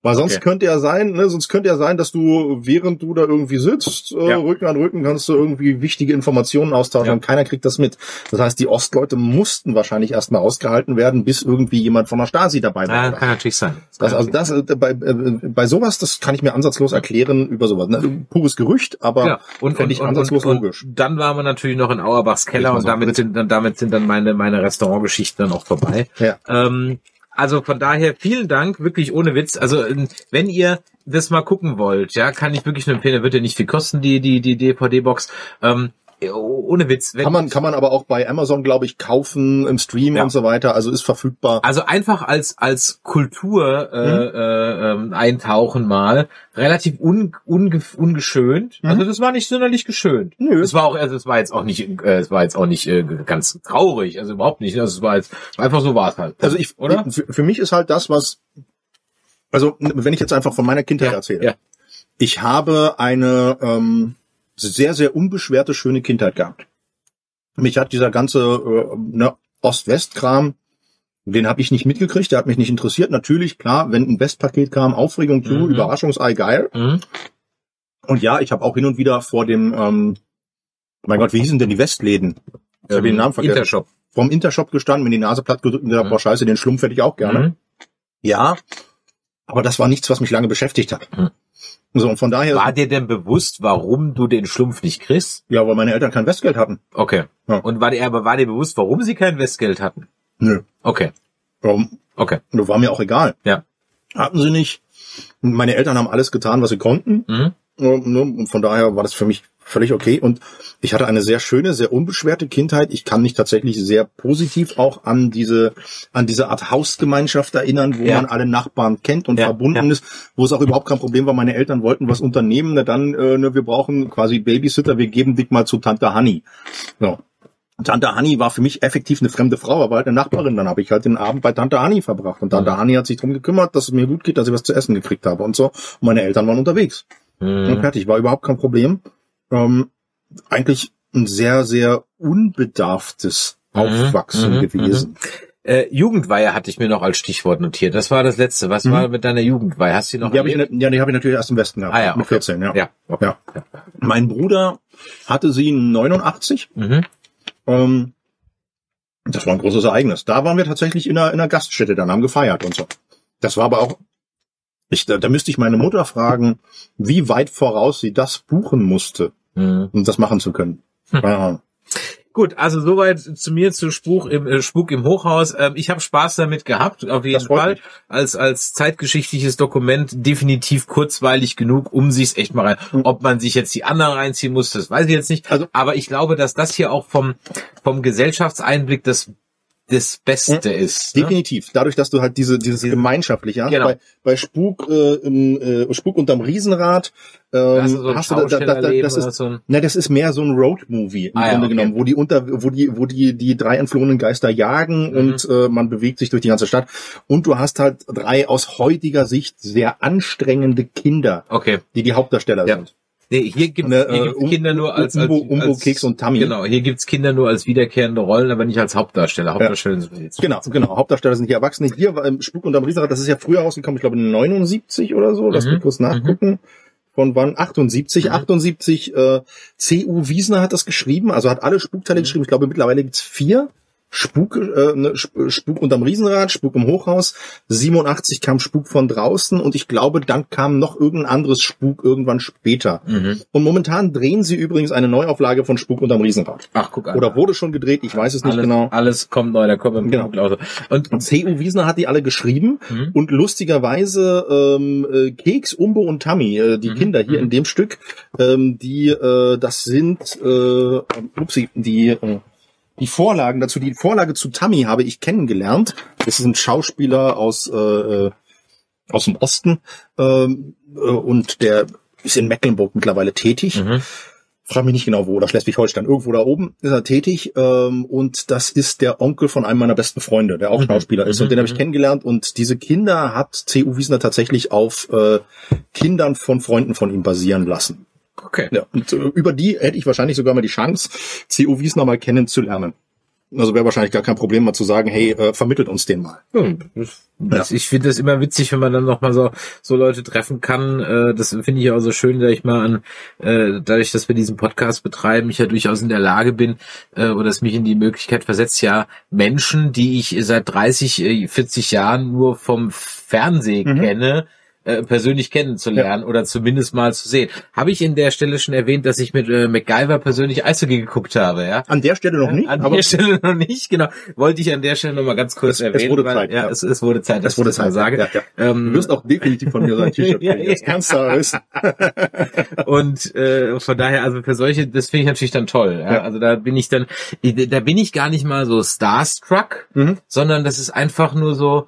Weil sonst Okay. könnte ja sein, ne, sonst könnte ja sein, dass du, während du da irgendwie sitzt, äh, Ja. Rücken an Rücken, kannst du irgendwie wichtige Informationen austauschen Ja. und keiner kriegt das mit. Das heißt, die Ostleute mussten wahrscheinlich erstmal ausgehalten werden, bis irgendwie jemand von der Stasi dabei war. Ja, kann natürlich sein. Das, also das, äh, bei, äh, bei sowas, das kann ich mir ansatzlos erklären über sowas. Ne? Pures Gerücht, aber Ja, und, fände ich und, ansatzlos und, logisch. und dann waren wir natürlich noch in Auerbachs Keller und damit mit- sind dann damit sind dann meine meine Restaurantgeschichten dann auch vorbei. Ja. Ähm, also von daher vielen Dank, wirklich ohne Witz. Also ähm, wenn ihr das mal gucken wollt, ja, kann ich wirklich nur empfehlen. Wird ja nicht viel kosten die die die DVD-Box. Ähm, ohne Witz. Kann man, kann man aber auch bei Amazon, glaube ich, kaufen im Stream Ja. und so weiter. Also ist verfügbar. Also einfach als als Kultur Mhm. äh, äh, ähm, eintauchen mal relativ un, unge, ungeschönt. Also das war nicht sonderlich geschönt. Mhm. Nö. Es war auch also es war jetzt auch nicht äh, es war jetzt auch nicht äh, ganz traurig, also überhaupt nicht. Also es war jetzt einfach so war es halt. Also ich, oder? Für, für mich ist halt das, was, also wenn ich jetzt einfach von meiner Kindheit Ja, erzähle. ja. Ich habe eine ähm, sehr, sehr unbeschwerte, schöne Kindheit gehabt. Mich hat dieser ganze äh, ne, Ost-West-Kram, den habe ich nicht mitgekriegt, der hat mich nicht interessiert. Natürlich, klar, wenn ein Westpaket kam, Aufregung, zu, Mhm. Überraschungsei, geil. Mhm. Und ja, ich habe auch hin und wieder vor dem, ähm, mein Gott, wie hießen denn die Westläden? Ich habe den Namen vergessen. Intershop. Vom Intershop gestanden, mir die Nase platt gedrückt und gesagt, Mhm. boah, scheiße, den Schlumpf hätte ich auch gerne. Mhm. Ja, aber das war nichts, was mich lange beschäftigt hat. So, und von daher, War dir denn bewusst, warum du den Schlumpf nicht kriegst? ja, weil meine Eltern kein Westgeld hatten. Okay. Ja. Und war dir aber war dir bewusst, warum sie kein Westgeld hatten? Nö. Okay. Warum? Okay. Das war mir auch egal. Ja. Hatten sie nicht. Meine Eltern haben alles getan, was sie konnten. Mhm. Und ne, und von daher war das für mich völlig okay. Und ich hatte eine sehr schöne, sehr unbeschwerte Kindheit. Ich kann mich tatsächlich sehr positiv auch an diese, an diese Art Hausgemeinschaft erinnern, wo Ja. man alle Nachbarn kennt und Ja, verbunden ja. ist, wo es auch überhaupt kein Problem war. Meine Eltern wollten was unternehmen, na dann, äh, ne, wir brauchen quasi Babysitter, wir geben dich mal zu Tante Hanni. So. Tante Hanni war für mich effektiv eine fremde Frau, aber halt eine Nachbarin. Dann habe ich halt den Abend bei Tante Hanni verbracht. Und Tante Hanni hat sich drum gekümmert, dass es mir gut geht, dass ich was zu essen gekriegt habe und so. Und meine Eltern waren unterwegs. Und Mhm. fertig, war überhaupt kein Problem. Ähm, eigentlich ein sehr, sehr unbedarftes Aufwachsen mhm, gewesen. Äh, Jugendweihe hatte ich mir noch als Stichwort notiert. Das war das letzte. Was war mit deiner Jugendweihe? Hast du die noch Die habe ich, erlebt? ja, die habe ich natürlich erst im Westen gehabt, Ah, ja, mit okay. 14, ja. Ja, okay. ja. Mein Bruder hatte sie 89. Mhm. Ähm, das war ein großes Ereignis. Da waren wir tatsächlich in einer, in einer Gaststätte, dann haben gefeiert und so. Das war aber auch, ich, da, da müsste ich meine Mutter fragen, wie weit voraus sie das buchen musste, Mhm. um das machen zu können. Keine Ahnung. Gut, also soweit zu mir zu Spuk im, äh, Spuk im Hochhaus. Ähm, ich habe Spaß damit gehabt, auf jeden Fall. mich. Als als zeitgeschichtliches Dokument definitiv kurzweilig genug, um sich's echt mal rein. Hm. Ob man sich jetzt die anderen reinziehen muss, das weiß ich jetzt nicht. Also- Aber ich glaube, dass das hier auch vom vom Gesellschaftseinblick das das Beste ist. Ne? Definitiv. Dadurch, dass du halt diese, dieses Gemeinschaftliche hast. Genau. Bei, bei Spuk, äh, im, äh, Spuk unterm Riesenrad, ähm, Hast du so hast du da, da, da, das ist, so ne, das ist mehr so ein Road-Movie im Ah, ja, Grunde okay. genommen, wo die unter, wo die, wo die, die drei entflohenen Geister jagen Mhm. und äh, man bewegt sich durch die ganze Stadt. Und du hast halt drei aus heutiger Sicht sehr anstrengende Kinder, Okay. die die Hauptdarsteller Ja. sind. Nee, hier gibt Ne, hier äh, gibt's Um- Kinder nur als, als, Umbo, Umbo als Keks und Tammy. Genau, hier gibt's Kinder nur als wiederkehrende Rollen, aber nicht als Hauptdarsteller. Hauptdarsteller sind jetzt. Genau, genau. Hauptdarsteller sind hier Erwachsene. Hier war ähm, Spuk unterm Riesenrad, das ist ja früher rausgekommen, ich glaube 79 oder so. Lass Mhm, mich kurz nachgucken. Von wann? 78. 78. Äh, C.U. Wiesner hat das geschrieben, also hat alle Spukteile Mhm. geschrieben. Ich glaube, mittlerweile gibt's vier. Spuk, äh, ne, Sp- Spuk unterm Riesenrad, Spuk im Hochhaus. 87 kam Spuk von draußen und ich glaube, dann kam noch irgendein anderes Spuk irgendwann später. Mhm. Und momentan drehen sie übrigens eine Neuauflage von Spuk unterm Riesenrad. Ach, guck an. Oder wurde schon gedreht, ich weiß es nicht alles, genau. Alles kommt neu, da kommt im Genau. Genau. Und Und C.U. Wiesner hat die alle geschrieben Mhm. und lustigerweise ähm, äh, Keks, Umbo und Tammy, äh, die Mhm. Kinder hier Mhm. in dem Stück, ähm, die äh, das sind äh, upsie, die äh, die Vorlagen dazu, die Vorlage zu Tammy habe ich kennengelernt. Das ist ein Schauspieler aus äh, äh, aus dem Osten ähm, äh, und der ist in Mecklenburg mittlerweile tätig Mhm. frag mich nicht genau wo, oder Schleswig-Holstein, irgendwo da oben ist er tätig ähm, und das ist der Onkel von einem meiner besten Freunde, der auch Mhm. Schauspieler ist Mhm. und den habe ich kennengelernt und diese Kinder hat C.U. Wiesner tatsächlich auf äh, Kindern von Freunden von ihm basieren lassen. Okay. Ja, und äh, über die hätte ich wahrscheinlich sogar mal die Chance, C.U. Wiesner mal kennenzulernen. Also wäre wahrscheinlich gar kein Problem, mal zu sagen, hey, äh, vermittelt uns den mal. Hm, Das, Ich finde das immer witzig, wenn man dann noch mal so so Leute treffen kann. Äh, das finde ich auch so schön, dass ich mal an äh, dadurch, dass wir diesen Podcast betreiben, ich ja durchaus in der Lage bin äh, oder es mich in die Möglichkeit versetzt, ja Menschen, die ich seit 30, äh, 40 Jahren nur vom Fernsehen Mhm. kenne, äh, persönlich kennenzulernen oder zumindest mal zu sehen. Habe ich in der Stelle schon erwähnt, dass ich mit äh, MacGyver persönlich Eishockey geguckt habe, ja? An der Stelle noch nicht, An aber der <laughs> Stelle noch nicht, genau. Wollte ich an der Stelle noch mal ganz kurz Es- es erwähnen. wurde weil, Zeit, ja, ja. Es, es wurde Zeit, dass es wurde ich das mal Zeit. sage. Ja, ja. Ähm, Du wirst auch definitiv von mir so ein <laughs> T-Shirt Ja, kriegen. ja. Das kannst du wissen. <laughs> und äh, von daher, also für solche, das finde ich natürlich dann toll. Ja? Ja. Also da bin ich dann, da bin ich gar nicht mal so starstruck, Mhm. sondern das ist einfach nur so,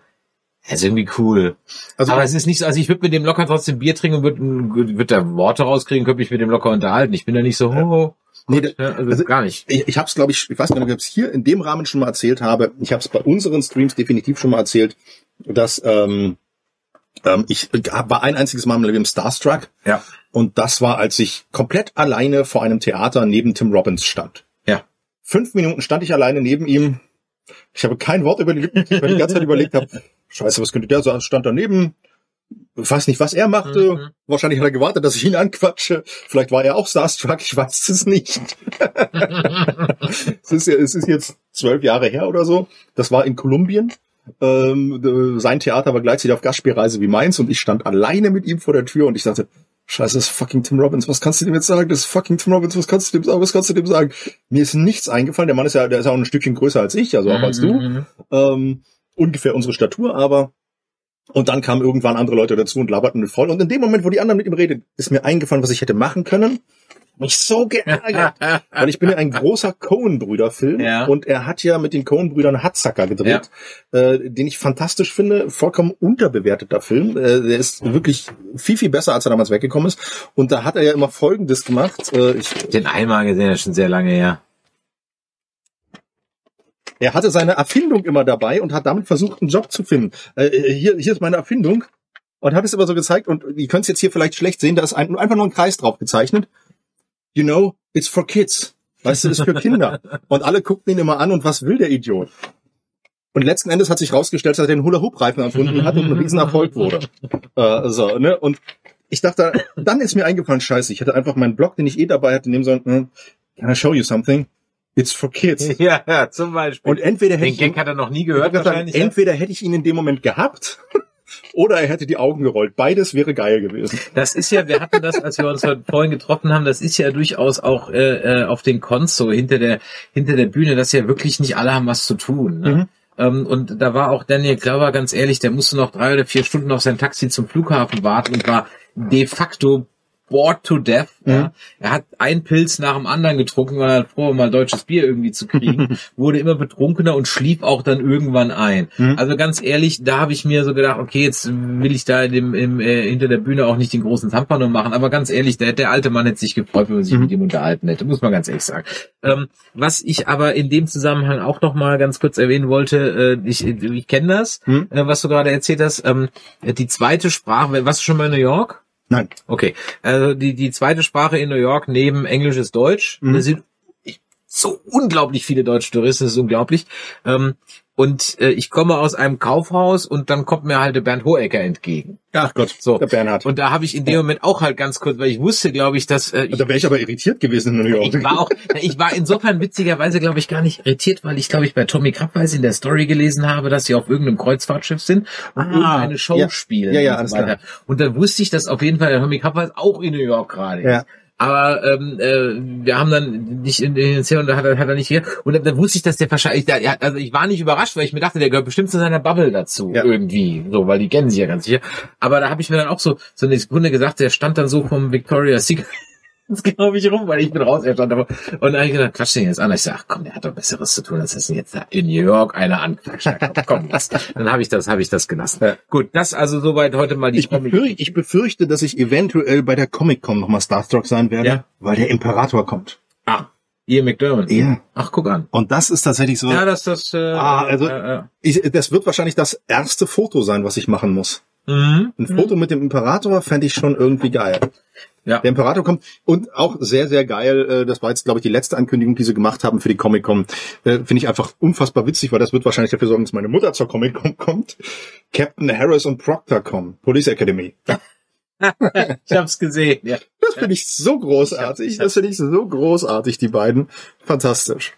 das ist irgendwie cool. Also Aber es ist nicht so, also ich würde mit dem locker trotzdem Bier trinken und würde würd da Worte rauskriegen, könnte mich mit dem locker unterhalten. Ich bin da nicht so, ho, Nee, gut, also, also- gar nicht. ich, ich habe es, glaube ich, ich weiß gar nicht, ob ich es hier in dem Rahmen schon mal erzählt habe. Ich habe es bei unseren Streams definitiv schon mal erzählt, dass ähm, ähm, ich war ein einziges Mal im Leben Starstruck Ja. und das war, als ich komplett alleine vor einem Theater neben Tim Robbins stand. Ja. Fünf Minuten stand ich alleine neben ihm. Ich habe kein Wort über die Lippen, gekriegt, weil ich die ganze Zeit überlegt habe, scheiße, was könnte der sagen? Stand daneben, weiß nicht, was er machte. Mhm. Wahrscheinlich hat er gewartet, dass ich ihn anquatsche. Vielleicht war er auch Starstruck, ich weiß es nicht. <laughs> es, ist, ja- es ist jetzt zwölf Jahre her oder so. Das war in Kolumbien. Ähm, äh, sein Theater war gleichzeitig auf Gastspielreise wie meins und ich stand alleine mit ihm vor der Tür und ich dachte, Scheiße, das ist fucking Tim Robbins. Was kannst du dem jetzt sagen? Das ist fucking Tim Robbins. Was kannst du dem sagen? Was kannst du dem sagen? Mir ist nichts eingefallen. Der Mann ist ja, der ist auch ein Stückchen größer als ich, also auch als du. Mhm. Ähm, ungefähr unsere Statur, aber und dann kamen irgendwann andere Leute dazu und laberten mit voll. Und in dem Moment, wo die anderen mit ihm reden, ist mir eingefallen, was ich hätte machen können. Mich so geärgert. <laughs> Weil ich bin ja ein großer Coen-Brüder-Film Ja. und er hat ja mit den Coen-Brüdern Hatzacker gedreht, äh, den ich fantastisch finde, vollkommen unterbewerteter Film. Äh, der ist wirklich viel, viel besser, als er damals weggekommen ist. Und da hat er ja immer Folgendes gemacht. Äh, ich, Den einmal gesehen, das ist schon sehr lange her. Er hatte seine Erfindung immer dabei und hat damit versucht, einen Job zu finden. Äh, hier, hier ist meine Erfindung. Und hat es immer so gezeigt, und ihr könnt es jetzt hier vielleicht schlecht sehen, da ist ein, einfach nur ein Kreis drauf gezeichnet. You know, it's for kids. Weißt du, ist für Kinder. <laughs> Und alle guckten ihn immer an und was will der Idiot? Und letzten Endes hat sich rausgestellt, dass er den Hula-Hoop-Reifen erfunden hat und ein Riesenerfolg wurde. <laughs> Äh, so, ne? Und ich dachte, dann ist mir eingefallen, scheiße, ich hätte einfach meinen Blog, den ich eh dabei hatte, nehmen sollen, hm, can I show you something? It's for kids. <laughs> Ja, ja, zum Beispiel. Und entweder hätte den ich Gag hat er noch nie gehört sagen, wahrscheinlich. ja? entweder hätte ich ihn in dem Moment gehabt <laughs> oder er hätte die Augen gerollt. Beides wäre geil gewesen. Das ist ja, wir hatten das, als wir uns heute vorhin getroffen haben, das ist ja durchaus auch äh, äh, auf den Cons so hinter der hinter der Bühne, dass ja wirklich nicht alle haben was zu tun. Ne? Mhm. Ähm, und da war auch Daniel Klauer ganz ehrlich, der musste noch drei oder vier Stunden auf sein Taxi zum Flughafen warten und war de facto bored to death. Ja. Er hat einen Pilz nach dem anderen getrunken, weil er froh war, mal deutsches Bier irgendwie zu kriegen, <laughs> wurde immer betrunkener und schlief auch dann irgendwann ein. Mhm. Also ganz ehrlich, da habe ich mir so gedacht, okay, jetzt will ich da dem, im, äh, hinter der Bühne auch nicht den großen Zampano machen, aber ganz ehrlich, der, der alte Mann hätte sich gefreut, wenn man sich Mhm. mit ihm unterhalten hätte, muss man ganz ehrlich sagen. Ähm, was ich aber in dem Zusammenhang auch noch mal ganz kurz erwähnen wollte, äh, ich, ich kenne das, Mhm. äh, was du gerade erzählt hast, ähm, die zweite Sprache, warst du schon mal in New York? Nein. Okay. Also die, die zweite Sprache in New York neben Englisch ist Deutsch. Mhm. Da sind so unglaublich viele deutsche Touristen, das ist unglaublich. Ähm, und äh, ich komme aus einem Kaufhaus und dann kommt mir halt der Bernd Hohecker entgegen. Ach Gott, So. der Bernhard. Und da habe ich in dem Moment auch halt ganz kurz, weil ich wusste, glaube ich, dass äh, ich, da wäre ich aber irritiert gewesen in New York. ich war auch, ich war insofern witzigerweise, glaube ich, gar nicht irritiert, weil ich, glaube ich, bei Tommy Krabweis in der Story gelesen habe, dass sie auf irgendeinem Kreuzfahrtschiff sind und Ah, irgendeine Show ja. spielen Ja, ja, und alles so weiter. Und dann wusste ich, dass auf jeden Fall der Tommy Krabweis auch in New York gerade ist. Ja. Aber ähm, äh, wir haben dann nicht in den und da hat er, hat er nicht hier. Und dann, dann wusste ich, dass der wahrscheinlich, der, also ich war nicht überrascht, weil ich mir dachte, der gehört bestimmt zu seiner Bubble dazu Ja. irgendwie, so, weil die kennen sich ja ganz sicher. Aber da habe ich mir dann auch so so eine Sekunde gesagt, der stand dann so vom Victoria's Secret <laughs> glaube ich rum, weil ich bin raus, er stand da. Und dann habe ich gedacht, quatsch den jetzt an. Ich sag, ach komm, der hat doch Besseres zu tun, als dass jetzt da in New York einer anquatscht. Komm, lass. Dann habe ich das, habe ich das gelassen. Ja. Gut, das also soweit heute mal die Ich befürchte, ich befürchte, dass ich eventuell bei der Comic-Con nochmal Starstruck sein werde, Ja. weil der Imperator kommt. Ah, Ian McDermott. Ja. Ach, guck an. Und das ist tatsächlich so, Ja, das, das, äh, Ah, also- äh, äh. ich, das wird wahrscheinlich das erste Foto sein, was ich machen muss. Mhm. Ein Foto mit dem Imperator fände ich schon irgendwie geil. Ja. Der Imperator kommt und auch sehr, sehr geil. äh, Das war jetzt, glaube ich, die letzte Ankündigung, die sie gemacht haben für die Comic-Con. Äh, Finde ich einfach unfassbar witzig, weil das wird wahrscheinlich dafür sorgen, dass meine Mutter zur Comic-Con <laughs> kommt. Captain Harris und Proctor kommen. Police Academy. <laughs> <laughs> Ich hab's gesehen. Ja. Das finde ich so großartig. Das finde ich so großartig, die beiden. Fantastisch.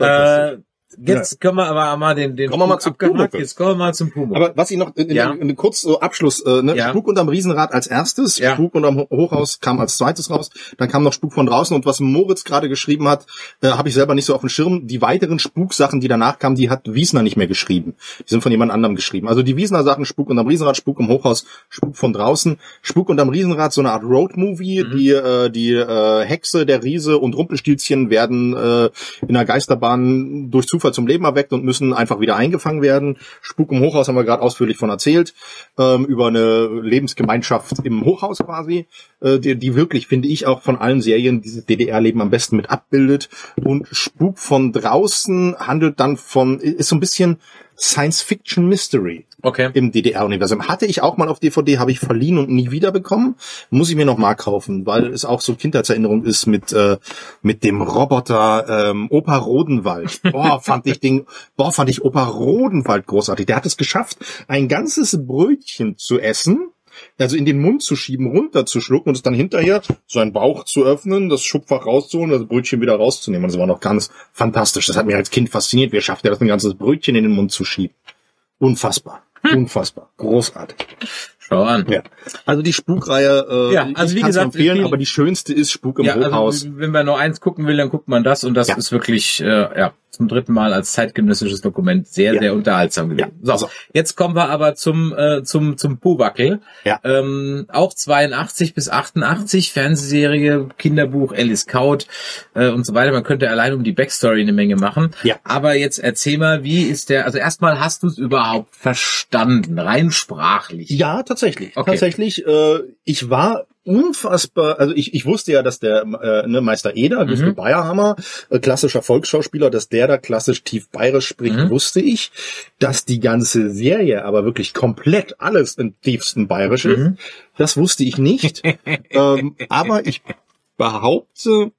Äh, jetzt können wir aber mal den, den Kommen wir mal zum. Pumuckl. Jetzt kommen wir mal zum Pumuckl. Aber was ich noch, in, Ja. in, in, kurz so Abschluss, äh, ne? Ja. Spuk unterm Riesenrad als erstes, Ja. Spuk unterm Ho- Hochhaus kam als zweites raus, dann kam noch Spuk von draußen und was Moritz gerade geschrieben hat, äh, habe ich selber nicht so auf dem Schirm. Die weiteren Spuksachen, die danach kamen, die hat Wiesner nicht mehr geschrieben. Die sind von jemand anderem geschrieben. Also die Wiesner Sachen, Spuk unterm Riesenrad, Spuk im Hochhaus, Spuk von draußen, Spuk unterm Riesenrad, so eine Art Roadmovie, Mhm. die äh, die äh, Hexe, der Riese und Rumpelstilzchen werden äh, in einer Geisterbahn durch Zufall zum Leben erweckt und müssen einfach wieder eingefangen werden. Spuk im Hochhaus haben wir gerade ausführlich von erzählt, ähm, über eine Lebensgemeinschaft im Hochhaus quasi, äh, die, die wirklich, finde ich, auch von allen Serien dieses DDR-Leben am besten mit abbildet. Und Spuk von draußen handelt dann von, ist so ein bisschen Science-Fiction-Mystery okay. im DDR-Universum. Hatte ich auch mal auf DVD, habe ich verliehen und nie wieder bekommen. Muss ich mir noch mal kaufen, weil es auch so Kindheitserinnerung ist mit äh, mit dem Roboter ähm, Opa Rodenwald. Boah, <laughs> fand ich den, boah, fand ich Opa Rodenwald großartig. Der hat es geschafft, ein ganzes Brötchen zu essen. Also in den Mund zu schieben, runterzuschlucken und es dann hinterher seinen Bauch zu öffnen, das Schubfach rauszuholen, das Brötchen wieder rauszunehmen. Das war noch ganz fantastisch. Das hat mir als Kind fasziniert. Wie schafft er das, ein ganzes Brötchen in den Mund zu schieben? Unfassbar. Unfassbar. Großartig. Schau an. Ja. Also die Spukreihe, äh, Ja, also ich wie gesagt, empfehlen, viel- aber die schönste ist Spuk im Ja, Hochhaus. also wenn man nur eins gucken will, dann guckt man das und das Ja. ist wirklich äh, ja zum dritten Mal als zeitgenössisches Dokument sehr Ja. sehr unterhaltsam gewesen. Ja. So, So. jetzt kommen wir aber zum äh, zum zum Puwackel. Ja. Ähm, auch 82 bis 88 Fernsehserie, Kinderbuch, Alice Kaut äh, und so weiter. Man könnte allein um die Backstory eine Menge machen. Ja. Aber jetzt erzähl mal, wie ist der? Also erstmal hast du es überhaupt verstanden, rein sprachlich? Ja, tatsächlich. Okay. Tatsächlich. Äh, ich war unfassbar, also ich, ich wusste ja, dass der äh, ne, Meister Eder, Güstel Mhm. Bayerhammer, äh, klassischer Volksschauspieler, dass der da klassisch tief bayerisch spricht, Mhm. wusste ich. Dass die ganze Serie aber wirklich komplett alles im tiefsten bayerisch ist, Mhm. das wusste ich nicht. <laughs> ähm, aber ich behaupte,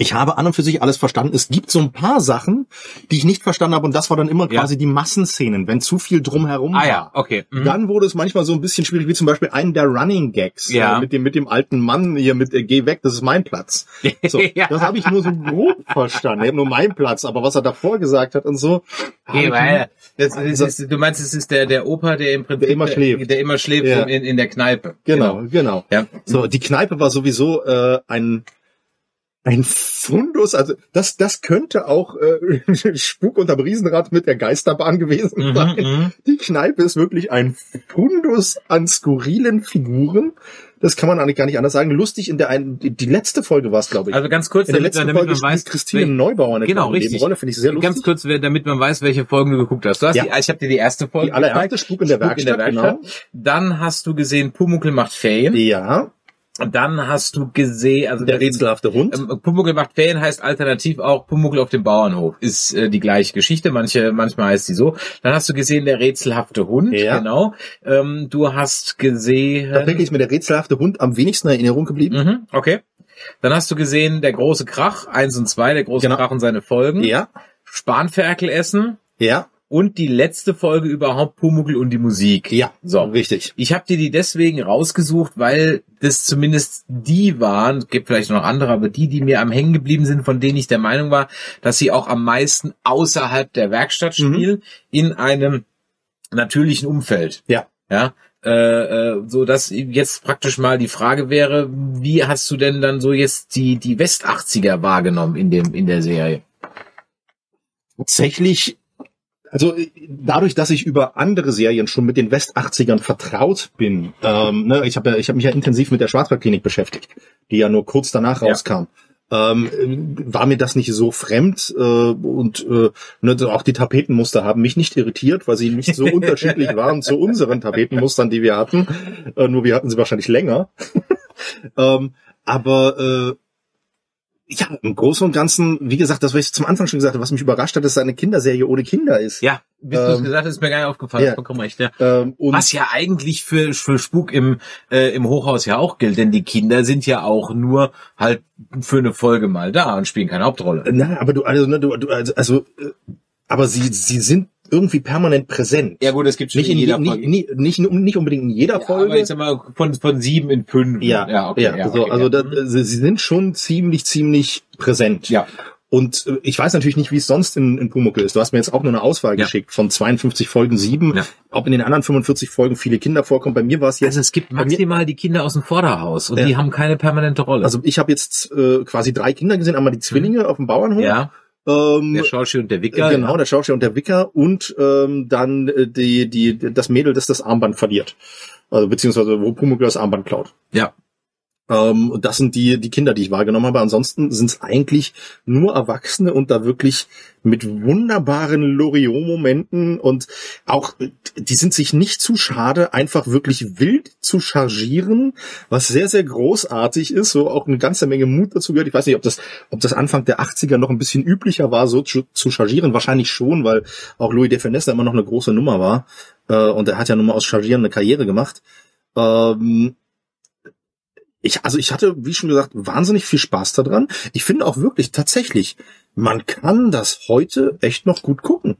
ich habe an und für sich alles verstanden. Es gibt so ein paar Sachen, die ich nicht verstanden habe und das war dann immer Ja. quasi die Massenszenen, wenn zu viel drumherum Ah war. ja, okay. Mhm. Dann wurde es manchmal so ein bisschen schwierig, wie zum Beispiel einen der Running Gags Ja. äh, mit dem mit dem alten Mann hier mit äh, Geh weg, das ist mein Platz. So, <laughs> Ja. Das habe ich nur so grob verstanden. Ich habe nur meinen Platz, aber was er davor gesagt hat und so. ich weil das, das ist, du meinst, es ist der der Opa, der im Prinzip Der immer schläft. der, immer schläft Ja. in, in der Kneipe. Genau, genau. Ja. So, die Kneipe war sowieso äh, ein ein Fundus, also das das könnte auch äh, <laughs> Spuk unterm Riesenrad mit der Geisterbahn gewesen Mhm, sein. mhm. Die Kneipe ist wirklich ein Fundus an skurrilen Figuren. Das kann man eigentlich gar nicht anders sagen. Lustig in der einen, die, die letzte Folge war es, glaube ich. Also ganz kurz, in der damit, letzten damit Folge man weiß, Christine wel- Neubauer eine Genau, richtig. Nebenrolle, finde ich sehr lustig. Ganz kurz, damit man weiß, welche Folgen du geguckt hast. Du hast Ja. die, ich habe dir die erste Folge Die allererste gezeigt, Spuk in der Werkstatt, genau. Dann hast du gesehen, Pumuckl macht Ferien. Ja, Dann hast du gesehen, also Der rätselhafte Hund. Ähm, Pumuckl macht Ferien heißt alternativ auch Pumuckl auf dem Bauernhof. Ist äh, die gleiche Geschichte, manche, manchmal heißt sie so. Dann hast du gesehen, der rätselhafte Hund, Ja. genau. Ähm, du hast gesehen. Tatsächlich ist mir der rätselhafte Hund am wenigsten in Erinnerung geblieben. Mhm, okay. Dann hast du gesehen, der große Krach, eins und zwei, der große Genau. Krach und seine Folgen. Ja, Spanferkel essen ja, und die letzte Folge überhaupt Pumuckl und die Musik. ja. So. richtig. Ich habe dir die deswegen rausgesucht, weil das zumindest die waren, es gibt vielleicht noch andere, aber die, die mir am Hängen geblieben sind, von denen ich der Meinung war, dass sie auch am meisten außerhalb der Werkstatt Mhm. spielen, in einem natürlichen Umfeld. Ja. Ja. Äh, äh, so dass jetzt praktisch mal die Frage wäre, wie hast du denn dann so jetzt die die West 80er wahrgenommen in dem in der Serie? Tatsächlich, also äh, dadurch, dass ich über andere Serien schon mit den West-80ern vertraut bin, ähm, ne, ich habe ja, ich habe mich ja intensiv mit der Schwarzwaldklinik beschäftigt, die ja nur kurz danach Ja. rauskam. Ähm, war mir das nicht so fremd äh, und äh, ne, auch die Tapetenmuster haben mich nicht irritiert, weil sie nicht so <laughs> unterschiedlich waren zu unseren Tapetenmustern, die wir hatten. Äh, nur wir hatten sie wahrscheinlich länger. <laughs> ähm, aber äh, ja, im Großen und Ganzen, wie gesagt, das, was ich zum Anfang schon gesagt habe, was mich überrascht hat, dass es eine Kinderserie ohne Kinder ist. Ja, bis du es Ähm, gesagt hast, ist mir gar nicht aufgefallen. ja. Vollkommen recht, ja. Ähm, und Was ja eigentlich für, für Spuk im, äh, im Hochhaus ja auch gilt, denn die Kinder sind ja auch nur halt für eine Folge mal da und spielen keine Hauptrolle. na, aber du, also, ne, du, du also, also, äh, aber sie, sie sind irgendwie permanent präsent. Ja gut, es gibt schon nicht in jeder nicht, nicht, nicht, nicht unbedingt in jeder Ja, Folge. aber ich sag mal, von, von sieben in fünf. ja, ja, okay. ja, Ja, so, okay, also ja. da, sie, sie sind schon ziemlich, ziemlich präsent. Ja. Und äh, ich weiß natürlich nicht, wie es sonst in, in Pumuckl ist. Du hast mir jetzt auch nur eine Auswahl Ja. geschickt von 52 Folgen sieben. Ja. Ob in den anderen 45 Folgen viele Kinder vorkommen. Bei mir war es jetzt Also es gibt maximal die Kinder aus dem Vorderhaus und Ja. die haben keine permanente Rolle. Also ich habe jetzt äh, quasi drei Kinder gesehen, einmal die Zwillinge auf dem Bauernhof. Mhm. ja, Ähm, der Schauspiel und der Wicker. genau, der Schauspieler und der Wicker und ähm, dann äh, die, die, das Mädel, das das Armband verliert. Also beziehungsweise wo Pumuckl das Armband klaut. Ja. Ähm, das sind die, die Kinder, die ich wahrgenommen habe. Ansonsten sind es eigentlich nur Erwachsene und da wirklich mit wunderbaren Loriot-Momenten und auch, die sind sich nicht zu schade, einfach wirklich wild zu chargieren, was sehr, sehr großartig ist, so auch eine ganze Menge Mut dazu gehört. Ich weiß nicht, ob das, ob das Anfang der 80er noch ein bisschen üblicher war, so zu, zu chargieren. Wahrscheinlich schon, weil auch Louis de Finesse immer noch eine große Nummer war. Äh, und er hat ja nun mal aus Chargieren eine Karriere gemacht. Ähm, ich, also ich hatte, wie schon gesagt, wahnsinnig viel Spaß daran. Ich finde auch wirklich tatsächlich, man kann das heute echt noch gut gucken.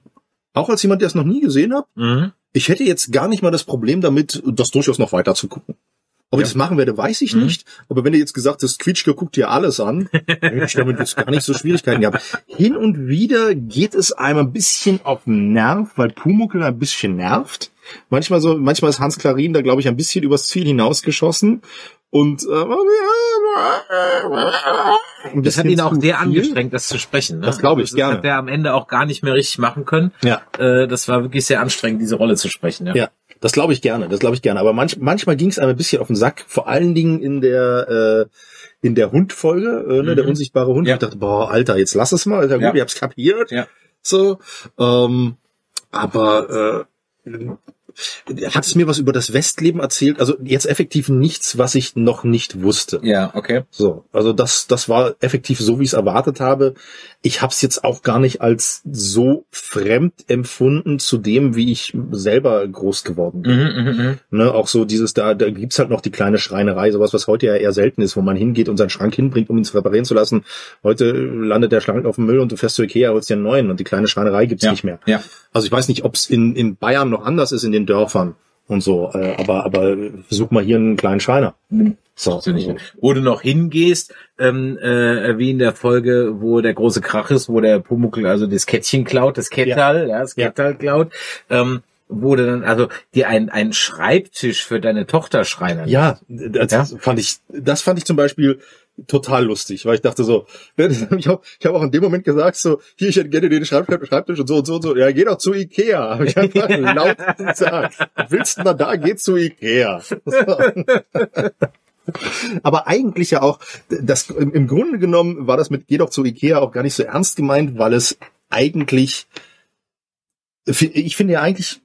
Auch als jemand, der es noch nie gesehen hat, Mhm. ich hätte jetzt gar nicht mal das Problem damit, das durchaus noch weiter zu gucken. Ob ich Ja. das machen werde, weiß ich Mhm. nicht. Aber wenn du jetzt gesagt hast, Quietschke guckt dir alles an, <laughs> ich damit jetzt gar nicht so Schwierigkeiten gehabt. Hin und wieder geht es einem ein bisschen auf den Nerv, weil Pumuckl ein bisschen nervt. Manchmal so, manchmal ist Hans Klarin da, glaube ich, ein bisschen übers Ziel hinausgeschossen. Und äh, Das hat ihn auch sehr viel. angestrengt, das zu sprechen. Ne? Das glaube ich, das gerne. hat er am Ende auch gar nicht mehr richtig machen können. Ja. Äh, das war wirklich sehr anstrengend, diese Rolle zu sprechen. Ja. Ja, das glaube ich gerne, das glaube ich gerne. Aber manch, manchmal ging es einem ein bisschen auf den Sack, vor allen Dingen in der äh, in der Hundfolge, äh, ne, der Mhm. unsichtbare Hund. Ja. Ich dachte, boah, Alter, jetzt lass es mal, ja gut, Ja. ihr habt's kapiert. Ja. So, ähm, aber äh, hat es mir was über das Westleben erzählt? Also jetzt effektiv nichts, was ich noch nicht wusste. ja, okay. So, also das, das war effektiv so, wie ich es erwartet habe. Ich habe es jetzt auch gar nicht als so fremd empfunden zu dem, wie ich selber groß geworden bin. Mhm, mhm, mhm. Ne, auch so dieses, da, da gibt's halt noch die kleine Schreinerei, sowas, was heute ja eher selten ist, wo man hingeht und seinen Schrank hinbringt, um ihn zu reparieren zu lassen. Heute landet der Schrank auf dem Müll und du fährst zu Ikea, holst dir einen neuen und die kleine Schreinerei gibt's Ja. nicht mehr. Ja. Also ich weiß nicht, ob's in, in Bayern noch anders ist, in den Dörfern und so, äh, aber, aber versuch mal hier einen kleinen Schreiner. So, So nicht. Wo du noch hingehst, ähm, äh, wie in der Folge, wo der große Krach ist, wo der Pumuckl also das Kettchen klaut, das Kettal, ja, das Ja. Kettal klaut, ähm, wo du dann also dir ein, ein Schreibtisch für deine Tochter schreinern. Ja, das fand ich, das fand ich zum Beispiel total lustig, weil ich dachte so, <laughs> ich habe ich hab auch in dem Moment gesagt so, hier, ich hätte gerne den Schreibtisch, Schreibtisch und so und so und so. Ja, geh doch zu Ikea. <laughs> Hab ich einfach <laughs> laut gesagt. Willst du mal da, geh zu Ikea. Aber eigentlich ja auch, das, im, Grunde genommen war das mit geh doch zu Ikea auch gar nicht so ernst gemeint, weil es eigentlich, ich finde ja eigentlich,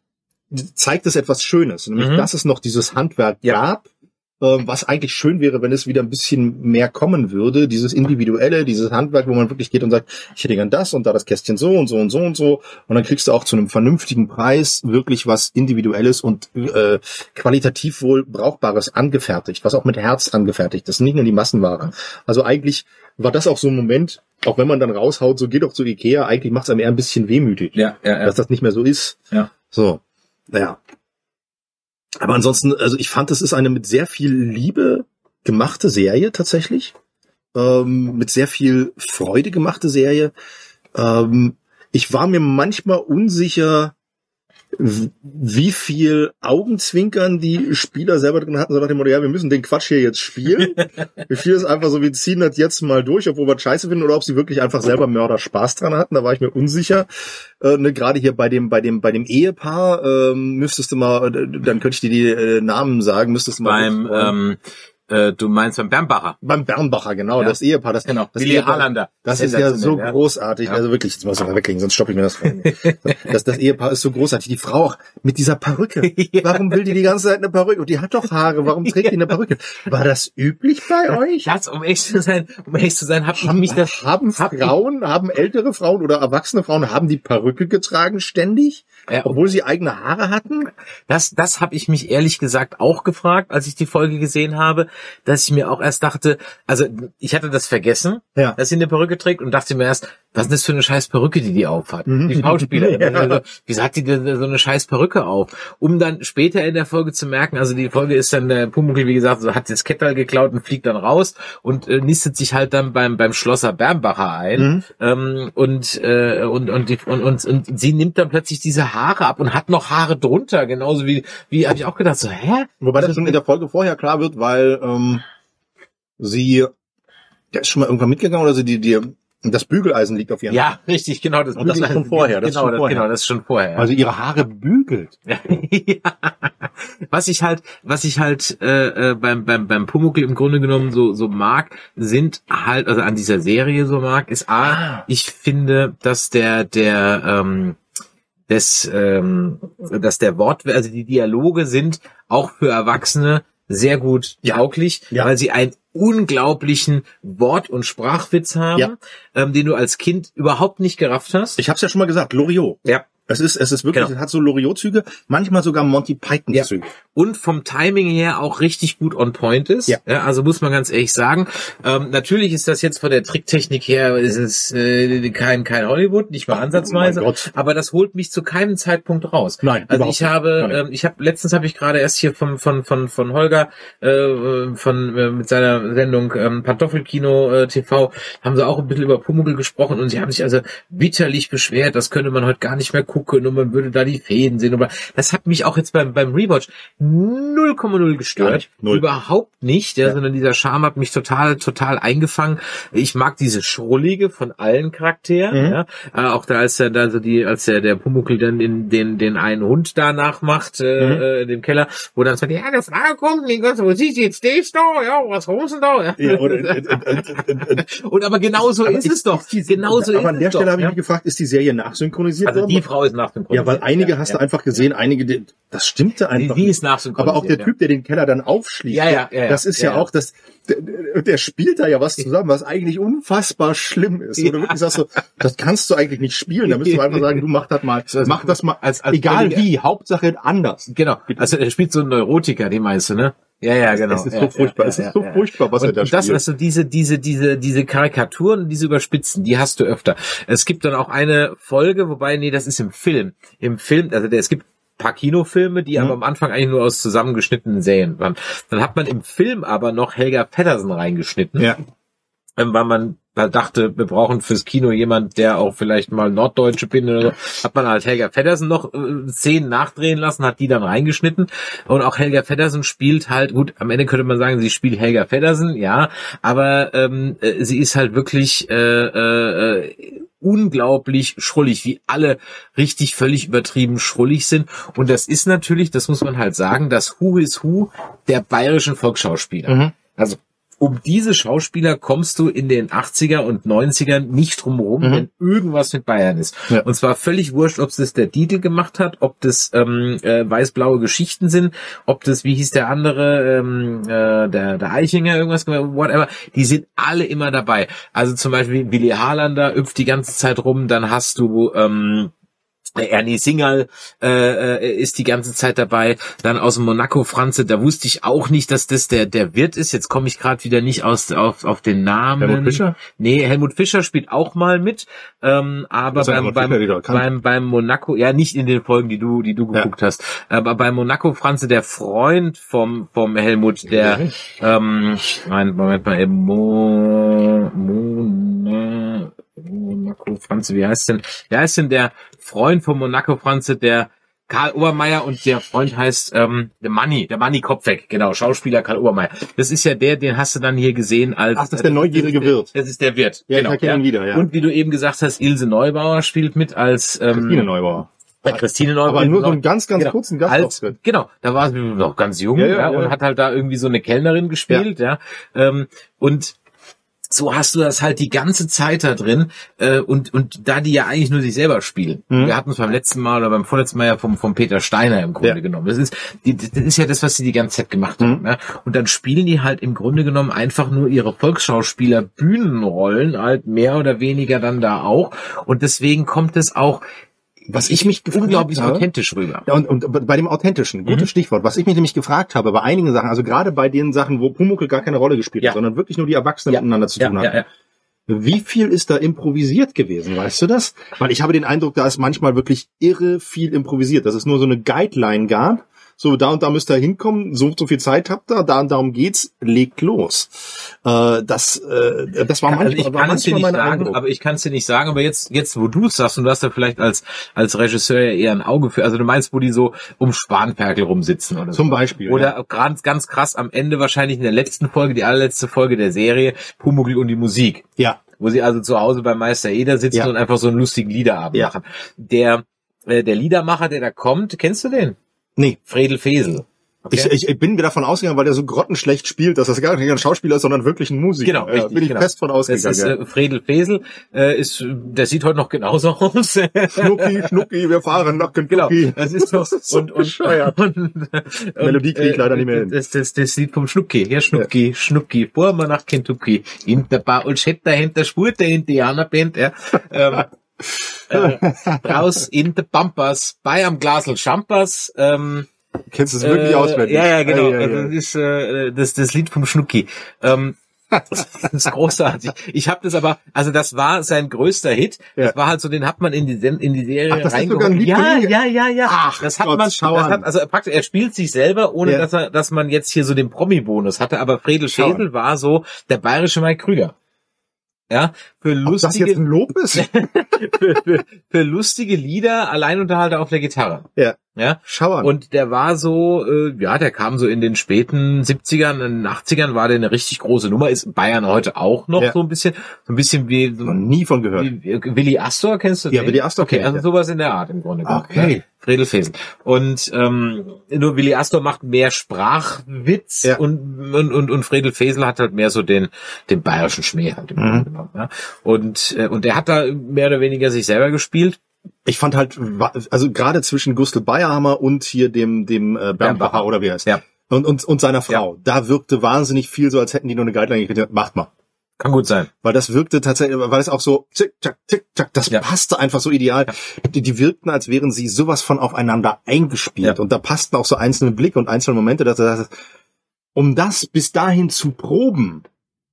zeigt es etwas Schönes, nämlich Mhm. dass es noch dieses Handwerk Ja. gab, was eigentlich schön wäre, wenn es wieder ein bisschen mehr kommen würde, dieses individuelle, dieses Handwerk, wo man wirklich geht und sagt, ich hätte gern das und da das Kästchen so und so und so und so und dann kriegst du auch zu einem vernünftigen Preis wirklich was individuelles und äh, qualitativ wohl brauchbares angefertigt, was auch mit Herz angefertigt ist, nicht nur die Massenware. Also eigentlich war das auch so ein Moment, auch wenn man dann raushaut, so geht doch zu Ikea, eigentlich macht es einem eher ein bisschen wehmütig, Ja, ja, ja. dass das nicht mehr so ist. Ja. So, naja. Aber ansonsten, also ich fand, das ist eine mit sehr viel Liebe gemachte Serie tatsächlich. Ähm, mit sehr viel Freude gemachte Serie. Ähm, ich war mir manchmal unsicher, wie viel Augenzwinkern die Spieler selber drin hatten, so nach dem Motto, ja, wir müssen den Quatsch hier jetzt spielen. wie viel ist einfach so, wir ziehen das jetzt mal durch, obwohl wir es scheiße finden, oder ob sie wirklich einfach selber Mörder Spaß dran hatten, da war ich mir unsicher. Äh, ne, Gerade hier bei dem, bei dem, bei dem Ehepaar, ähm, müsstest du mal, äh, dann könnte ich dir die äh, Namen sagen, müsstest du mal. Beim, ähm, äh, du meinst beim Bernbacher. beim Bernbacher, genau, Ja. das Ehepaar, das, Genau. das Willi Ehepaar. Das ist ja so ja. großartig, Ja. also wirklich, jetzt muss ich mal weglegen, sonst stoppe ich mir das. vor. <laughs> das. Das Ehepaar ist so großartig, die Frau auch mit dieser Perücke. <laughs> Warum will die die ganze Zeit eine Perücke? Und die hat doch Haare, warum <laughs> trägt die eine Perücke? War das üblich bei euch? Das, um echt zu sein, um echt zu sein, hab ich Haben, mich das, haben hab ich- Frauen, haben ältere Frauen oder erwachsene Frauen, haben die Perücke getragen ständig? Ja. Obwohl sie eigene Haare hatten? Das, das habe ich mich ehrlich gesagt auch gefragt, als ich die Folge gesehen habe, dass ich mir auch erst dachte, also ich hatte das vergessen, Ja. dass sie eine Perücke trägt und dachte mir erst, was ist das für eine scheiß Perücke, die die aufhat? Mhm. Die Schauspielerin. <laughs> Ja. also, wieso hat die denn so eine scheiß Perücke auf? Um dann später in der Folge zu merken, also die Folge ist dann, der Pumuckl, wie gesagt, so hat das Kettel geklaut und fliegt dann raus und äh, nistet sich halt dann beim, beim Schlosser Bernbacher ein Mhm. ähm, und, äh, und, und, die, und, und, und sie nimmt dann plötzlich diese Haare ab und hat noch Haare drunter, genauso wie, wie habe ich auch gedacht, so, hä? Wobei das schon in der Folge vorher klar wird, weil ähm, sie, der ist schon mal irgendwann mitgegangen oder sie die, die das Bügeleisen liegt auf ihren Ja, richtig, genau. Das, Und das ist schon vorher, das ist genau, schon das, vorher. genau, das ist schon vorher. Also ihre Haare bügelt. <laughs> ja. Was ich halt, was ich halt äh, äh, beim beim beim Pumuckl im Grunde genommen so so mag, sind halt also an dieser Serie so mag, ist a, ich finde, dass der der ähm, des ähm, dass der Wort, also die Dialoge sind auch für Erwachsene sehr gut Ja. tauglich, Ja. weil sie einen unglaublichen Wort- und Sprachwitz haben, Ja. ähm, den du als Kind überhaupt nicht gerafft hast. Ich habe es ja schon mal gesagt, Loriot. ja. Es ist, es ist wirklich, Genau. es hat so Loriot-Züge, manchmal sogar Monty Python-Züge. und vom Timing her auch richtig gut on point ist. Ja. also muss man ganz ehrlich sagen. Ähm, natürlich ist das jetzt von der Tricktechnik her ist es äh, kein kein Hollywood, nicht mal ansatzweise. Oh aber das holt mich zu keinem Zeitpunkt raus. Nein, also ich habe, Nein. ähm, ich habe letztens habe ich gerade erst hier vom von von von Holger äh, von äh, mit seiner Sendung ähm, Pantoffelkino äh, TV haben sie auch ein bisschen über Pumuckl gesprochen und sie haben sich also bitterlich beschwert, das könnte man heute gar nicht mehr gucken und man würde da die Fäden sehen. Aber das hat mich auch jetzt beim beim Rewatch 0,0 Gar gestört. Null. Überhaupt nicht, ja, sondern dieser Charme hat mich total, total eingefangen. Ich mag diese Schrullige von allen Charakteren, Mhm. ja. Äh, auch da als er da so die, als der, der Pumuckl dann den, den, den einen Hund da nachmacht, äh, Mhm. äh, in dem Keller, wo dann so, ja, das kommt, die ganze, wo siehst du jetzt stehst da, ja, was du da? Ja. Ja, oder, <laughs> Und aber genau so aber ist es doch. Genau so ist aber an der es Stelle doch. habe ich ja. mich gefragt, ist die Serie nachsynchronisiert Also worden? die Frau ist nach dem ja, weil einige hast du einfach gesehen, einige, die- das stimmte die, einfach. die nicht. ist nachsynchronisiert. aber auch der Typ, der den Keller dann aufschließt, Ja, ja, ja, ja. das ist ja, Ja, ja. auch das, der, der spielt da ja was zusammen, was eigentlich unfassbar schlimm ist. Du wirklich sagst so, das kannst du eigentlich nicht spielen. Da müsst du einfach sagen, du mach das mal, <laughs> mach das mal, als- als egal wie, Hauptsache anders. Genau. Also er spielt so einen Neurotiker, die meinst du, ne? Ja, ja, genau. Es ist ja, so furchtbar, ja, es ist so furchtbar, was er und, da und das, spielt. also diese, diese, diese, diese Karikaturen, diese Überspitzen, die hast du öfter. Es gibt dann auch eine Folge, wobei, nee, das ist im Film. Im Film, also der, es gibt paar Kinofilme, die Mhm. aber am Anfang eigentlich nur aus zusammengeschnittenen Serien waren. Dann hat man im Film aber noch Helga Pedersen reingeschnitten Ja. ähm, weil man dachte, wir brauchen fürs Kino jemand, der auch vielleicht mal Norddeutsche bin oder so, hat man halt Helga Feddersen noch äh, Szenen nachdrehen lassen, hat die dann reingeschnitten und auch Helga Feddersen spielt halt, gut, am Ende könnte man sagen, sie spielt Helga Feddersen, ja, aber ähm, äh, sie ist halt wirklich äh, äh, äh, unglaublich schrullig, wie alle richtig völlig übertrieben schrullig sind. Und das ist natürlich, das muss man halt sagen, das Who is Who der bayerischen Volksschauspieler. Mhm. Also um diese Schauspieler kommst du in den 80er und 90ern nicht drumherum, Mhm. wenn irgendwas mit Bayern ist. Ja. Und zwar völlig wurscht, ob das der Dietel gemacht hat, ob das ähm, äh, weiß-blaue Geschichten sind, ob das, wie hieß der andere, ähm, äh, der, der Eichinger, irgendwas, gemacht, whatever. Die sind alle immer dabei. Also zum Beispiel Willi Harlander hüpft die ganze Zeit rum, dann hast du ähm, Ernie Singal äh, äh, ist die ganze Zeit dabei. Dann aus dem Monaco Franze, da wusste ich auch nicht, dass das der der Wirt ist. Jetzt komme ich gerade wieder nicht aus auf, auf den Namen. Helmut Fischer? Nee, Helmut Fischer spielt auch mal mit, ähm, aber ja beim beim, beim beim Monaco, ja nicht in den Folgen, die du die du Ja. geguckt hast, aber beim Monaco Franze der Freund vom vom Helmut, der ähm, nein, Moment mal, eben Mo, Mo, Monaco Franze, wie heißt denn? Wie heißt denn der Freund von Monaco Franze, der Karl Obermeier und der Freund heißt ähm, der Manni, der Manni Kopfweg, genau, Schauspieler Karl Obermeier. Das ist ja der, den hast du dann hier gesehen als Ach, das ist der neugierige Wirt. Das ist der Wirt. Ja, genau. ich ihn wieder, ja. Und wie du eben gesagt hast, Ilse Neubauer spielt mit als ähm, Christine Neubauer. äh, Christine Neubauer. Aber nur so einen noch- ganz, ganz genau, kurzen Gastauftritt. Genau, da war sie noch ganz jung Ja, ja, ja, ja. und hat halt da irgendwie so eine Kellnerin gespielt, ja. Ähm, und so hast du das halt die ganze Zeit da drin äh, und und da die ja eigentlich nur sich selber spielen. Mhm. Wir hatten es beim letzten Mal oder beim vorletzten Mal ja vom, vom Peter Steiner im Grunde Ja. genommen. Das ist die, das ist ja das, was sie die ganze Zeit gemacht haben. Mhm. Ja? Und dann spielen die halt im Grunde genommen einfach nur ihre Volksschauspieler Bühnenrollen halt mehr oder weniger dann da auch und deswegen kommt es auch Was ich mich gefragt unglaublich habe- authentisch rüber. Und, und bei dem Authentischen, gutes Mhm. Stichwort. Was ich mich nämlich gefragt habe, bei einigen Sachen, also gerade bei den Sachen, wo Pumuckl gar keine Rolle gespielt Ja. hat, sondern wirklich nur die Erwachsenen Ja. miteinander zu tun ja, hatten. Wie viel ist da improvisiert gewesen, weißt du das? Weil ich habe den Eindruck, da ist manchmal wirklich irre viel improvisiert, dass es nur so eine Guideline gab. So, da und da müsst ihr hinkommen, so und so viel Zeit habt ihr, da und darum geht's, legt los. Äh, das, äh, das war Also manchmal, ich war kann es dir nicht mein sagen, Eindruck. aber ich kann es dir nicht sagen, aber jetzt, jetzt, wo du es sagst, und du hast ja vielleicht als, als Regisseur ja eher ein Auge für, also du meinst, wo die so um Spanferkel rumsitzen oder so. Zum Beispiel. Oder ja. ganz, ganz krass am Ende wahrscheinlich in der letzten Folge, die allerletzte Folge der Serie, Pumuckl und die Musik. ja. Wo sie also zu Hause beim Meister Eder sitzen Ja. und einfach so einen lustigen Liederabend Ja. machen. Der, äh, der Liedermacher, der da kommt, kennst du den? Nee. Fredel Fesel. Okay? Ich, ich, ich bin mir davon ausgegangen, weil der so grottenschlecht spielt, dass das gar nicht ein Schauspieler ist, sondern wirklich ein Musiker. Genau, Ja, richtig, bin ich genau. fest von das ausgegangen. ist ja. äh, Fredel Fesel, äh, ist, der sieht heute noch genauso <laughs> aus. Schnucki, Schnucki, wir fahren nach Genau, Kentucky. das ist doch <laughs> so und, und, und, und Melodie krieg ich leider nicht mehr hin. Das, das, das Lied vom Schnucki, ja Schnucki, Schnucki, fahren wir nach Kentucky, in der Bar und Schett dahinter spurt der Indianerband, ja. Ähm, <laughs> äh, raus in der Pampas, bei am Glasel Champers, ähm, Kennst du es wirklich äh, auswendig? Ja, ja, genau. Ja, ja, Also ja. das ist äh, das, das Lied vom Schnucki. Ähm, das ist großartig. Ich habe das aber, also das war sein größter Hit. Ja. Das war halt so, den hat man in die, in die Serie Ach, das ist reingeholt. Ja, ja, ja, ja. Ach das hat Gott, man, das hat, also praktisch, er spielt sich selber, ohne Ja. dass er, dass man jetzt hier so den Promi-Bonus hatte. Aber Fredel. Schädel war so der bayerische Mike Krüger. Ja, für Ob das lustige, jetzt ein Lob ist? <laughs> für, für, für lustige Lieder, Alleinunterhalter auf der Gitarre. ja. Ja, Schau an. und der war so, äh, ja, der kam so in den späten 70ern, in den 80ern war der eine richtig große Nummer, ist Bayern heute auch noch Ja. so ein bisschen, so ein bisschen wie, so, nie von gehört. wie wie Willi Astor, kennst du Ja, den? Willi Astor Okay, also ja. sowas in der Art im Grunde. genommen, Okay. Ja? Fredel Fesel. Und ähm, nur Willi Astor macht mehr Sprachwitz Ja. und, und, und, und Fredel Fesel hat halt mehr so den, den bayerischen Schmäh halt im Mhm. Grunde genommen. Ja? Und, äh, und der hat da mehr oder weniger sich selber gespielt. Ich fand halt, wa- also gerade zwischen Gustl Bayerhammer und hier dem, dem äh, Bernbacher oder wie er heißt. Ja. Und, und, und seiner Frau. Da wirkte wahnsinnig viel so, als hätten die nur eine Guideline gekriegt. Macht mal. Kann gut sein. Weil das wirkte tatsächlich, weil es auch so tick, tack, tick, tack, das Ja. passte einfach so ideal. Die, die wirkten, als wären sie sowas von aufeinander eingespielt. Ja. Und da passten auch so einzelne Blicke und einzelne Momente, dass du sagst, um das bis dahin zu proben,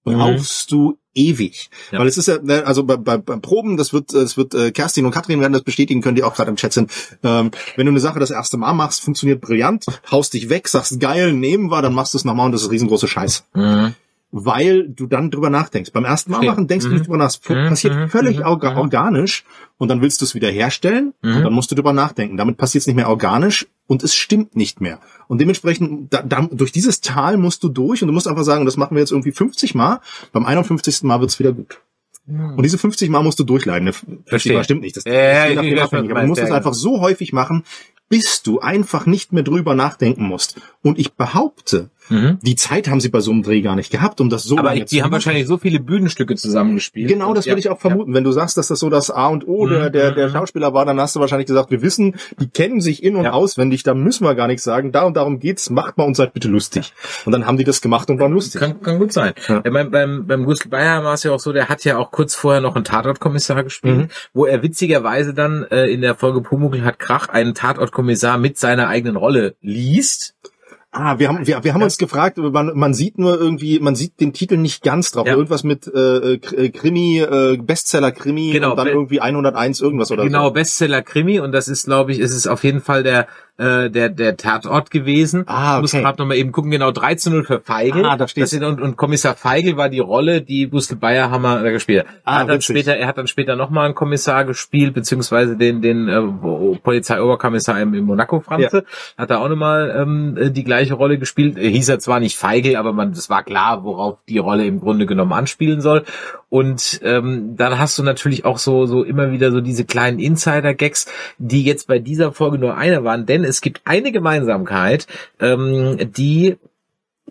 brauchst du ewig. Ja. Weil es ist ja, ne, also bei, bei, beim Proben, das wird, das wird äh, Kerstin und Katrin werden das bestätigen können, die auch gerade im Chat sind. Ähm, wenn du eine Sache das erste Mal machst, funktioniert brillant, haust dich weg, sagst geil, nehmen wir, dann machst du es nochmal und das ist riesengroße Scheiß Mhm. Weil du dann drüber nachdenkst. Beim ersten Mal machen denkst du Mhm. nicht drüber nach. Es Mhm, passiert mhm, völlig mhm, mhm. organisch und dann willst du es wieder herstellen Mhm. und dann musst du drüber nachdenken. Damit passiert es nicht mehr organisch und es stimmt nicht mehr. Und dementsprechend, da, da, durch dieses Tal musst du durch und du musst einfach sagen, das machen wir jetzt irgendwie 50 Mal. Beim 51. Mal wird's wieder gut. Und diese 50 Mal musst du durchleiden. Ne, 50 Verstehe. Mal stimmt nicht. Das Ja, ja, nachdem weiß, was abhängig. du Aber du musst es ja, einfach so häufig machen, bis du einfach nicht mehr drüber nachdenken musst. Und ich behaupte, Mhm. Die Zeit haben sie bei so einem Dreh gar nicht gehabt, um das so Aber die haben machen. wahrscheinlich so viele Bühnenstücke zusammengespielt. Genau, das Ja, würde ich auch vermuten. Wenn du sagst, dass das so das A und O der, Mhm, der, der mhm. Schauspieler war, dann hast du wahrscheinlich gesagt, wir wissen, die kennen sich in- und Ja. auswendig, da müssen wir gar nichts sagen. Da und darum geht's, macht mal uns seid bitte lustig. Und dann haben die das gemacht und waren lustig. Kann, kann gut sein. Ja. Ja. Beim, beim, beim Gustl Bayer war es ja auch so, der hat ja auch kurz vorher noch einen Tatortkommissar gespielt, Mhm. wo er witzigerweise dann äh, in der Folge Pumuckl hat Krach einen Tatortkommissar mit seiner eigenen Rolle liest. Ah, wir haben, wir, wir haben uns gefragt, man, man sieht nur irgendwie, man sieht den Titel nicht ganz drauf. Ja. Irgendwas mit äh, K- äh, Krimi, äh, Bestseller-Krimi Genau, und dann irgendwie 101 irgendwas oder genau, so. Bestseller-Krimi und das ist, glaube ich, ist es auf jeden Fall der äh, der der Tatort gewesen. Ah, Ich muss okay. gerade noch mal eben gucken, genau 3 zu 0 für Feigl. Ah, da sind, und, und Kommissar Feigl war die Rolle, die Gustl Bayerhammer da gespielt hat. Ah, er hat dann witzig. später, er hat dann später nochmal einen Kommissar gespielt, beziehungsweise den, den äh, Polizeioberkommissar im, im Monaco Franze. Hat er auch nochmal ähm, äh, die gleiche Rolle gespielt. Er hieß er zwar nicht Feigl, aber man, das war klar, worauf die Rolle im Grunde genommen anspielen soll. Und ähm, dann hast du natürlich auch so, so immer wieder so diese kleinen Insider-Gags, die jetzt bei dieser Folge nur eine waren, denn es gibt eine Gemeinsamkeit, ähm, die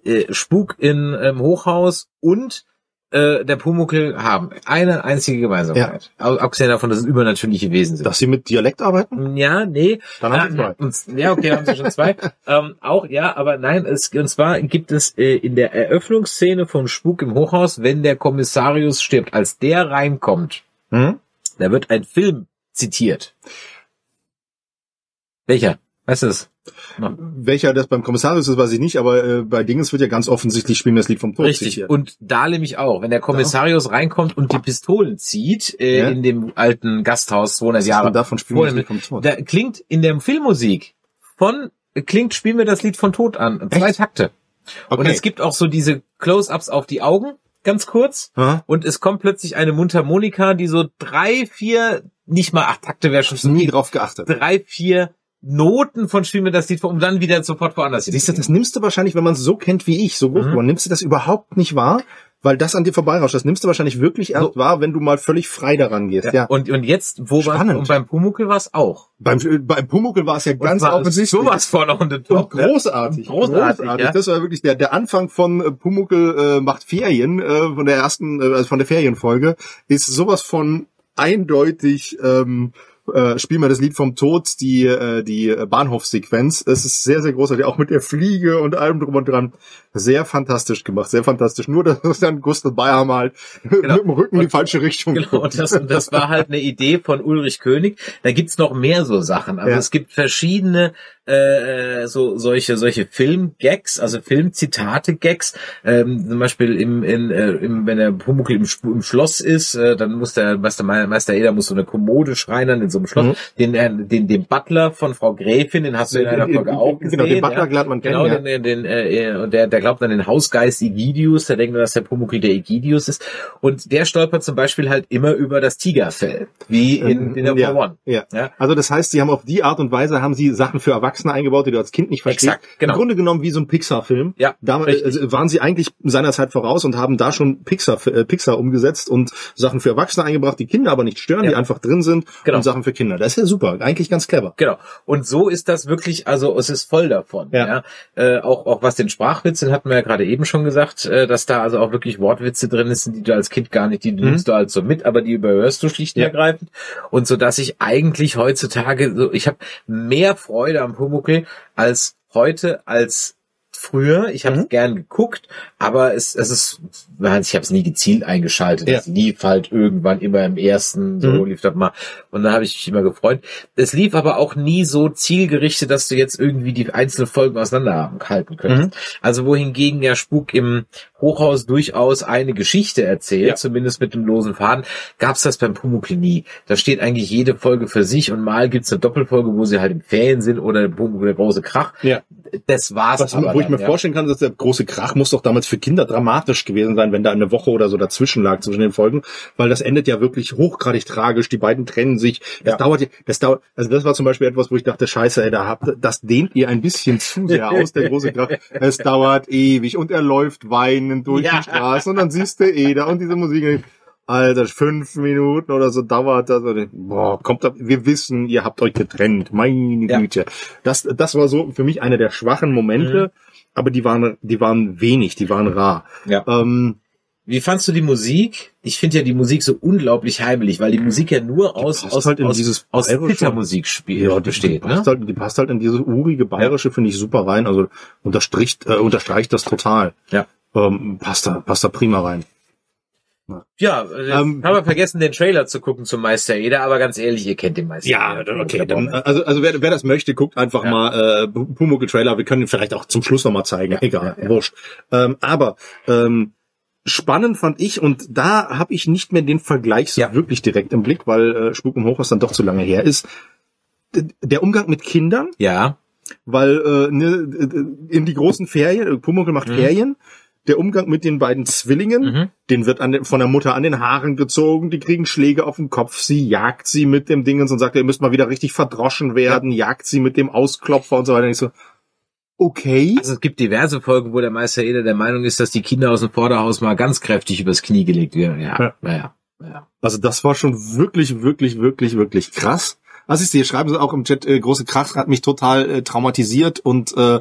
äh, Spuk in ähm, Hochhaus und äh, der Pumuckel haben. Eine einzige Gemeinsamkeit. Au- Abgesehen davon, dass es übernatürliche Wesen sind. Dass sie mit Dialekt arbeiten? Ja, nee. Dann haben sie Ah, zwei. Ja, okay, haben sie schon zwei. <laughs> ähm, auch, ja, aber nein, es, und zwar gibt es äh, in der Eröffnungsszene von Spuk im Hochhaus, wenn der Kommissarius stirbt, als der reinkommt, Hm? da wird ein Film zitiert. Welcher? Weißt du es? Welcher das beim Kommissarius ist, weiß ich nicht, aber äh, bei Dingens wird ja ganz offensichtlich Spielen wir das Lied vom Tod Richtig. zitiert. Und da nämlich auch, wenn der Kommissarius reinkommt und die Pistolen zieht äh, Ja. in dem alten Gasthaus 200 Was ist Jahre davon Spielen wir das Lied vom Tod? da klingt in der Filmmusik von klingt Spiel mir das Lied von Tod an. Zwei Echt? Takte. Und Okay. es gibt auch so diese Close-ups auf die Augen, ganz kurz. Aha. Und es kommt plötzlich eine Mundharmonika, die so drei, vier, nicht mal acht Takte wäre schon du nie drauf geachtet. drei, vier Noten von Spiel mir das Lied vor, um dann wieder sofort woanders Siehst du, das nimmst du wahrscheinlich, wenn man es so kennt wie ich, so groß Mhm. nimmst du das überhaupt nicht wahr, weil das an dir vorbeirauscht. Das nimmst du wahrscheinlich wirklich erst So. wahr, wenn du mal völlig frei daran gehst. Ja. Und, und jetzt, wo war Spannend. und beim Pumuckel war es auch. Beim, äh, beim Pumuckel war es ja ganz war offensichtlich. sowas von on the Und top. ne? großartig. Großartig, ja. Das war wirklich der, der Anfang von äh, Pumuckel äh, macht Ferien, äh, von der ersten, äh, also von der Ferienfolge, ist sowas von eindeutig, ähm, äh, spielen wir das Lied vom Tod, die, äh, die Bahnhofsequenz. Es ist sehr, sehr großartig, auch mit der Fliege und allem drum und dran. Sehr fantastisch gemacht, sehr fantastisch. Nur, dass dann Gustav Bayerhammer halt mit dem Rücken in die falsche Richtung Genau, und das, und das war halt eine Idee von Ulrich König. Da gibt's noch mehr so Sachen. Also Ja. es gibt verschiedene äh, so solche solche Film-Gags, also Film-Zitate-Gags. Ähm, zum Beispiel im, in, äh, im wenn der Pumuckl im, im Schloss ist, äh, dann muss der Meister, Meister Eder muss so eine Kommode schreinern in so einem Schloss. Mhm. Den, äh, den den Butler von Frau Gräfin, den hast du in einer Folge auch gesehen. Genau, den Butler ja. lernt man kennen. Genau, ja. den, den, äh, und der, der glaubt an den Hausgeist Egidius, der denkt dass der Pumuckl der Egidius ist. Und der stolpert zum Beispiel halt immer über das Tigerfell, wie in, in der ja, One. ja. Ja. Also das heißt, sie haben auf die Art und Weise haben sie Sachen für Erwachsene eingebaut, die du als Kind nicht verstehst. Exakt, genau. Im Grunde genommen wie so ein Pixar-Film. Ja, Damals richtig. also waren sie eigentlich seiner Zeit voraus und haben da schon Pixar, äh, Pixar umgesetzt und Sachen für Erwachsene eingebracht, die Kinder aber nicht stören, Ja. die einfach drin sind Genau. und Sachen für Kinder. Das ist ja super, eigentlich ganz clever. Genau. Und so ist das wirklich, also es ist voll davon. Ja. Ja. Äh, auch, auch was den Sprachwitz, den hatten wir ja gerade eben schon gesagt, äh, dass da also auch wirklich Wortwitze drin sind, die du als Kind gar nicht, die Mhm. nimmst du halt so mit, aber die überhörst du schlicht und Ja. ergreifend. Und so dass ich eigentlich heutzutage so, ich habe mehr Freude am Pumuckl als heute als früher. Ich habe Mhm. gern geguckt, aber es, es ist, ich habe es nie gezielt eingeschaltet. Ja. Es lief halt irgendwann immer im ersten, so Mhm. lief das mal. Und da habe ich mich immer gefreut. Es lief aber auch nie so zielgerichtet, dass du jetzt irgendwie die einzelnen Folgen auseinanderhalten könntest. Mhm. Also wohingegen ja Spuk im Hochhaus durchaus eine Geschichte erzählt, Ja. zumindest mit dem losen Faden, gab's das beim Pumuckl nie. Da steht eigentlich jede Folge für sich und mal gibt's eine Doppelfolge, wo sie halt im Ferien sind oder Pumuckl der große Krach. Ja. Das war's Was, wo ich dann, mir ja. vorstellen kann, dass der große Krach muss doch damals für Kinder dramatisch gewesen sein, wenn da eine Woche oder so dazwischen lag zwischen den Folgen, weil das endet ja wirklich hochgradig tragisch. Die beiden trennen sich. Das Ja. dauert, das dauert, also das war zum Beispiel etwas, wo ich dachte, Scheiße, ey, da habt, das dehnt ihr ein bisschen zu sehr aus, der große Krach. <laughs> Es dauert ewig und er läuft weinend durch Ja. die Straße und dann siehst du Eda und diese Musik. Alter, fünf Minuten oder so dauert das. Boah, kommt ab, wir wissen, ihr habt euch getrennt. Meine Ja. Güte. Das, das war so für mich einer der schwachen Momente, aber die waren, die waren wenig, die waren rar. Ja. Ähm, Wie fandst du die Musik? Ich finde ja die Musik so unglaublich heimelig, weil die Musik ja nur aus, aus, halt aus, dieses aus Pittermusik ja, die, besteht, die, ne? passt halt, die passt halt in diese urige bayerische, finde ich super rein. Also unterstricht, äh, unterstreicht das total. Ja. Ähm, passt da, passt da prima rein. Ja, äh, Ähm, haben wir vergessen, den Trailer zu gucken zum Meister Eder, aber ganz ehrlich, ihr kennt den Meister Ja, Eder. okay. Dann, also, also wer, wer das möchte, guckt einfach Ja. mal äh, Pumuckl Trailer. Wir können ihn vielleicht auch zum Schluss nochmal zeigen. Egal, ja, ja. wurscht. Ähm, aber ähm, spannend fand ich und da habe ich nicht mehr den Vergleich so Ja. wirklich direkt im Blick, weil äh, Spuk im Hochhaus dann doch zu lange her ist. Der Umgang mit Kindern, Ja, weil äh, ne, in die großen Ferien, äh, Pumuckl macht Ferien, der Umgang mit den beiden Zwillingen, Mhm. den wird den, von der Mutter an den Haaren gezogen, die kriegen Schläge auf den Kopf, sie jagt sie mit dem Dingens und sagt, ihr müsst mal wieder richtig verdroschen werden, jagt sie mit dem Ausklopfer und so weiter. Und ich so, okay. also es gibt diverse Folgen, wo der Meister Eder der Meinung ist, dass die Kinder aus dem Vorderhaus mal ganz kräftig übers Knie gelegt werden. Ja, Ja. ja, ja. ja. Also das war schon wirklich, wirklich, wirklich, wirklich krass. Was ist hier? Schreiben Sie auch im Chat, äh, große Krach hat mich total äh, traumatisiert und äh,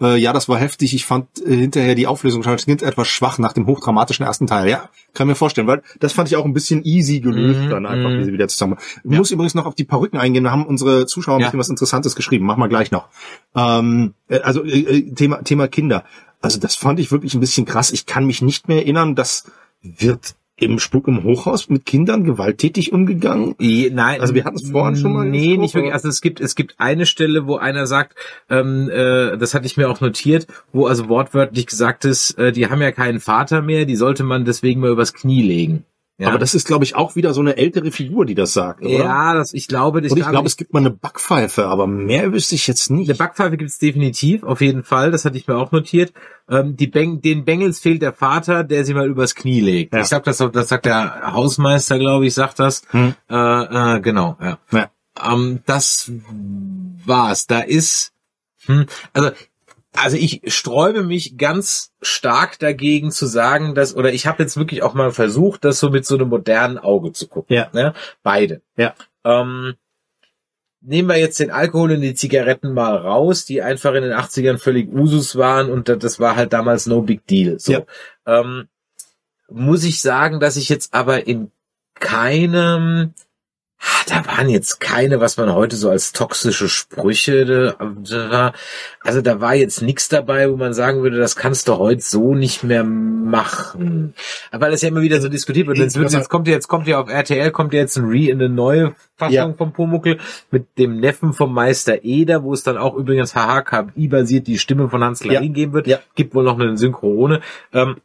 äh, ja, das war heftig. Ich fand äh, hinterher die Auflösung klingt etwas schwach nach dem hochdramatischen ersten Teil. Ja, kann mir vorstellen, weil das fand ich auch ein bisschen easy gelöst Mhm, dann einfach, mhm. wie sie wieder zusammen. Ich muss übrigens noch auf die Perücken eingehen. Da haben unsere Zuschauer ein Ja. bisschen was Interessantes geschrieben. Machen wir gleich noch. Ähm, äh, also äh, äh, Thema Thema Kinder. Also das fand ich wirklich ein bisschen krass. Ich kann mich nicht mehr erinnern, das wird im Spuk im Hochhaus mit Kindern gewalttätig umgegangen. I- Nein, Also wir hatten es vorhin schon mal Nee, nicht wirklich. Also es gibt es gibt eine Stelle, wo einer sagt, ähm, äh, das hatte ich mir auch notiert, wo also wortwörtlich gesagt ist, äh, die haben ja keinen Vater mehr, die sollte man deswegen mal übers Knie legen. Ja, Aber das ist, glaube ich, auch wieder so eine ältere Figur, die das sagt, oder? ja, das, ich glaube, das Und ich glaube, es gibt mal eine Backpfeife, aber mehr wüsste ich jetzt nicht. Eine Backpfeife gibt's definitiv, auf jeden Fall. Das hatte ich mir auch notiert. Ähm, die Beng den Bengels fehlt der Vater, der sie mal übers Knie legt. Ja. Ich sag das, das sagt der Hausmeister, glaube ich, sagt das. Hm. Äh, äh, genau, ja. Ja. Ähm, das war's. Da ist, hm, also, also ich sträube mich ganz stark dagegen zu sagen, dass, oder ich habe jetzt wirklich auch mal versucht, das so mit so einem modernen Auge zu gucken. Ja. Ne? Beide. Ja. Ähm, nehmen wir jetzt den Alkohol und die Zigaretten mal raus, die einfach in den 80ern völlig Usus waren und das- war halt damals no big deal. So. Ja. Ähm, muss ich sagen, dass ich jetzt aber in keinem, da waren jetzt keine, was man heute so als toxische Sprüche, war- also da war jetzt nichts dabei, wo man sagen würde, das kannst du heute so nicht mehr machen. Weil das ja immer wieder so diskutiert wird. Jetzt, wird, jetzt kommt ja, jetzt kommt ja auf RTL, kommt ja jetzt ein Re in eine neue Fassung Ja. vom Pumuckel mit dem Neffen vom Meister Eder, wo es dann auch übrigens HHKI basiert die Stimme von Hans Klarin Ja. geben wird. Ja. Gibt wohl noch eine Synchrone. Ähm,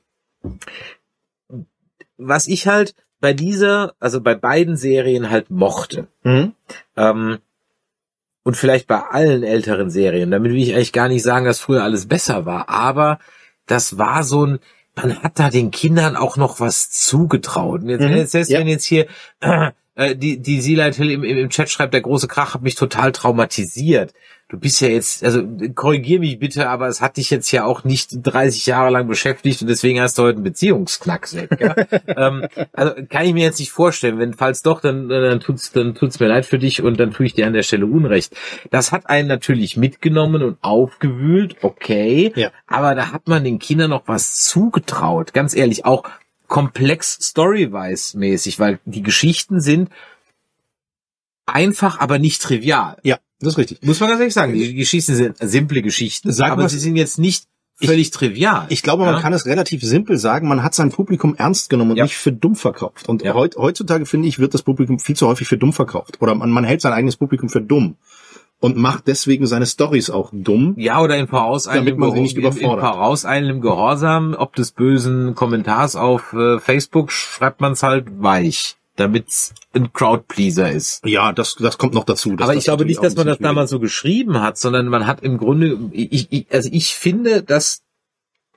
was ich halt bei dieser, also bei beiden Serien halt mochte, Mhm. ähm, und vielleicht bei allen älteren Serien, damit will ich eigentlich gar nicht sagen, dass früher alles besser war, aber das war so ein, man hat da den Kindern auch noch was zugetraut. Und jetzt, Mhm, jetzt, selbst ja. wenn jetzt hier äh, die, die Seelight Hill im, im, im Chat schreibt, der große Krach hat mich total traumatisiert. Du bist ja jetzt, also korrigier mich bitte, aber es hat dich jetzt ja auch nicht 30 Jahre lang beschäftigt und deswegen hast du heute einen Beziehungsknacks weg. Ja? <laughs> ähm, also kann ich mir jetzt nicht vorstellen. Wenn falls doch, dann, dann tut's, dann tut's mir leid für dich und dann tue ich dir an der Stelle Unrecht. Das hat einen natürlich mitgenommen und aufgewühlt, okay. Ja. Aber da hat man den Kindern noch was zugetraut. Ganz ehrlich, auch komplex storywise mäßig, weil die Geschichten sind einfach, aber nicht trivial. Ja, das ist richtig. Muss man ganz ehrlich sagen. Die Geschichten sind simple Geschichten, Sag aber sie sind jetzt nicht völlig trivial. Ich glaube, man Ja? kann es relativ simpel sagen. Man hat sein Publikum ernst genommen und Ja. nicht für dumm verkauft. Und Ja. heut, heutzutage, finde ich, wird das Publikum viel zu häufig für dumm verkauft. Oder man, man hält sein eigenes Publikum für dumm. Und macht deswegen seine Stories auch dumm. Ja, oder in vorauseilendem, vorauseilendem Gehorsam, ob des bösen Kommentars auf äh, Facebook, schreibt man es halt weich, damit's ein Crowdpleaser ist. Ja, das, das kommt noch dazu. Aber ich glaube nicht, dass man das damals so geschrieben hat, sondern man hat im Grunde, ich, ich, also ich finde, dass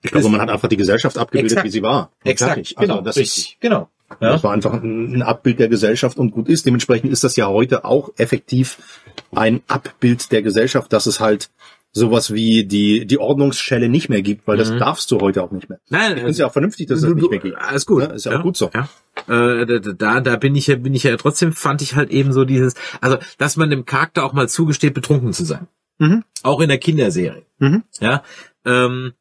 Ich glaube, man hat einfach die Gesellschaft abgebildet, Exakt. wie sie war. Und exakt. Also genau, das richtig, ist, genau. Ja. Das war einfach ein ein Abbild der Gesellschaft und gut ist. Dementsprechend ist das ja heute auch effektiv ein Abbild der Gesellschaft, dass es halt sowas wie die, die Ordnungsschelle nicht mehr gibt, weil das darfst du heute auch nicht mehr. Nein, Ich finde es ja auch vernünftig, dass es das nicht mehr gibt. Alles gut. Ja, ist ja auch gut so. Ja. Äh, da, da, da bin ich ja, bin ich ja trotzdem, fand ich halt eben so dieses, also, dass man dem Charakter auch mal zugesteht, betrunken zu sein. Mhm. Auch in der Kinderserie. Mhm. Ja. Ähm,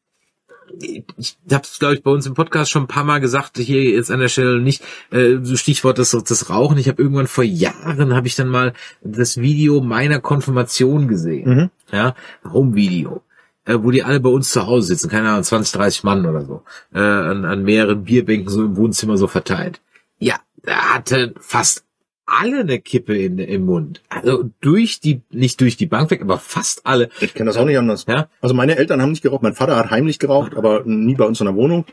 ich habe es, glaube ich, bei uns im Podcast schon ein paar Mal gesagt, hier jetzt an der Stelle nicht, äh, Stichwort das, das Rauchen. Ich habe irgendwann vor Jahren, habe ich dann mal das Video meiner Konfirmation gesehen. Mhm. Ja, Home-Video. Äh, wo die alle bei uns zu Hause sitzen, keine Ahnung, 20, 30 Mann oder so, äh, an, an mehreren Bierbänken so im Wohnzimmer so verteilt. Ja, da hatte fast alle eine Kippe in, im Mund. Also durch die, nicht durch die Bank weg, aber fast alle. Ich kenne das auch nicht anders. Ja. Also meine Eltern haben nicht geraucht, mein Vater hat heimlich geraucht, aber nie bei uns in der Wohnung.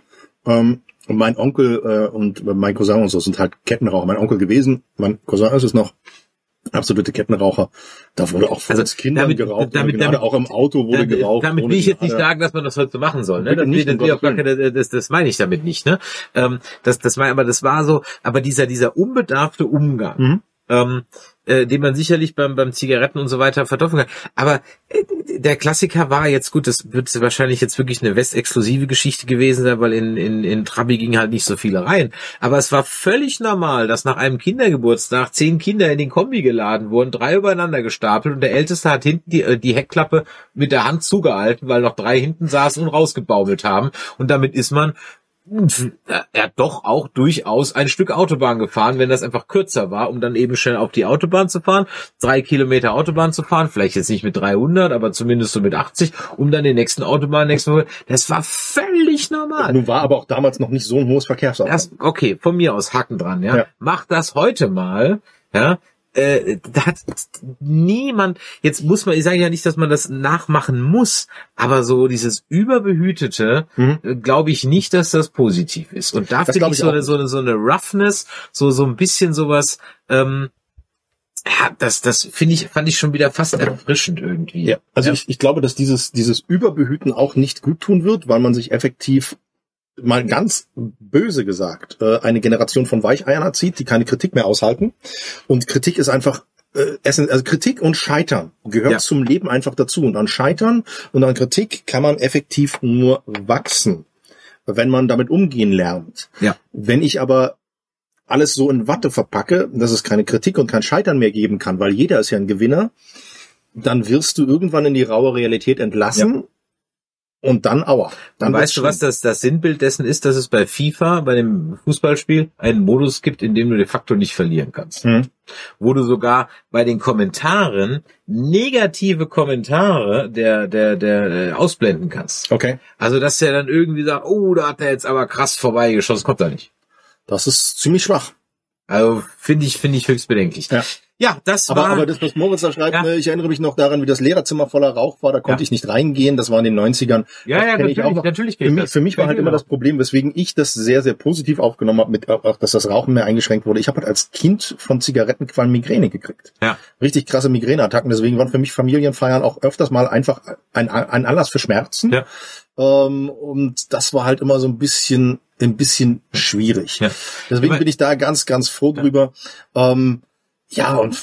Ähm, und mein Onkel äh, und mein Cousin und so sind halt Kettenraucher. Mein Onkel gewesen, mein Cousin ist es noch. Absolute Kettenraucher. Da wurde auch von Also Kindern damit- geraucht. damit- damit- auch im Auto wurde damit, geraucht. damit will ich jetzt nicht sagen, dass man das heute so machen soll. Ne? Das, nicht, das, gar keine, das, das meine ich damit nicht. Ne? Ähm, das, das war, aber das war so, aber dieser, dieser unbedarfte Umgang, Mhm. ähm, äh, den man sicherlich beim, beim Zigaretten und so weiter vertopfen kann. Aber äh, der Klassiker war jetzt gut, das wird wahrscheinlich jetzt wirklich eine westexklusive Geschichte gewesen sein, weil in, in, in Trabi ging halt nicht so viele rein. Aber es war völlig normal, dass nach einem Kindergeburtstag zehn Kinder in den Kombi geladen wurden, drei übereinander gestapelt und der Älteste hat hinten die, äh, die Heckklappe mit der Hand zugehalten, weil noch drei hinten saßen und rausgebaumelt haben. Und damit ist man er hat doch auch durchaus ein Stück Autobahn gefahren, wenn das einfach kürzer war, um dann eben schnell auf die Autobahn zu fahren, drei Kilometer Autobahn zu fahren, vielleicht jetzt nicht mit 300, aber zumindest so mit 80, um dann den nächsten Autobahn nächsten Mal. Das war völlig normal. Nun war aber auch damals noch nicht so ein hohes Verkehrsaufkommen. Okay, von mir aus Haken dran, ja. Ja. Mach das heute mal, ja. Äh, da hat niemand, jetzt muss man, ich sage ja nicht, dass man das nachmachen muss, aber so dieses überbehütete, Mhm. äh, glaube ich nicht, dass das positiv ist. Und da finde ich ich so auch eine, so eine, so eine Roughness, so, so ein bisschen sowas, ähm, ja, das, das finde ich, fand ich schon wieder fast erfrischend irgendwie. Ja, also Ich, ich glaube, dass dieses, dieses Überbehüten auch nicht gut tun wird, weil man sich effektiv mal ganz böse gesagt äh, eine Generation von Weicheiern erzieht, die keine Kritik mehr aushalten. Und Kritik ist einfach äh, essen, also Kritik und Scheitern gehört Ja. zum Leben einfach dazu. Und an Scheitern und an Kritik kann man effektiv nur wachsen, wenn man damit umgehen lernt. Ja. Wenn ich aber alles so in Watte verpacke, dass es keine Kritik und kein Scheitern mehr geben kann, weil jeder ist ja ein Gewinner, dann wirst du irgendwann in die raue Realität entlassen und dann aua. Dann weißt du, was das, das Sinnbild dessen ist, dass es bei FIFA, bei dem Fußballspiel, einen Modus gibt, in dem du de facto nicht verlieren kannst. Hm. Wo du sogar bei den Kommentaren negative Kommentare der, der, der äh, ausblenden kannst. Okay. Also, dass der dann irgendwie sagt, oh, da hat er jetzt aber krass vorbeigeschossen, kommt da nicht. Das ist ziemlich schwach. Also, finde ich, finde ich höchst bedenklich. Ja. Ja, das Aber, war, aber das, was Moritz da schreibt, Ja. ne, ich erinnere mich noch daran, wie das Lehrerzimmer voller Rauch war, da konnte Ja. ich nicht reingehen, das war in den 90ern. ja, das ja, kenn ich natürlich, auch natürlich Für geht mich, das. für mich war halt immer das Problem, weswegen ich das sehr, sehr positiv aufgenommen habe, mit, auch, dass das Rauchen mehr eingeschränkt wurde. Ich habe halt als Kind von Zigarettenqualm Migräne gekriegt. Ja. Richtig krasse Migräneattacken. Deswegen waren für mich Familienfeiern auch öfters mal einfach ein, ein Anlass für Schmerzen. Ja. Ähm, und das war halt immer so ein bisschen, ein bisschen schwierig. Ja. Deswegen bin ich da ganz, ganz froh drüber. Ähm, ja, und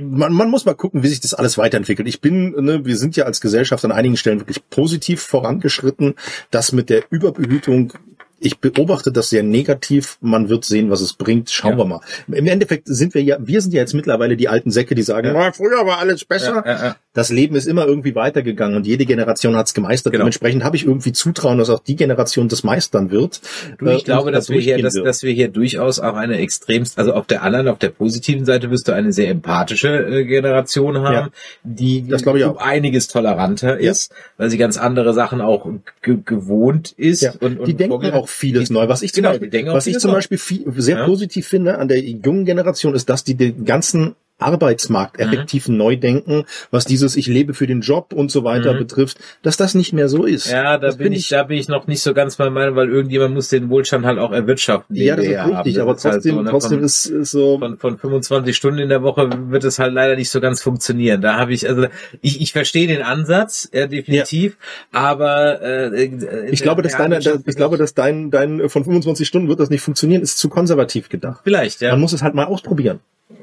man, man muss mal gucken, wie sich das alles weiterentwickelt. Ich bin, ne, wir sind ja als Gesellschaft an einigen Stellen wirklich positiv vorangeschritten. Das mit der Überbehütung, ich beobachte das sehr negativ. Man wird sehen, was es bringt. Schauen Ja. wir mal. Im Endeffekt sind wir ja, wir sind ja jetzt mittlerweile die alten Säcke, die sagen, Ja. "Ah, früher war alles besser. Ja. Das Leben ist immer irgendwie weitergegangen und jede Generation hat es gemeistert. Genau. Dementsprechend habe ich irgendwie Zutrauen, dass auch die Generation das meistern wird. Du, äh, ich glaube, und dass da wir hier, dass, dass wir hier durchaus auch eine extremst, also auf der anderen, auf der positiven Seite wirst du eine sehr empathische äh, Generation haben, Ja. die Das glaube ich auch. einiges toleranter Ja. ist, weil sie ganz andere Sachen auch ge gewohnt ist. Ja, und, und die denken auch vieles die- neu. Was ich zum genau, Beispiel, was ich zum. Beispiel viel, sehr positiv finde an der jungen Generation ist, dass die den ganzen Arbeitsmarkt Mhm. effektiv neu denken, was dieses Ich lebe für den Job und so weiter Mhm. betrifft, dass das nicht mehr so ist. Ja, da das bin finde ich, da bin ich noch nicht so ganz bei meinem, weil irgendjemand muss den Wohlstand halt auch erwirtschaften. ja, das ist richtig, haben. aber Das halt trotzdem, so, ne, trotzdem von- ist, ist so, von, von 25 Stunden in der Woche wird es halt leider nicht so ganz funktionieren. Da habe ich, also ich, ich verstehe den Ansatz, ja, definitiv, aber äh, äh, ich glaube, dass deine, Wirtschaft- ich glaube, dass dein, dein, von 25 Stunden wird das nicht funktionieren, ist zu konservativ gedacht. vielleicht, ja. Man muss es halt mal ausprobieren.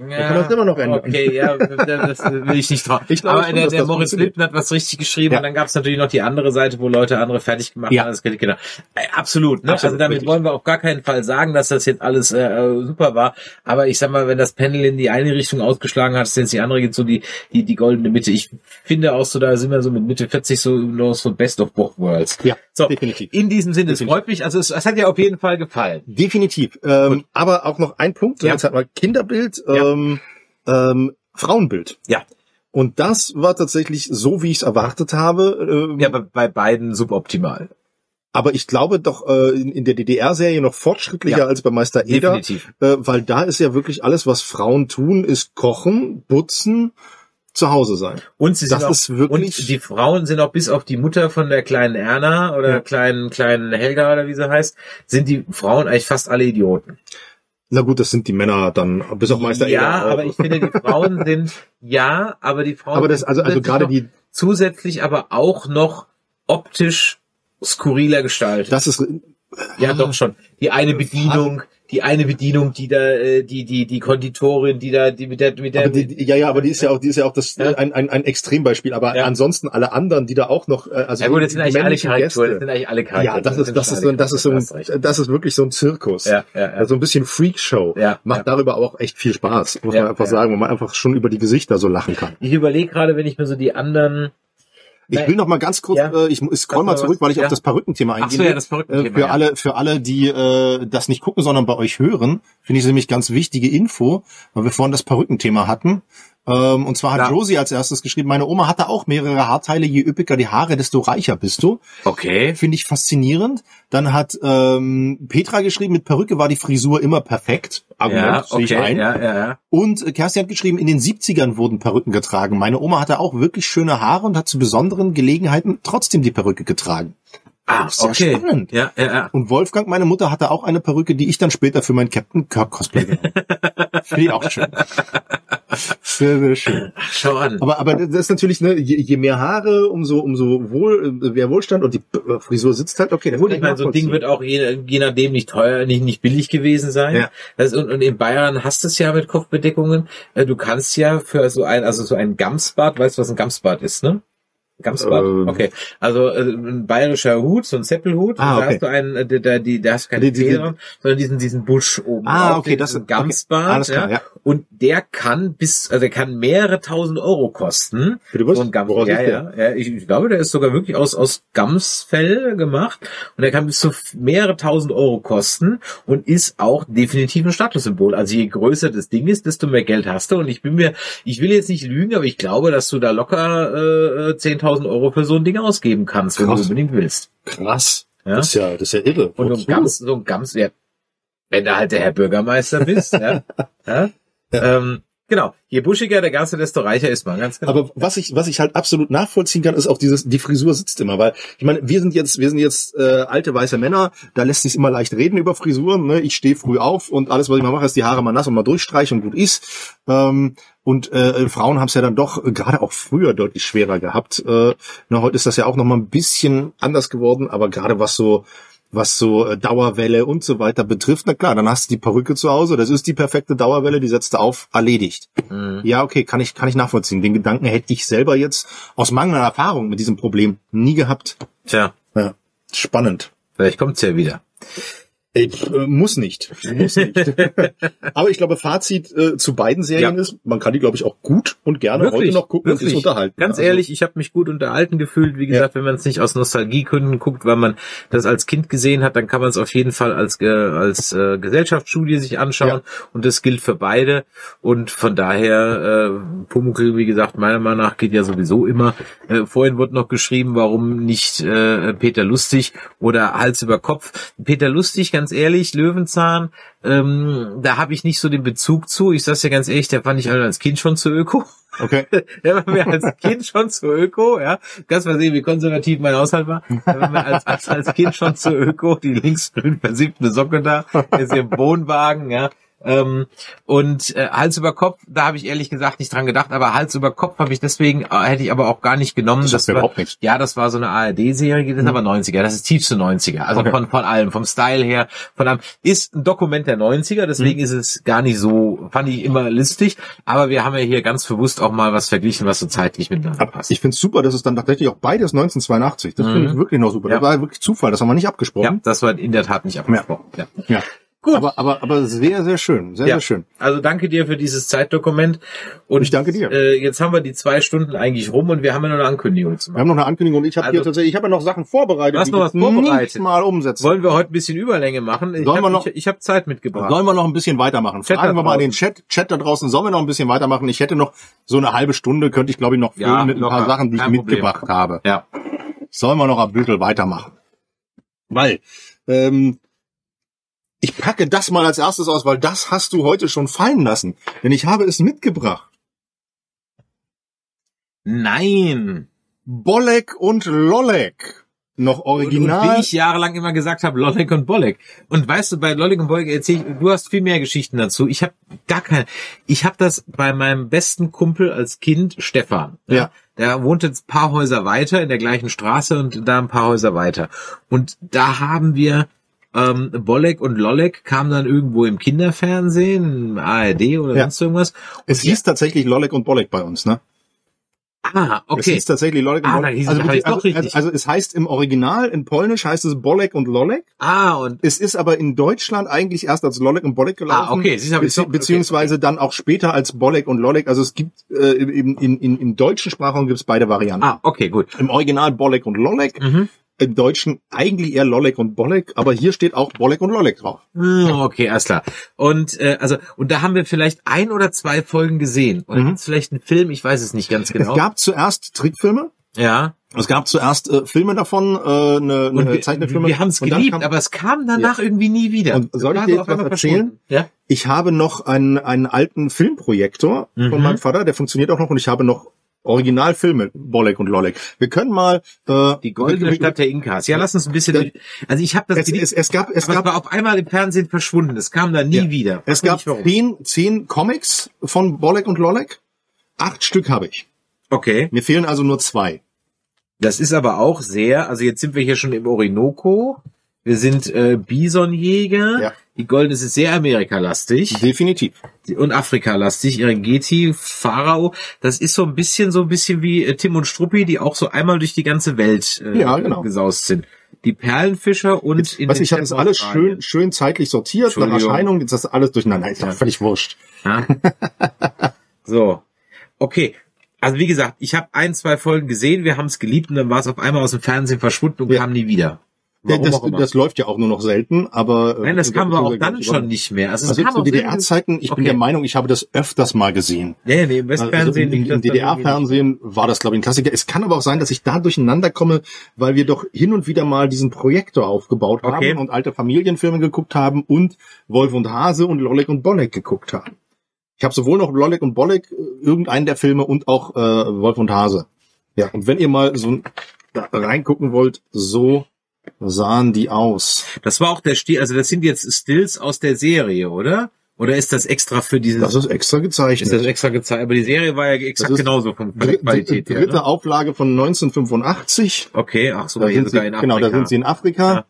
Da kann das immer noch ändern. Okay, ja, das will ich nicht trauen. Ich glaube Aber schon, der, der funktioniert. Lipton hat was richtig geschrieben Ja. und dann gab es natürlich noch die andere Seite, wo Leute andere fertig gemacht Ja. haben. Das, genau. Äh, absolut, ne? Absolut, also damit richtig. wollen wir auf gar keinen Fall sagen, dass das jetzt alles äh, super war. Aber ich sag mal, wenn das Panel in die eine Richtung ausgeschlagen hat, ist jetzt die andere geht so die, die, die goldene Mitte. Ich finde auch so, da sind wir so mit Mitte 40 so los so Best of both worlds. Ja, So, definitiv. in diesem Sinne, es freut mich. Also es, es hat ja auf jeden Fall gefallen. Definitiv. Ähm, aber auch noch ein Punkt. Ja. Jetzt hat man Kinderbild, Ja. ähm, ähm, Frauenbild. Ja. Und das war tatsächlich so, wie ich es erwartet habe. Ähm, Ja, bei, bei beiden suboptimal. Aber ich glaube doch äh, in, in der DDR-Serie noch fortschrittlicher Ja. als bei Meister Eder. Definitiv. Äh, weil da ist ja wirklich alles, was Frauen tun, ist kochen, putzen, zu Hause sein. Und sie Das sind auch, ist wirklich- und die Frauen sind auch bis auf die Mutter von der kleinen Erna oder Ja. kleinen, kleinen Helga oder wie sie heißt, sind die Frauen eigentlich fast alle Idioten. Na gut, das sind die Männer dann, bis auf Meister ja, aber ich finde, die Frauen <laughs> sind, ja, aber die Frauen Aber das, sind also, also gerade die, zusätzlich aber auch noch optisch skurriler gestaltet. das ist, ja, doch schon. Die eine Bedienung, die eine Bedienung, die da, äh, die, die, die Konditorin, die da, die mit der, mit der, die, ja, ja, aber die ist ja auch, die ist ja auch das, Ja. ein, ein, ein Extrembeispiel. Aber Ja. ansonsten alle anderen, die da auch noch, äh, also ja gut, das sind eigentlich alle Charaktere, das Gäste. sind eigentlich alle Charaktere. Ja, das ist, das ist so, das ist so, ein, das ist wirklich so ein Zirkus. Ja, ja, ja. Also ein bisschen Freakshow. Ja, Macht ja. darüber auch echt viel Spaß, muss Ja, man einfach sagen, wo man einfach schon über die Gesichter so lachen kann. Ich überlege gerade, wenn ich mir so die anderen. Ich will noch mal ganz kurz, Ja. äh, ich ich scroll mal zurück, weil ich Ja. auf das Perückenthema Ach so, eingehe. ja, das Perückenthema, Äh, Für ja. alle, für alle, die äh, das nicht gucken, sondern bei euch hören, finde ich es nämlich ganz wichtige Info, weil wir vorhin das Perückenthema hatten. Ähm, und zwar hat Ja. Josie als erstes geschrieben, meine Oma hatte auch mehrere Haarteile, je üppiger die Haare, desto reicher bist du. Okay. Finde ich faszinierend. Dann hat ähm, Petra geschrieben, mit Perücke war die Frisur immer perfekt. Argument, Ja, sehe ich okay. ein. Ja, ja, ja. Und äh, Kerstin hat geschrieben, in den 70ern wurden Perücken getragen. Meine Oma hatte auch wirklich schöne Haare und hat zu besonderen Gelegenheiten trotzdem die Perücke getragen. Ah, Sehr okay. spannend. Ja, ja, ja. Und Wolfgang, meine Mutter, hatte auch eine Perücke, die ich dann später für meinen Captain Kirk Cosplay genommen habe. <laughs> Finde ich auch schön. Sehr, sehr schön. Schon. Aber, aber das ist natürlich, ne, je, je mehr Haare, umso, umso wohl, äh, mehr Wohlstand und die äh, Frisur sitzt halt, okay. das Gut, ich meine, so ein Ding wird auch je, je nachdem nicht teuer, nicht, nicht billig gewesen sein. Ja. Das, und, und in Bayern hast du es ja mit Kopfbedeckungen. Äh, Du kannst ja für so ein, also so ein Gamsbad, weißt du, was ein Gamsbad ist, ne? Gamsbad? Ähm. Okay. Also äh, ein bayerischer Hut, so ein Zeppelhut. Ah, und da okay. hast du einen, äh, da, die, da hast du keine Die- die- die- dran, sondern diesen, diesen Busch oben. Ah, drauf, okay, den- das ist- okay. Gamsbad. Alles klar, ja. Und der kann bis, also der kann mehrere tausend Euro kosten. Bitte was? So ein Gams, Woraus ja, ja, ja. Ich, ich glaube, der ist sogar wirklich aus, aus Gamsfell gemacht und der kann bis zu mehrere tausend Euro kosten und ist auch definitiv ein Statussymbol. Also je größer das Ding ist, desto mehr Geld hast du. Und ich bin mir, ich will jetzt nicht lügen, aber ich glaube, dass du da locker äh, 10.000 Euro für so ein Ding ausgeben kannst, wenn Krass. du unbedingt willst. Krass. Ja? Das ist ja, das ist ja irre. Und so ein? Gams, so ein Gams, ja, wenn du halt der Herr Bürgermeister bist, <laughs> ja, ja, Ähm, genau. Je buschiger der Ganze, desto reicher ist man, ganz genau. Aber was ich, was ich halt absolut nachvollziehen kann, ist auch dieses, die Frisur sitzt immer, weil ich meine, wir sind jetzt, wir sind jetzt äh, alte weiße Männer, da lässt sich immer leicht reden über Frisuren. Ne? Ich stehe früh auf und alles, was ich mal mache, ist die Haare mal nass und mal durchstreichen und gut ist. Ähm, und äh, Frauen haben es ja dann doch äh, gerade auch früher deutlich schwerer gehabt. Äh, na, heute ist das ja auch noch mal ein bisschen anders geworden, aber gerade was so was so äh, Dauerwelle und so weiter betrifft, na klar, dann hast du die Perücke zu Hause, das ist die perfekte Dauerwelle, die setzt du auf, erledigt. Mhm. Ja, okay, kann ich, kann ich nachvollziehen. Den Gedanken hätte ich selber jetzt aus mangelnder Erfahrung mit diesem Problem nie gehabt. Tja, Ja, spannend. vielleicht kommt's ja wieder. Ey, äh, muss nicht. Muss nicht. <laughs> Aber ich glaube, Fazit äh, zu beiden Serien Ja. ist, man kann die, glaube ich, auch gut und gerne heute noch gucken und sich unterhalten. Ganz Also, ehrlich, ich habe mich gut unterhalten gefühlt. Wie gesagt, wenn man es nicht aus Nostalgiegründen guckt, weil man das als Kind gesehen hat, dann kann man es auf jeden Fall als äh, als äh, Gesellschaftsstudie sich anschauen. Ja. Und das gilt für beide. Und von daher, äh, Pumuckl, wie gesagt, meiner Meinung nach geht ja sowieso immer. Äh, vorhin wurde noch geschrieben, warum nicht äh, Peter Lustig oder Hals über Kopf. Peter Lustig, ganz ehrlich, Löwenzahn, ähm, da habe ich nicht so den Bezug zu. Ich sag's ja ganz ehrlich, der fand ich als Kind schon zu öko. Okay. <laughs> Der war mir als Kind schon zu öko, ja. Kannst mal sehen, wie konservativ mein Haushalt war. Der war mir als, als, als Kind schon zu öko, die linksgrün versiffte Socke da, ist im Wohnwagen, ja. Ähm, und äh, Hals über Kopf, da habe ich ehrlich gesagt nicht dran gedacht, aber Hals über Kopf habe ich deswegen, äh, hätte ich aber auch gar nicht genommen. Das mir war, überhaupt nichts. Ja, das war so eine ARD-Serie, das ist aber 90er, das ist tiefste 90er. Also Okay. von, von allem, vom Style her, von allem. Ist ein Dokument der 90er, deswegen ist es gar nicht so, fand ich immer listig, aber wir haben ja hier ganz bewusst auch mal was verglichen, was so zeitlich miteinander Aber passt. ich finde es super, dass es dann tatsächlich auch beides 1982. Das finde ich wirklich noch super. Ja. Das war wirklich Zufall, das haben wir nicht ja, abgesprochen. das war in der Tat nicht abgesprochen. Ja. Ja. Gut. Aber, aber, aber sehr, sehr schön. Sehr, Ja. sehr schön. Also danke dir für dieses Zeitdokument. Und Ich danke dir. Äh, jetzt haben wir die zwei Stunden eigentlich rum und wir haben ja noch eine Ankündigung zu Wir machen. haben noch eine Ankündigung und ich habe Also- hier tatsächlich, ich habe ja noch Sachen vorbereitet, hast die noch ich was vorbereitet. mal umsetzen. Wollen wir heute ein bisschen Überlänge machen? Ich Sollen hab, wir noch- ich, ich habe Zeit mitgebracht. Sollen wir noch ein bisschen weitermachen? Chat Fragen wir mal in den. Chat, Chat da draußen, sollen wir noch ein bisschen weitermachen? Ich hätte noch so eine halbe Stunde, könnte ich glaube ich noch füllen Ja, mit ein paar. Sachen, die ich Problem. mitgebracht habe. Ja. Sollen wir noch ein bisschen weitermachen? Weil, ähm, ich packe das mal als erstes aus, weil das hast du heute schon fallen lassen. Denn ich habe es mitgebracht. Nein. Bolek und Lolek. Noch original. und wie ich jahrelang immer gesagt habe, Lollek und Bollek. Und weißt du, bei Lollek und Bollek erzähl ich, du hast viel mehr Geschichten dazu. Ich habe gar keine. Ich habe das bei meinem besten Kumpel als Kind, Stefan. Ja. Der wohnt jetzt ein paar Häuser weiter in der gleichen Straße und da ein paar Häuser weiter. Und da haben wir ähm, Bollek und Lollek kamen dann irgendwo im Kinderfernsehen, im ARD oder Ja. sonst irgendwas. es hieß tatsächlich Lolek und Bolek bei uns, ne? Ah, Es okay. hieß tatsächlich Lolek und Ah, Bolek. es- also, es also, also, also es heißt im Original, in Polnisch heißt es Bolek und Lolek. Ah, und Es ist aber in Deutschland eigentlich erst als Lolek und Bolek gelaufen. Ah, okay, ich Bezieh doch- okay, beziehungsweise dann auch später als Bolek und Lolek. Also es gibt äh, im, in, in, im deutschen Sprachraum gibt es beide Varianten. ah, okay, gut. Im Original Bolek und Lolek. Mhm. Im Deutschen eigentlich eher Lolek und Bolek, aber hier steht auch Bolek und Lolek drauf. Hm, Okay, alles klar. Und äh, also und da haben wir vielleicht ein oder zwei Folgen gesehen. Oder gibt's vielleicht einen Film? Ich weiß es nicht ganz genau. Mhm. Es gab zuerst Trickfilme. ja. Es gab zuerst äh, Filme davon, äh, eine, Und eine wir, Zeichentrickfilme. wir haben es Und geliebt, kam- aber es kam danach irgendwie nie wieder. Und soll ich dir jetzt was erzählen? Ja. Ich habe noch einen, einen alten Filmprojektor Mhm. von meinem Vater, der funktioniert auch noch und ich habe noch Originalfilme, Bolek und Lolek. Wir können mal äh, Die goldene Stadt der Inkas. Ja, lass uns ein bisschen. Durch- Also ich habe das Es, es, es gab, es aber gab, war auf einmal im Fernsehen verschwunden. Es kam da nie Ja. wieder. es gab zehn, zehn Comics von Bolek und Lolek. Acht Stück habe ich. Okay. Mir fehlen also nur zwei. Das ist aber auch sehr, also jetzt sind wir hier schon im Orinoco. Wir sind äh, Bisonjäger. Ja. Die Golden ist sehr Amerikalastig Definitiv. und Afrikalastig. Irengeti, Pharao, das ist so ein bisschen so ein bisschen wie äh, Tim und Struppi, die auch so einmal durch die ganze Welt äh, Ja, genau. gesaust sind. Die Perlenfischer und in Was ich habe das alles schön, schön zeitlich sortiert nach. Erscheinung. Jetzt ist das alles durcheinander. Ist doch völlig wurscht. Ja? <laughs> so. Okay. Also wie gesagt, ich habe ein, zwei Folgen gesehen, wir haben es geliebt und dann war es auf einmal aus dem Fernsehen verschwunden und Ja. kam nie wieder. Warum das, das läuft ja auch nur noch selten, aber äh, Nein, das kam aber auch dann schon nicht mehr. Also, Also zu DDR-Zeiten, ich Okay. bin der Meinung, ich habe das öfters mal gesehen. Nee, nee, im Also Westfernsehen im, lief im irgendwie DDR-Fernsehen war das, glaube ich, ein Klassiker. Es kann aber auch sein, dass ich da durcheinander komme, weil wir doch hin und wieder mal diesen Projektor aufgebaut Okay. haben und alte Familienfilme geguckt haben und Wolf und Hase und Lolek und Bolek geguckt haben. Ich habe sowohl noch Lolek und Bolek, äh, irgendeinen der Filme und auch äh, Wolf und Hase. Ja, und wenn ihr mal so da reingucken wollt, so sahen die aus. Das war auch der Stil, also das sind jetzt Stills aus der Serie, oder? Oder ist das extra für dieses, Das ist extra gezeichnet. ist das extra gezeigt? Aber die Serie war ja exakt genauso von Dritte, Qualität her. dritte Ne? Auflage von 1985. Okay, ach so, Da sind, sie, in Afrika. genau, da sind sie in Afrika. Ja.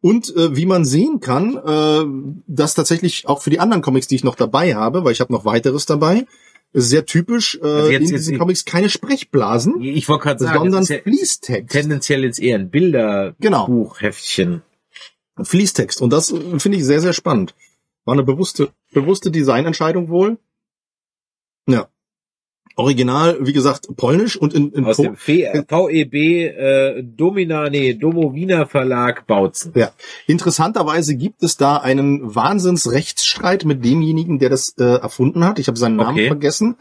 Und äh, wie man sehen kann, äh, das tatsächlich auch für die anderen Comics, die ich noch dabei habe, weil ich habe noch weiteres dabei, ist sehr typisch äh, Also jetzt- in jetzt- diesen Comics keine Sprechblasen, Ich wollte gerade sagen, sondern ja Fließtext. tendenziell jetzt eher ein Genau. Bilderbuchheftchen. Fließtext. Und das äh, finde ich sehr, sehr spannend. War eine bewusste, bewusste Designentscheidung wohl. Ja. Original, wie gesagt, polnisch und in, in Aus Po- dem VEB äh, Domina, nee, Domowina Verlag Bautzen. Ja. Interessanterweise gibt es da einen Wahnsinnsrechtsstreit mit demjenigen, der das äh, erfunden hat. Ich habe seinen Namen Okay. vergessen.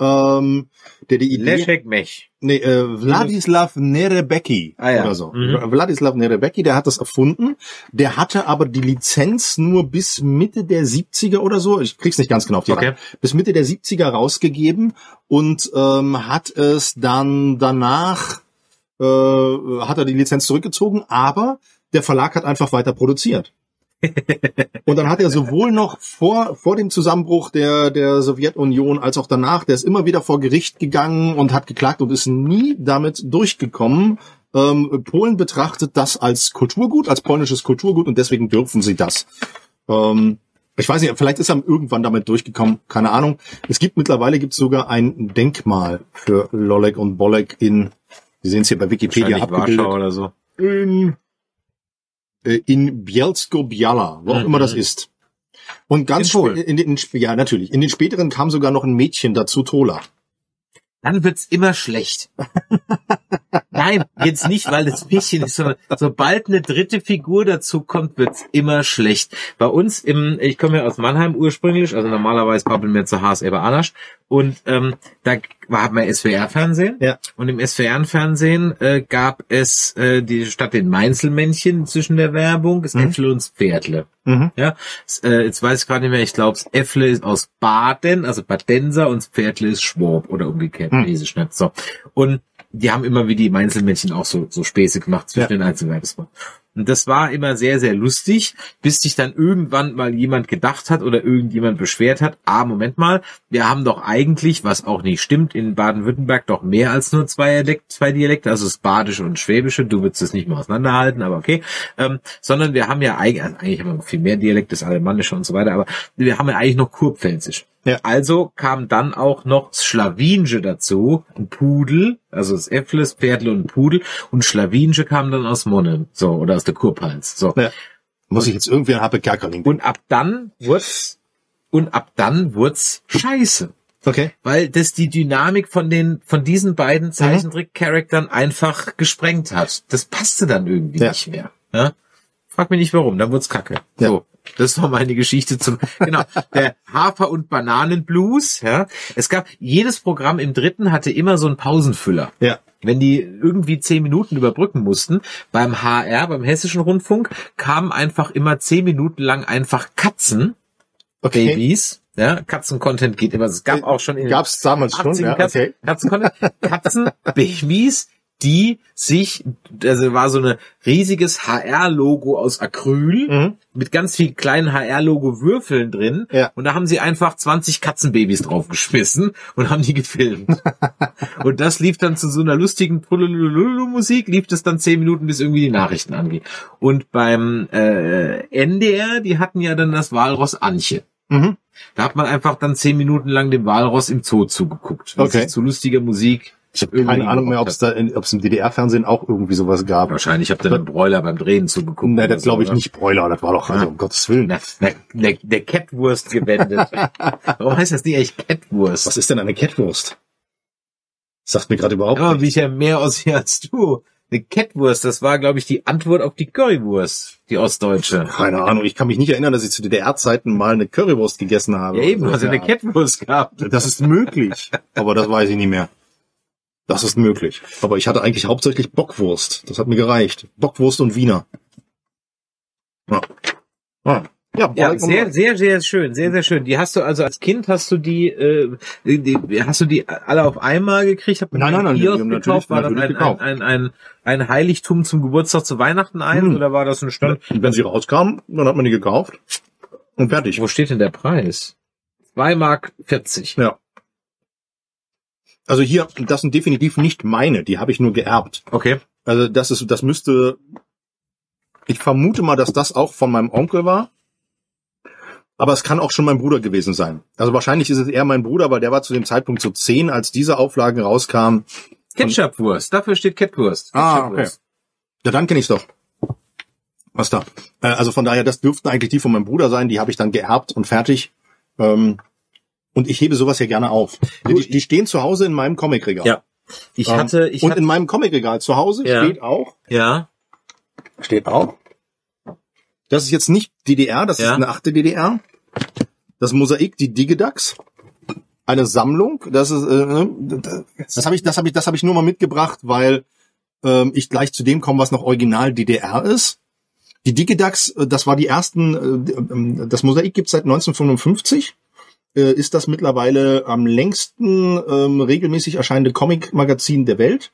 Ähm, der die Idee. Leszek Mech. Nee, äh, Wladislav Nerebecki Ah, ja. oder so. Mhm. Wladislav Nerebecki, der hat das erfunden. Der hatte aber die Lizenz nur bis Mitte der 70er oder so. Ich krieg's nicht ganz genau auf die Okay. Reihe. Bis Mitte der 70er rausgegeben und ähm, hat es dann danach äh, hat er die Lizenz zurückgezogen, aber der Verlag hat einfach weiter produziert. Und dann hat er sowohl noch vor, vor dem Zusammenbruch der, der Sowjetunion als auch danach, der ist immer wieder vor Gericht gegangen und hat geklagt und ist nie damit durchgekommen. Ähm, Polen betrachtet das als Kulturgut, als polnisches Kulturgut und deswegen dürfen sie das. Ähm, ich weiß nicht, vielleicht ist er irgendwann damit durchgekommen, keine Ahnung. Es gibt mittlerweile gibt es sogar ein Denkmal für Lolek und Bolek in, Sie sehen es hier bei Wikipedia abgebildet, Warschau oder so. in, äh, in Bielsko-Biala, wo auch immer das ist. Und ganz In in den, ja natürlich. In den späteren kam sogar noch ein Mädchen dazu, Tola. Dann wird's immer schlecht. <laughs> Nein, jetzt nicht, weil das Mädchen ist, sondern sobald eine dritte Figur dazu kommt, wird's immer schlecht. Bei uns im, ich komme ja aus Mannheim ursprünglich, also normalerweise babbeln wir zu Haas Eber Anasch und ähm, da haben wir SWR-Fernsehen Ja. und im SWR-Fernsehen äh, gab es äh, die statt den Mainzelmännchen zwischen der Werbung, das Äpfel und das Pferdle. Mhm. Ja, s- äh, jetzt weiß ich gerade nicht mehr, ich glaube, das Äffle ist aus Baden, also Badenser und das Pferdle ist Schwab oder umgekehrt, Hm. weiß ich nicht. So. Und die haben immer wie die Mainzelmännchen auch so, so Späße gemacht zwischen Ja. den Einzelwerbespots. Und das war immer sehr, sehr lustig, bis sich dann irgendwann mal jemand gedacht hat oder irgendjemand beschwert hat, ah, Moment mal, wir haben doch eigentlich, was auch nicht stimmt, in Baden-Württemberg doch mehr als nur zwei, Dialekt, zwei Dialekte, also das Badische und Schwäbische, du würdest es nicht mehr auseinanderhalten, aber okay, ähm, sondern wir haben ja eigentlich, also eigentlich haben wir viel mehr Dialekte, das Alemannische und so weiter, aber wir haben ja eigentlich noch Kurpfälzisch. Ja. Also kam dann auch noch das Schlawinsche dazu, ein Pudel, also das Äpfel, das Pferdle und ein Pudel und Schlawinsche kam dann aus Monne, so, oder aus der Kurpfalz, so. Ja. Muss ich jetzt irgendwie an Happe Kerkeling Und ab dann wurd's, und ab dann wurd's scheiße. Okay. Weil das die Dynamik von den, von diesen beiden Zeichentrick-Charaktern einfach gesprengt hat. Das passte dann irgendwie Ja. nicht mehr. Ja? Frag mich nicht warum, dann wurd's kacke. Ja. So. Das war meine Geschichte zum, genau, der Hafer- und Bananenblues, ja. Es gab, jedes Programm im dritten hatte immer so einen Pausenfüller. Ja. Wenn die irgendwie zehn Minuten überbrücken mussten, beim HR, beim Hessischen Rundfunk, kamen einfach immer zehn Minuten lang einfach Katzen, Okay. Babys, ja, Katzen-Content geht immer. Es gab auch schon in den Gab's damals schon, 80 ja, okay. Katzen, Katzen, Babys, die sich, also war so ein riesiges HR-Logo aus Acryl Mhm. mit ganz viel kleinen HR-Logo-Würfeln drin. Ja. Und da haben sie einfach 20 Katzenbabys draufgeschmissen und haben die gefilmt. <laughs> und das lief dann zu so einer lustigen Musik, lief das dann 10 Minuten, bis irgendwie die Nachrichten anging. Und beim äh, NDR, die hatten ja dann das Walross Anche. Mhm. Da hat man einfach dann zehn Minuten lang dem Walross im Zoo zugeguckt. was Okay. sich Zu lustiger Musik. Ich habe keine Ahnung mehr, ob es da, ob es im DDR-Fernsehen auch irgendwie sowas gab. Wahrscheinlich habt ihr den Broiler beim Drehen zugeguckt. Ne, oder das glaube ich nicht Bräuler, das war doch, also um Gottes Willen. Na, na, der Kettwurst gewendet. <laughs> Warum heißt das nicht echt Kettwurst? Was ist denn eine Kettwurst? Sagt mir gerade überhaupt Aber wie ich ja mehr aussehe als du. Eine Kettwurst, das war, glaube ich, die Antwort auf die Currywurst, die ostdeutsche. Keine Ahnung, ich kann mich nicht erinnern, dass ich zu DDR-Zeiten mal eine Currywurst gegessen habe. Ja, eben, Also, eine. Kettwurst gehabt. Das ist möglich, aber das weiß ich nicht mehr. Das ist möglich. Aber ich hatte eigentlich hauptsächlich Bockwurst. Das hat mir gereicht. Bockwurst und Wiener. Ja. Ja, ja, Ja, und sehr, sehr, sehr schön, sehr, sehr schön. Die hast du also als Kind hast du die, äh, die hast du die alle auf einmal gekriegt? Hab Nein, nein, nein, haben gekauft? natürlich- War das ein, ein, ein, ein, ein Heiligtum zum Geburtstag zu Weihnachten ein Hm. oder war das ein Stand? Und wenn sie rauskamen, dann hat man die gekauft. Und fertig. Wo steht denn der Preis? 2 Mark 40. Ja. Also hier, das sind definitiv nicht meine, die habe ich nur geerbt. Okay. Also das ist, das müsste, ich vermute mal, dass das auch von meinem Onkel war. Aber es kann auch schon mein Bruder gewesen sein. Also wahrscheinlich ist es eher mein Bruder, weil der war zu dem Zeitpunkt so zehn, als diese Auflagen rauskamen. Ketchupwurst, dafür steht Kettwurst. Ah, Ketchupwurst. Ja, dann kenne ich's doch. Was da? Äh, also von daher, das dürften eigentlich die von meinem Bruder sein, die habe ich dann geerbt und fertig. Ähm, und ich hebe sowas hier gerne auf. Die, die stehen zu Hause in meinem Comicregal. Ja. Ich Ähm, hatte, ich und hatte, in meinem Comicregal zu Hause Ja. steht auch, ja, steht auch. Das ist jetzt nicht DDR, das Ja. ist eine achte DDR. Das Mosaik, die Digidax. Eine Sammlung. Das ist, äh, das habe ich, das habe ich, das habe ich nur mal mitgebracht, weil ähm, ich gleich zu dem komme, was noch Original DDR ist. Die Digidax, äh, das war die ersten, äh, ähm, das Mosaik gibt seit 1955. Äh, ist das mittlerweile am längsten ähm, regelmäßig erscheinende Comic-Magazin der Welt.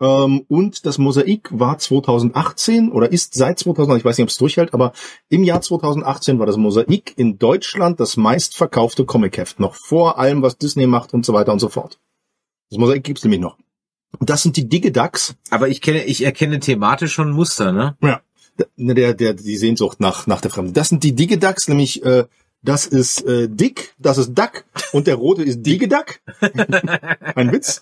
Ähm, und das Mosaik war 2018 oder ist seit 2000, ich weiß nicht, ob es durchhält, aber im Jahr 2018 war das Mosaik in Deutschland das meistverkaufte Comicheft. Noch vor allem, was Disney macht und so weiter und so fort. Das Mosaik gibt's nämlich noch. Und das sind die Digiducks. Aber ich kenne, ich erkenne thematisch schon Muster, ne? Ja. Der, der, die Sehnsucht nach, nach der Fremde. Das sind die Digiducks, nämlich äh, das ist äh, Dick, das ist Duck und der rote ist Digeduck. <laughs> Ein Witz.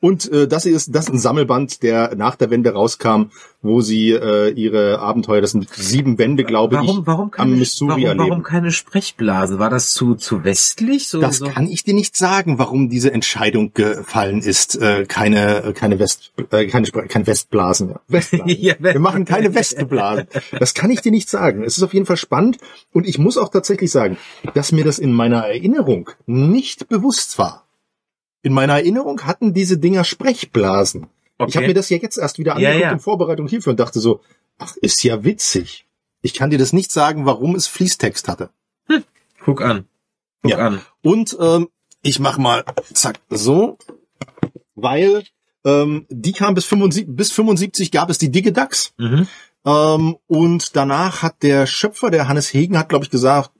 Und äh, das ist das ist ein Sammelband, der nach der Wende rauskam, wo sie äh, ihre Abenteuer, das sind sieben Bände, glaube Warum, ich, warum keine, am Missouri warum, erleben. warum keine Sprechblase? War das zu, zu westlich? So, Das so? kann ich dir nicht sagen, warum diese Entscheidung gefallen ist. Äh, keine, keine West, äh, keine, keine Westblasen. Westblasen. <laughs> Ja, Wir machen keine Westblasen. Das kann ich dir nicht sagen. Es ist auf jeden Fall spannend und ich muss auch tatsächlich sagen, dass mir das in meiner Erinnerung nicht bewusst war. In meiner Erinnerung hatten diese Dinger Sprechblasen. Ich habe mir das ja jetzt erst wieder Ja, angeguckt ja. in Vorbereitung hierfür und dachte so, ach, ist ja witzig. Ich kann dir das nicht sagen, warum es Fließtext hatte. Guck an. Guck Ja. an. Und ähm, ich mach mal zack so, weil ähm, die kam bis 75, bis 75 gab es die Digiducks. Mhm. Ähm, und danach hat der Schöpfer, der Hannes Hegen, hat glaube ich gesagt,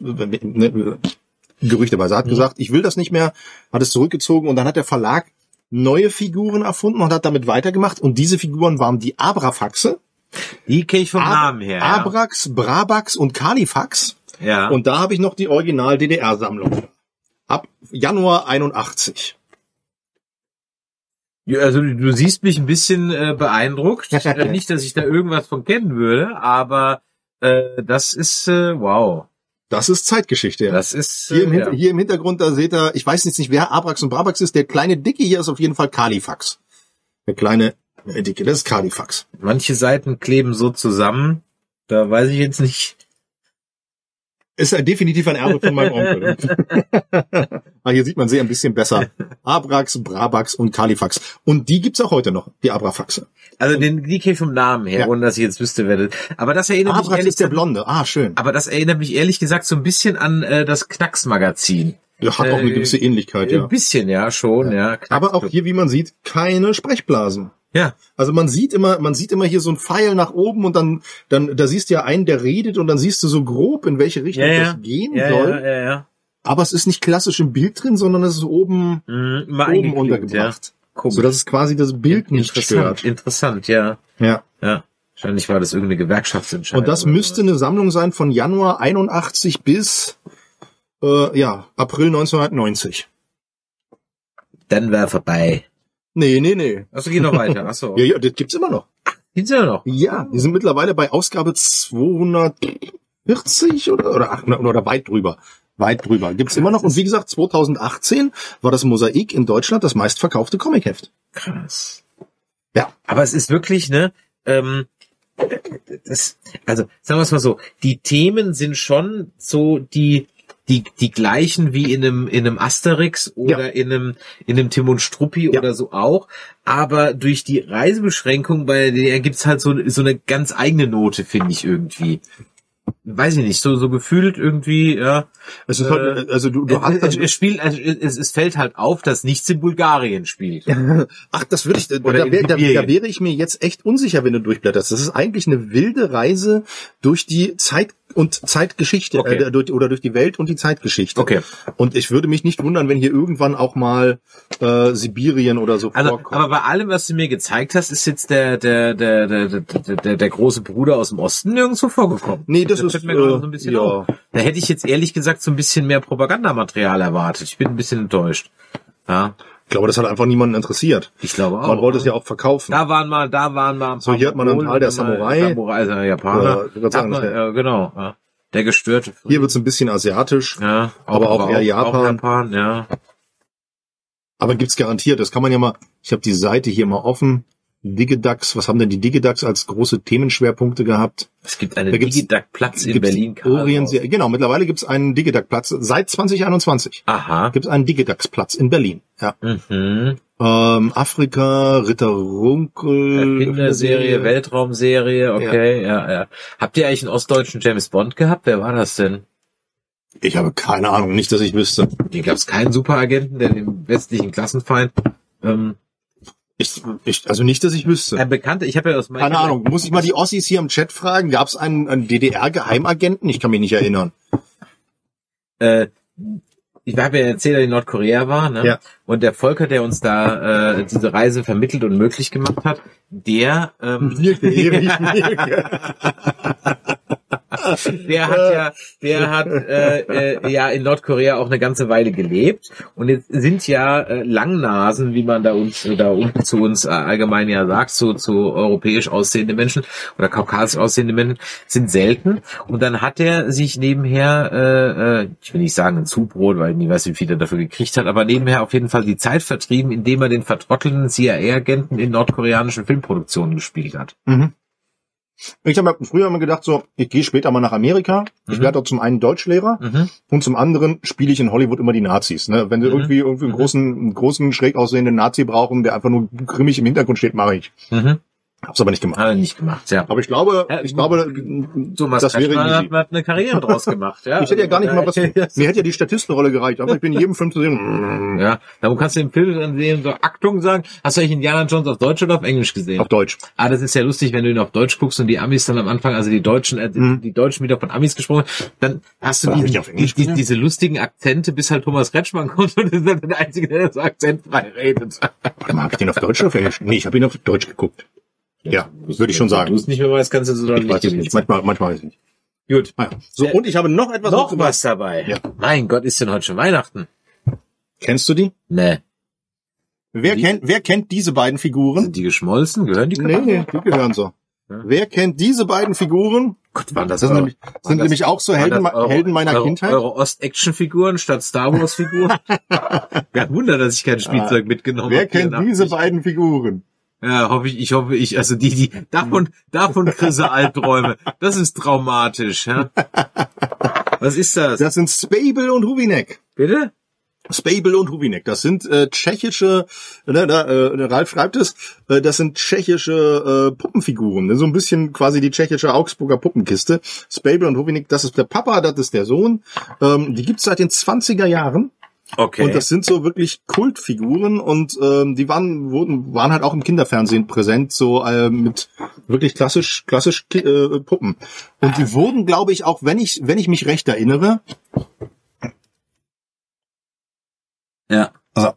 Gerüchteweise, hat gesagt, ich will das nicht mehr, hat es zurückgezogen und dann hat der Verlag neue Figuren erfunden und hat damit weitergemacht und diese Figuren waren die Abrafaxe, Die kenne ich vom Ab- Namen her. ja. Abrax, Brabax und Kalifax. Ja. Und da habe ich noch die Original-DDR-Sammlung. Ab Januar 81. Ja, Also du, du siehst mich ein bisschen äh, beeindruckt. <laughs> äh, nicht, dass ich da irgendwas von kennen würde, aber äh, das ist äh, wow. Das ist Zeitgeschichte. Ja. Das ist Hier, im, äh, ja. hier im Hintergrund, da seht ihr, ich weiß jetzt nicht, wer Abrax und Brabax ist. Der kleine Dicke hier ist auf jeden Fall Kalifax. Der kleine äh, Dicke, das ist Kalifax. manche Seiten kleben so zusammen. Da weiß ich jetzt nicht. Ist ja definitiv ein Erbe von meinem Onkel. <laughs> ah, hier sieht man sie ein bisschen besser. Abrax, Brabax und Kalifax. Und die gibt's auch heute noch, die Abrafaxe. Also den die kenne ich vom Namen her, Ja. ohne dass ich jetzt wüsste, wer das. Aber das erinnert mich Abrax ehrlich ist der gesagt- Blonde. Ah, schön. Aber das erinnert mich ehrlich gesagt so ein bisschen an äh, das Knacks-Magazin. Der hat auch eine äh, gewisse Ähnlichkeit, ja. Ein bisschen, ja, schon, ja. Knacks- Aber auch hier, wie man sieht, keine Sprechblasen. Ja, Also man sieht immer, man sieht immer hier so ein Pfeil nach oben und dann, dann, da siehst du ja einen, der redet und dann siehst du so grob, in welche Richtung ja, ja. das gehen ja, soll. ja, ja, ja. Aber es ist nicht klassisch im Bild drin, sondern es ist oben, Mhm, oben untergebracht. Ja. So dass es quasi das Bild nicht interessant, stört. interessant, ja. Ja. Ja. Wahrscheinlich war das irgendeine Gewerkschaftsentscheidung. Und das müsste eine Sammlung sein von Januar 81 bis, äh, ja, April 1990. so. Dann wäre vorbei. Nee, nee, nee. Achso, geh noch weiter. Achso. <laughs> Ja, ja, das gibt's immer noch. Gibt's ja noch. Ja, die sind mittlerweile bei Ausgabe 240 oder, oder, oder weit drüber. Weit drüber. Gibt's immer noch. Und wie gesagt, 2018 war das Mosaik in Deutschland das meistverkaufte Comicheft. Krass. Ja. Aber es ist wirklich, ne, ähm, das, also, sagen wir es mal so, die Themen sind schon so die, die, die gleichen wie in einem, in einem Asterix oder Ja. in einem, in einem Tim und Struppi Ja. oder so auch. Aber durch die Reisebeschränkung bei der gibt's halt so, so eine ganz eigene Note, finde ich irgendwie. Weiß ich nicht, so, so gefühlt irgendwie, ja. Es ist Äh, halt, also du, du hast, es, also, es spielt, also es, es fällt halt auf, dass nichts in Bulgarien spielt. <laughs> ach, das würde ich, da, Oder wär, da, da wäre ich mir jetzt echt unsicher, wenn du durchblätterst. Das ist eigentlich eine wilde Reise durch die Zeit und Zeitgeschichte, Okay. äh, durch, oder durch die Welt und die Zeitgeschichte. Okay. Und ich würde mich nicht wundern, wenn hier irgendwann auch mal äh, Sibirien oder so Also, vorkommt. aber bei allem, was du mir gezeigt hast, ist jetzt der, der, der, der, der, der, der große Bruder aus dem Osten nirgendwo vorgekommen. Nee, das ist, fällt mir äh, so ein bisschen ja. auf. Da hätte ich jetzt ehrlich gesagt so ein bisschen mehr Propagandamaterial erwartet. Ich bin ein bisschen enttäuscht. Ja, Ich glaube, das hat einfach niemanden interessiert. ich glaube auch. Man wollte es ja auch verkaufen. Da waren mal, da waren mal. ein So, hier hat man einen Teil der Samurai. Samurai, also Japaner. Ja, ich würd Da sagen, man, der- äh, genau. Ja. Der gestörte. Hier wird's ein bisschen asiatisch, ja, aber auch eher Japan. Auch Japan, ja. aber gibt's garantiert. Das kann man ja mal. Ich habe die Seite hier mal offen. Digidax, was haben denn die Digidax als große Themenschwerpunkte gehabt? Es gibt einen Digidac-Platz in Berlin. Orient, genau, mittlerweile gibt's einen Digidax-Platz. Seit 2021 Aha. gibt's einen Digidax-Platz in Berlin. Ja. Mhm. Ähm, Afrika, Ritter Runkel. Erfinderserie, Weltraumserie, okay, ja. ja, Habt ihr eigentlich einen ostdeutschen James Bond gehabt? Wer war das denn? Ich habe keine Ahnung, nicht, dass ich wüsste. Hier gab es keinen Superagenten, der den westlichen Klassenfeind. Ähm, Ich, ich, also nicht, dass ich wüsste. Ein Bekannter, ich habe ja aus meinem Keine Ahnung. Muss ich mal die Ossis hier im Chat fragen? Gab es einen, einen DDR-Geheimagenten? Ich kann mich nicht erinnern. Äh, ich habe ja erzählt, dass ich in Nordkorea war, ne? Ja. Und der Volker, der uns da äh, diese Reise vermittelt und möglich gemacht hat, der ähm, Mirke, <laughs> Erich Mirke. Der hat ja, der hat äh, äh, ja in Nordkorea auch eine ganze Weile gelebt und jetzt sind ja äh, Langnasen, wie man da uns da unten zu uns äh, allgemein ja sagt, so zu europäisch aussehende Menschen oder kaukasisch aussehende Menschen sind selten und dann hat er sich nebenher, äh, äh, ich will nicht sagen ein Zubrot, weil ich nicht weiß, wie viel er dafür gekriegt hat, aber nebenher auf jeden Fall die Zeit vertrieben, indem er den vertrottelten CIA-Agenten in nordkoreanischen Filmproduktionen gespielt hat. Mhm. Ich habe früher immer gedacht, so, ich gehe später mal nach Amerika. Ich Mhm. werde dort zum einen Deutschlehrer Mhm. und zum anderen spiele ich in Hollywood immer die Nazis. Ne? Wenn sie Mhm. irgendwie, irgendwie einen großen, einen großen, schräg aussehenden Nazi brauchen, der einfach nur grimmig im Hintergrund steht, mache ich. Hab's aber nicht gemacht. Hat nicht gemacht, ja. Aber ich glaube, ich glaube, Thomas das wäre hat, hat eine Karriere draus gemacht, ja. <laughs> Ich hätte ja gar nicht mal was, mir hätte ja die Statistenrolle gereicht, aber ich bin in jedem Film zu sehen, <laughs> Ja, da kannst du den Film dann sehen, so Achtung sagen. Hast du eigentlich Indiana Jones auf Deutsch oder auf Englisch gesehen? auf Deutsch. Ah, das ist ja lustig, wenn du ihn auf Deutsch guckst und die Amis dann am Anfang, also die Deutschen, äh, Mhm. die Deutschen wieder von Amis gesprochen, dann hast du diesen, auf Englisch die, gesehen? diese lustigen Akzente, bis halt Thomas Kretschmann kommt und ist dann der Einzige, der so akzentfrei redet. Warte mal, hab ich den auf Deutsch oder auf Englisch? Nee, ich habe ihn auf Deutsch geguckt. Ja, würde ich schon Du sagen. es nicht mehr weißt, kannst du so Ich weiß es nicht. Manchmal, manchmal weiß ich nicht. Gut. Ah, ja. So, Äh, und ich habe noch etwas Noch was dabei. Ja. Mein Gott, ist denn heute schon Weihnachten? Kennst du die? Nee. Wer Die- kennt, wer kennt diese beiden Figuren? Sind die geschmolzen? Gehören die Nee, nee, die gehören so. Ja. Wer kennt diese beiden Figuren? Gott, waren das, Das sind eure- nämlich, sind das- nämlich auch so Helden, eure- Helden meiner eure, Kindheit. Eure Ost-Action-Figuren statt Star Wars-Figuren? <laughs> Kein Wunder, dass ich kein Spielzeug mitgenommen Wer habe. kennt diese beiden Figuren? Ja, hoffe ich, ich hoffe ich, also die, die, davon, davon kriege Albträume. Das ist traumatisch, ja. Was ist das? Das sind Spable und Huvinek. Bitte? Spable und Huvinek, das sind äh, tschechische, ne, da, äh, Ralf schreibt es, äh, das sind tschechische äh, Puppenfiguren, ne, so ein bisschen quasi die tschechische Augsburger Puppenkiste. Spable und Huvinek, das ist der Papa, das ist der Sohn. Ähm, die gibt's seit den 20er Jahren. Okay. Und das sind so wirklich Kultfiguren und ähm, die waren wurden waren halt auch im Kinderfernsehen präsent, so äh, mit wirklich klassisch klassisch äh, Puppen. Und die wurden, glaube ich, auch wenn ich wenn ich mich recht erinnere, ja. Also-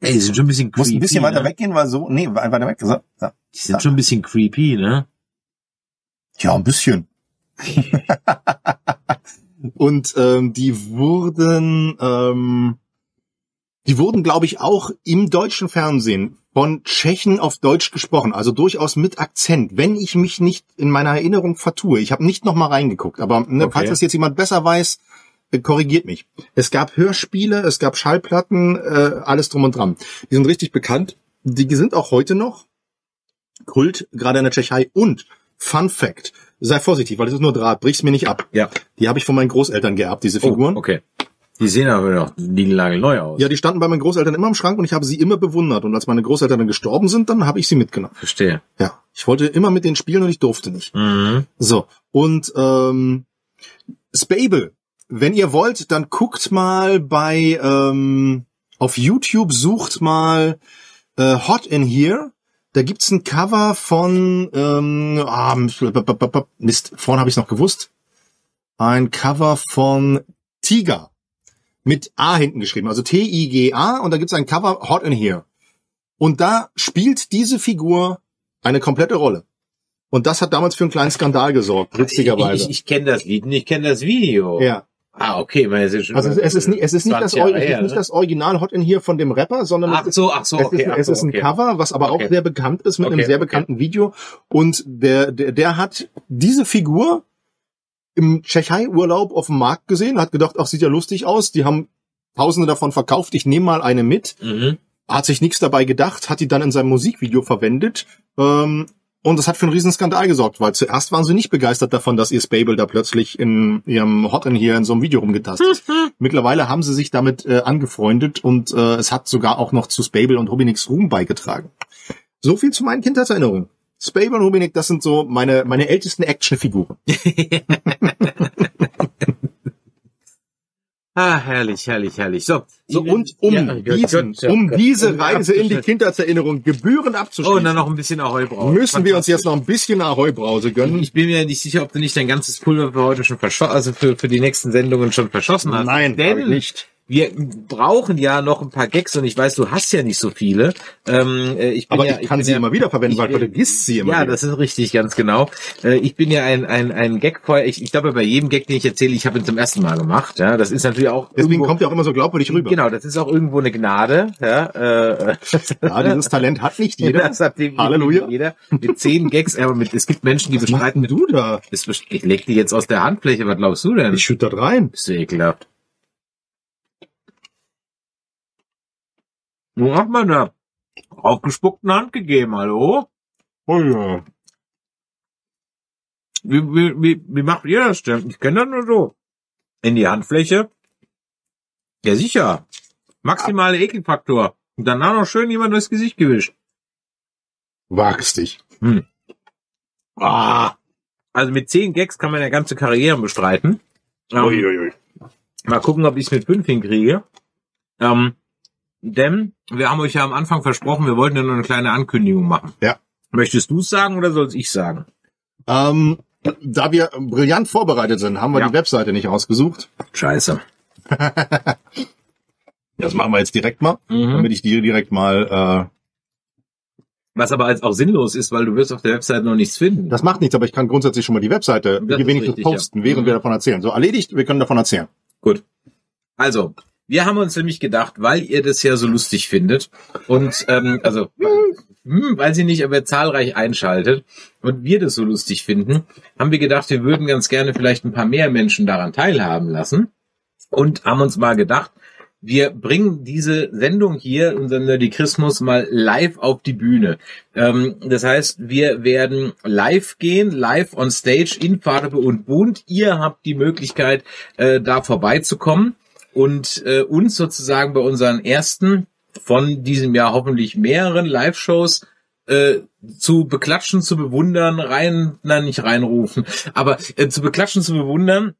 Ey, die sind schon ein bisschen creepy. muss ein bisschen weiter ne? weggehen, weil so nee weiter weg. So, so. Die sind schon ein bisschen creepy, ne? Ja, ein bisschen. <laughs> und ähm, die wurden, ähm, die wurden, glaube ich, auch im deutschen Fernsehen von Tschechen auf Deutsch gesprochen, also durchaus mit Akzent, wenn ich mich nicht in meiner Erinnerung vertue. Ich habe nicht noch mal reingeguckt, aber ne, Okay. falls das jetzt jemand besser weiß, äh, korrigiert mich. Es gab Hörspiele, es gab Schallplatten, äh, alles drum und dran. Die sind richtig bekannt. Die sind auch heute noch Kult, gerade in der Tschechei. Und Fun Fact, sei vorsichtig, weil das ist nur Draht, brich's mir nicht ab. Ja. Die habe ich von meinen Großeltern geerbt, diese Figuren. Oh, okay. Die sehen aber noch neu aus. Ja, die standen bei meinen Großeltern immer im Schrank und ich habe sie immer bewundert. Und als meine Großeltern dann gestorben sind, dann habe ich sie mitgenommen. Verstehe. Ja, ich wollte immer mit denen spielen und ich durfte nicht. Mhm. So, und ähm, Spable, wenn ihr wollt, dann guckt mal bei ähm, auf YouTube, sucht mal äh, Hot in Here. Da gibt's ein Cover von ähm, ah, Mist, vorhin habe ich noch gewusst. Ein Cover von Tiger mit A hinten geschrieben, also T-I-G-A und da gibt's ein Cover Hot in Here. Und da spielt diese Figur eine komplette Rolle. Und das hat damals für einen kleinen Skandal gesorgt, witzigerweise. Ich, ich kenne das Lied und ich kenne das Video. ja. Ah, okay. Man, es ist schon Also es, es ist nicht, es ist nicht, das, 20 Jahre es her, ist nicht ne? das Original Hot in Here von dem Rapper, sondern Ach es ist, so, ach so, es okay. ist, ach es so, ist ein okay. Cover, was aber Okay. auch sehr bekannt ist mit Okay, einem sehr bekannten Video. Und der, der, der hat diese Figur im Tschechei-Urlaub auf dem Markt gesehen, hat gedacht, ach, sieht ja lustig aus. Die haben Tausende davon verkauft. Ich nehme mal eine mit. Mhm. Hat sich nichts dabei gedacht, hat die dann in seinem Musikvideo verwendet. Ähm, und das hat für einen riesen Skandal gesorgt, weil zuerst waren sie nicht begeistert davon, dass ihr Spable da plötzlich in ihrem Hot in hier in so einem Video rumgetastet. <laughs> Mittlerweile haben sie sich damit äh, angefreundet und äh, es hat sogar auch noch zu Spable und Rubiniks Ruhm beigetragen. So viel zu meinen Kindheitserinnerungen. Spable und Rubinik, das sind so meine, meine ältesten Actionfiguren. <laughs> Ah, herrlich, herrlich, herrlich. So, So, und um, Ja, diesen, Gott, ja, um Gott. diese Um Reise in die. Kindheitserinnerung gebührend Oh, abzuschließen, und dann noch ein bisschen Ahoi brauchen. müssen wir uns jetzt noch ein bisschen Ahoi-Brause gönnen. Ich bin mir nicht sicher, ob du nicht dein ganzes Pulver für heute schon verschossen, also für, für die nächsten Sendungen schon verschossen hast. Nein, denn nicht. Wir brauchen ja noch ein paar Gags und ich weiß, du hast ja nicht so viele. Ähm, äh, ich bin Aber ja, ich kann bin sie ja, immer wieder verwenden, ich weil du vergisst sie immer Ja, wieder. das ist richtig, ganz genau. Äh, ich bin ja ein, ein, ein Gagfeuer. Ich, ich glaube, bei jedem Gag, den ich erzähle, ich habe ihn zum ersten Mal gemacht. Ja, das ist natürlich auch Deswegen irgendwo, kommt er auch immer so glaubwürdig rüber. Genau, das ist auch irgendwo eine Gnade. Ja, äh, Ja, dieses Talent hat nicht jeder. <laughs> Das hat Halleluja. jeder. Mit zehn Gags, aber mit, es gibt Menschen, die Was bestreiten du da? Ich leg die jetzt aus der Handfläche, was glaubst du denn? Ich schütte das rein. Bist du ekelhaft. Wo hat man da? Aufgespuckten Hand gegeben, hallo? Oh ja. Wie, wie, wie, wie macht ihr das denn? Ich kenne das nur so. In die Handfläche? Ja, sicher. Maximale Ekelfaktor. Und danach noch schön jemand durchs Gesicht gewischt. Wagst dich. Hm. Ah. Also mit zehn Gags kann man ja ganze Karrieren bestreiten. Ähm, Uiuiui. Mal gucken, ob ich es mit fünf hinkriege. Ähm, denn wir haben euch ja am Anfang versprochen, wir wollten ja nur eine kleine Ankündigung machen. Ja. Möchtest du es sagen oder soll ich sagen? Ähm, da wir brillant vorbereitet sind, haben wir Ja. die Webseite nicht ausgesucht. Scheiße. <laughs> Das machen wir jetzt direkt mal, Mhm. damit ich dir direkt mal. Was aber als auch sinnlos ist, weil du wirst auf der Website noch nichts Äh, finden. das macht nichts, aber ich kann grundsätzlich schon mal die Webseite Das wenigstens richtig, posten, ja. während Mhm. wir davon erzählen. So erledigt, wir können davon erzählen. Gut. Also, wir haben uns nämlich gedacht, weil ihr das ja so lustig findet und ähm, also hm, weiß ich nicht, ob ihr zahlreich einschaltet und wir das so lustig finden, haben wir gedacht, wir würden ganz gerne vielleicht ein paar mehr Menschen daran teilhaben lassen und haben uns mal gedacht, wir bringen diese Sendung hier, unseren Nerdikrismus, mal live auf die Bühne. Ähm, das heißt, wir werden live gehen, live on stage in Farbe und Bunt. Ihr habt die Möglichkeit, äh, da vorbeizukommen und äh, uns sozusagen bei unseren ersten von diesem Jahr hoffentlich mehreren Live-Shows äh, zu beklatschen, zu bewundern, rein, nein, nicht reinrufen, aber äh, zu beklatschen, zu bewundern.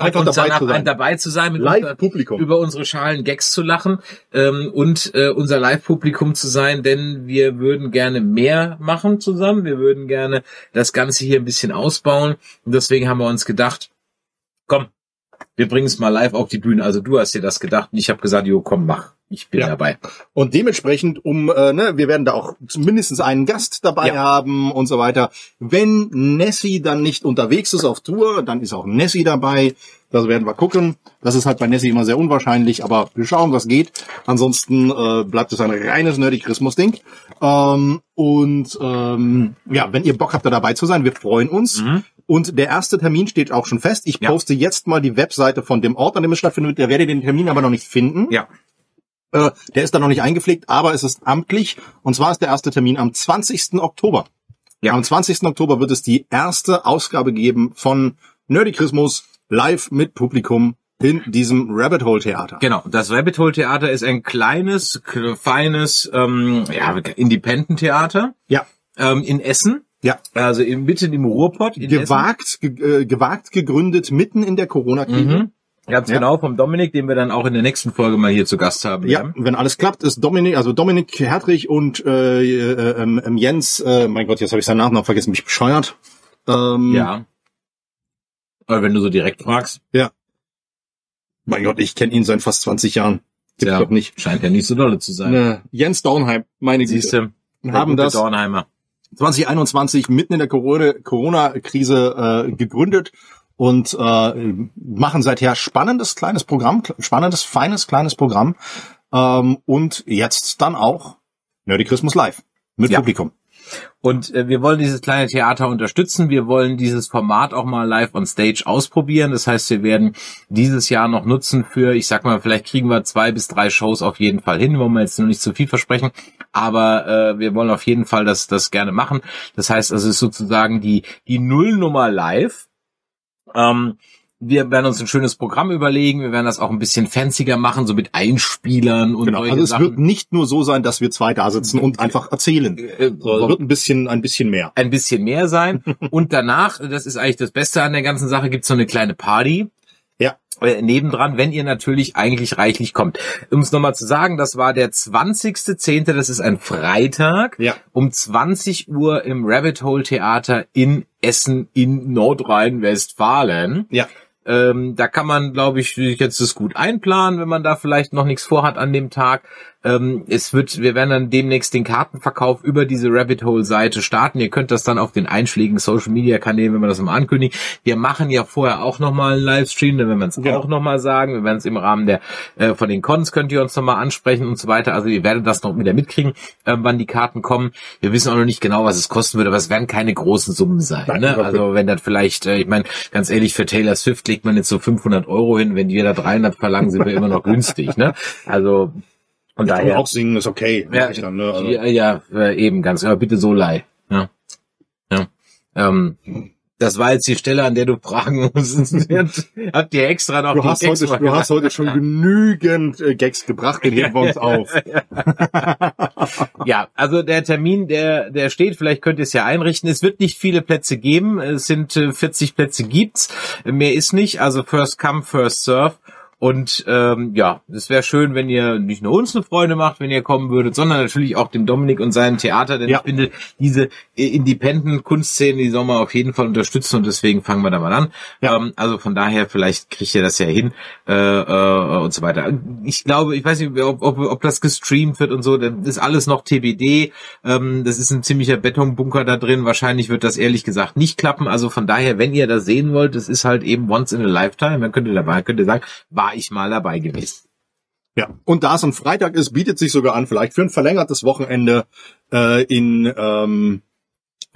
Einfach und dabei danach zu sein. ein- dabei zu sein, mit unserer- Live-Publikum. über unsere schalen Gags zu lachen ähm, und äh, unser Live-Publikum zu sein, denn wir würden gerne mehr machen zusammen. Wir würden gerne das Ganze hier ein bisschen ausbauen und deswegen haben wir uns gedacht, komm, wir bringen es mal live auf die Bühne. Also du hast dir das gedacht und ich habe gesagt, jo, komm, mach. Ich bin Ja. dabei. Und dementsprechend, um, äh, ne, wir werden da auch mindestens einen Gast dabei Ja. haben und so weiter. Wenn Nessie dann nicht unterwegs ist auf Tour, dann ist auch Nessie dabei. Das werden wir gucken. Das ist halt bei Nessie immer sehr unwahrscheinlich, aber wir schauen, was geht. Ansonsten äh, bleibt es ein reines Nerdy-Christmas-Ding. Ähm, und ähm, ja, wenn ihr Bock habt, da dabei zu sein, wir freuen uns. Mhm. Und der erste Termin steht auch schon fest. Ich Ja. poste jetzt mal die Webseite von dem Ort, an dem es stattfindet. Der werdet den Termin aber noch nicht finden. Ja. Äh, der ist da noch nicht eingepflegt, aber es ist amtlich. Und zwar ist der erste Termin am 20. Oktober. Ja. Am 20. Oktober wird es die erste Ausgabe geben von Nerdikrismus live mit Publikum in diesem Rabbit Hole Theater. Genau, das Rabbit Hole Theater ist ein kleines, feines, ähm, ja, Independent Theater Ja, ähm, in Essen. ja. Also in, mitten im Ruhrpott. In Gewagt, ge äh, gewagt gegründet mitten in der. Corona-Krise. Mhm. Ganz Ja. genau, vom Dominik, den wir dann auch in der nächsten Folge mal hier zu Gast haben Ja, wenn alles klappt, ist Dominik, also Dominik Hertrich und äh, äh, ähm, Jens, äh, mein Gott, jetzt habe ich seinen Namen noch vergessen, mich bescheuert. Ähm, Ja. Aber wenn du so direkt fragst, Mein Gott, ich kenne ihn seit fast 20 Jahren. Gibt's ja, doch nicht. scheint ja nicht so dolle zu sein. Ne, Jens Dornheim, meine Güte. haben das Dornheimer. 2021 mitten in der Corona- Corona-Krise äh, gegründet und äh, machen seither spannendes kleines Programm, spannendes, feines kleines Programm ähm, und jetzt dann auch Nerdy Christmas Live mit Ja. Publikum. Und äh, wir wollen dieses kleine Theater unterstützen. Wir wollen dieses Format auch mal live on stage ausprobieren. Das heißt, wir werden dieses Jahr noch nutzen für, ich sag mal, vielleicht kriegen wir zwei bis drei Shows auf jeden Fall hin. Wollen wir jetzt noch nicht zu viel versprechen. Aber äh, wir wollen auf jeden Fall das, das gerne machen. Das heißt, es ist sozusagen die, die Nullnummer live. Ähm, wir werden uns ein schönes Programm überlegen. Wir werden das auch ein bisschen fancier machen, so mit Einspielern und Genau. Also es Sachen. wird nicht nur so sein, dass wir zwei da sitzen und einfach erzählen. Äh, So, es wird ein bisschen, ein bisschen mehr. ein bisschen mehr sein. <laughs> Und danach, das ist eigentlich das Beste an der ganzen Sache, gibt's so eine kleine Party. Ja. äh, nebendran, wenn ihr natürlich eigentlich reichlich kommt. Um es nochmal zu sagen, das war der 20.10., das ist ein Freitag, Ja. um 20 Uhr im Rabbit Hole Theater in Essen in Nordrhein-Westfalen. Ja. Ähm, da kann man, glaube ich, jetzt das gut einplanen, wenn man da vielleicht noch nichts vorhat an dem Tag. Ähm, es wird, wir werden dann demnächst den Kartenverkauf über diese Rabbit Hole Seite starten. Ihr könnt das dann auf den einschlägigen Social Media Kanälen, wenn man das mal ankündigt. Wir machen ja vorher auch nochmal einen Livestream, dann werden wir es Genau. auch nochmal sagen. Wir werden es im Rahmen der, äh, von den Cons könnt ihr uns nochmal ansprechen und so weiter. Also ihr werdet das noch wieder mitkriegen, äh, wann die Karten kommen. Wir wissen auch noch nicht genau, was es kosten wird, aber es werden keine großen Summen sein. Nein, ne? Also wenn das vielleicht, äh, ich meine, ganz ehrlich, für Taylor Swift legt man jetzt so 500 Euro hin. Wenn wir da 300 verlangen, sind wir immer noch günstig. Ne? Also von Und daher. auch singen ist okay. Ja, dann, ne? also, ja, ja äh, eben ganz, aber bitte so leih. Ja. ja. Ähm, das war jetzt die Stelle, an der du fragen musst. <laughs> Habt ihr extra noch Du die hast, Gags heute, du hast heute schon genügend äh, Gags gebracht, den heben wir uns auf. Ja, also der Termin, der, der steht, vielleicht könnt ihr es ja einrichten. Es wird nicht viele Plätze geben. Es sind äh, 40 Plätze gibt's. Mehr ist nicht. Also first come, first serve. Und ähm, ja, es wäre schön, wenn ihr nicht nur uns eine Freude macht, wenn ihr kommen würdet, sondern natürlich auch dem Dominik und seinem Theater, denn Ja. ich finde, diese äh, Independent-Kunstszene, die soll man auf jeden Fall unterstützen und deswegen fangen wir da mal an. Ja. Ähm, also von daher, vielleicht kriegt ihr das ja hin äh, äh, und so weiter. Ich glaube, ich weiß nicht, ob, ob, ob das gestreamt wird und so, das ist alles noch TBD. Ähm, das ist ein ziemlicher Betonbunker da drin. Wahrscheinlich wird das ehrlich gesagt nicht klappen. Also von daher, wenn ihr das sehen wollt, das ist halt eben once in a lifetime. Dann könnt ihr dabei, könnt ihr sagen, war ich mal dabei gewesen. Ja. Und da es ein Freitag ist, bietet sich sogar an, vielleicht für ein verlängertes Wochenende äh, in ähm,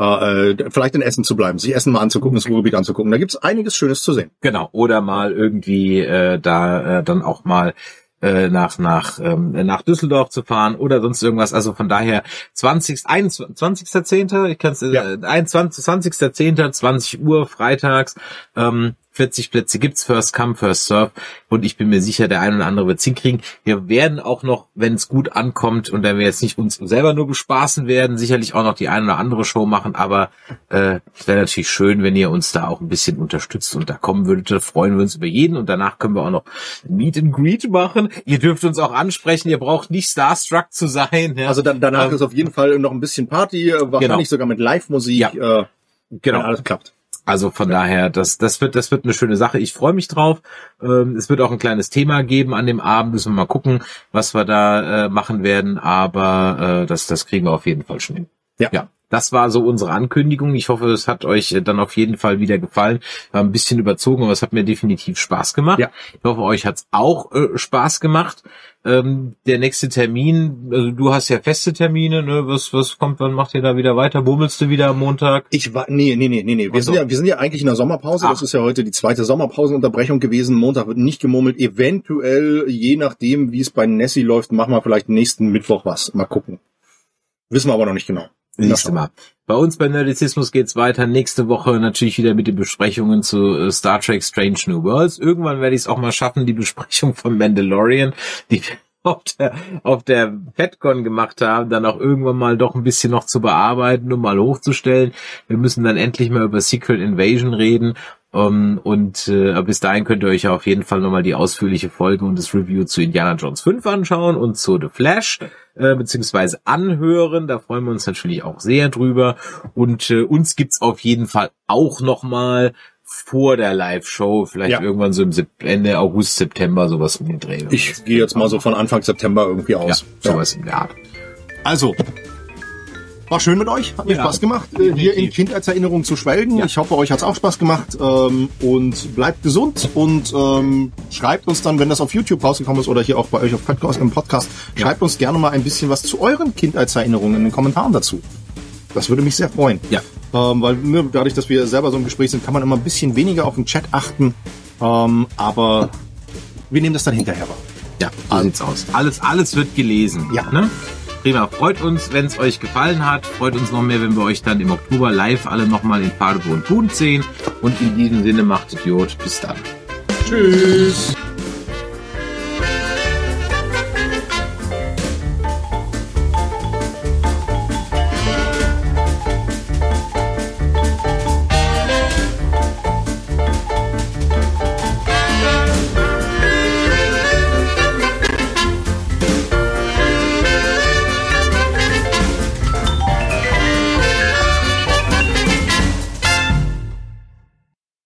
äh, äh, vielleicht in Essen zu bleiben, sich Essen mal anzugucken, das Ruhrgebiet anzugucken. Da gibt's einiges Schönes zu sehen. Genau. Oder mal irgendwie äh, da äh, dann auch mal äh, nach nach ähm, nach Düsseldorf zu fahren oder sonst irgendwas. Also von daher 20. 21. 20.10. Ich kann es äh, Ja. 21. 20.10. 20 Uhr freitags. Ähm, 40 Plätze gibt's, First Come, First Serve. Und ich bin mir sicher, der ein oder andere wird's hinkriegen. Wir werden auch noch, wenn es gut ankommt und wenn wir jetzt nicht uns selber nur bespaßen werden, sicherlich auch noch die ein oder andere Show machen. Aber äh, es wäre natürlich schön, wenn ihr uns da auch ein bisschen unterstützt und da kommen würdet. Da freuen wir uns über jeden. Und danach können wir auch noch Meet and Greet machen. Ihr dürft uns auch ansprechen. Ihr braucht nicht starstruck zu sein. Ja. Also dann, danach Ähm, ist auf jeden Fall noch ein bisschen Party, wahrscheinlich Genau. sogar mit Live-Musik, Ja. äh, genau. alles klappt. Also von daher, das, das wird, das wird eine schöne Sache. Ich freue mich drauf. Ähm, es wird auch ein kleines Thema geben an dem Abend. Müssen wir mal gucken, was wir da äh, machen werden. Aber äh, das, das kriegen wir auf jeden Fall schon hin. Ja. ja. Das war so unsere Ankündigung. Ich hoffe, es hat euch äh, dann auf jeden Fall wieder gefallen. War ein bisschen überzogen, aber es hat mir definitiv Spaß gemacht. Ja. Ich hoffe, euch hat's auch äh, Spaß gemacht. Ähm, der nächste Termin, also du hast ja feste Termine, ne? Was, was kommt, wann macht ihr da wieder weiter? Bummelst du wieder am Montag? Ich war, nee, nee, nee, nee, nee. Wir, Ach so. sind ja, wir sind ja eigentlich in der Sommerpause. Ah. Das ist ja heute die zweite Sommerpausenunterbrechung gewesen. Montag wird nicht gemurmelt. Eventuell, je nachdem, wie es bei Nessie läuft, machen wir vielleicht nächsten Mittwoch was. Mal gucken. Wissen wir aber noch nicht genau. Du mal. Bei uns bei Nerdizismus geht's weiter. Nächste Woche natürlich wieder mit den Besprechungen zu äh, Star Trek Strange New Worlds. Irgendwann werde ich es auch mal schaffen, die Besprechung von Mandalorian, die wir <laughs> auf der, auf der FedCon gemacht haben, dann auch irgendwann mal doch ein bisschen noch zu bearbeiten, um mal hochzustellen. Wir müssen dann endlich mal über Secret Invasion reden. Um, und äh, bis dahin könnt ihr euch ja auf jeden Fall nochmal die ausführliche Folge und das Review zu Indiana Jones 5 anschauen und zu The Flash, äh, beziehungsweise anhören. Da freuen wir uns natürlich auch sehr drüber. Und äh, uns gibt's auf jeden Fall auch nochmal vor der Live-Show, vielleicht Ja. irgendwann so im Sep Ende August, September, sowas um den Dreh. Ich gehe jetzt mal so von Anfang September irgendwie ja, aus. sowas in der Art. Also, war schön mit euch, hat mir Ja, Spaß gemacht, äh, hier in Kindheitserinnerungen zu schwelgen. Ja. Ich hoffe, euch hat's auch Spaß gemacht ähm, und bleibt gesund und ähm, schreibt uns dann, wenn das auf YouTube rausgekommen ist oder hier auch bei euch auf Podcast, im Podcast, schreibt uns gerne mal ein bisschen was zu euren Kindheitserinnerungen in den Kommentaren dazu. Das würde mich sehr freuen. Ja. Ähm, weil ne, dadurch, dass wir selber so im Gespräch sind, kann man immer ein bisschen weniger auf den Chat achten. Ähm, aber wir nehmen das dann hinterher wahr. Ja, so sieht's aus. Alles, alles wird gelesen. Ja. Ne? Prima. Freut uns, wenn es euch gefallen hat. Freut uns noch mehr, wenn wir euch dann im Oktober live alle nochmal in Paderborn Thun sehen. Und in diesem Sinne macht Idiot. Bis dann. Tschüss.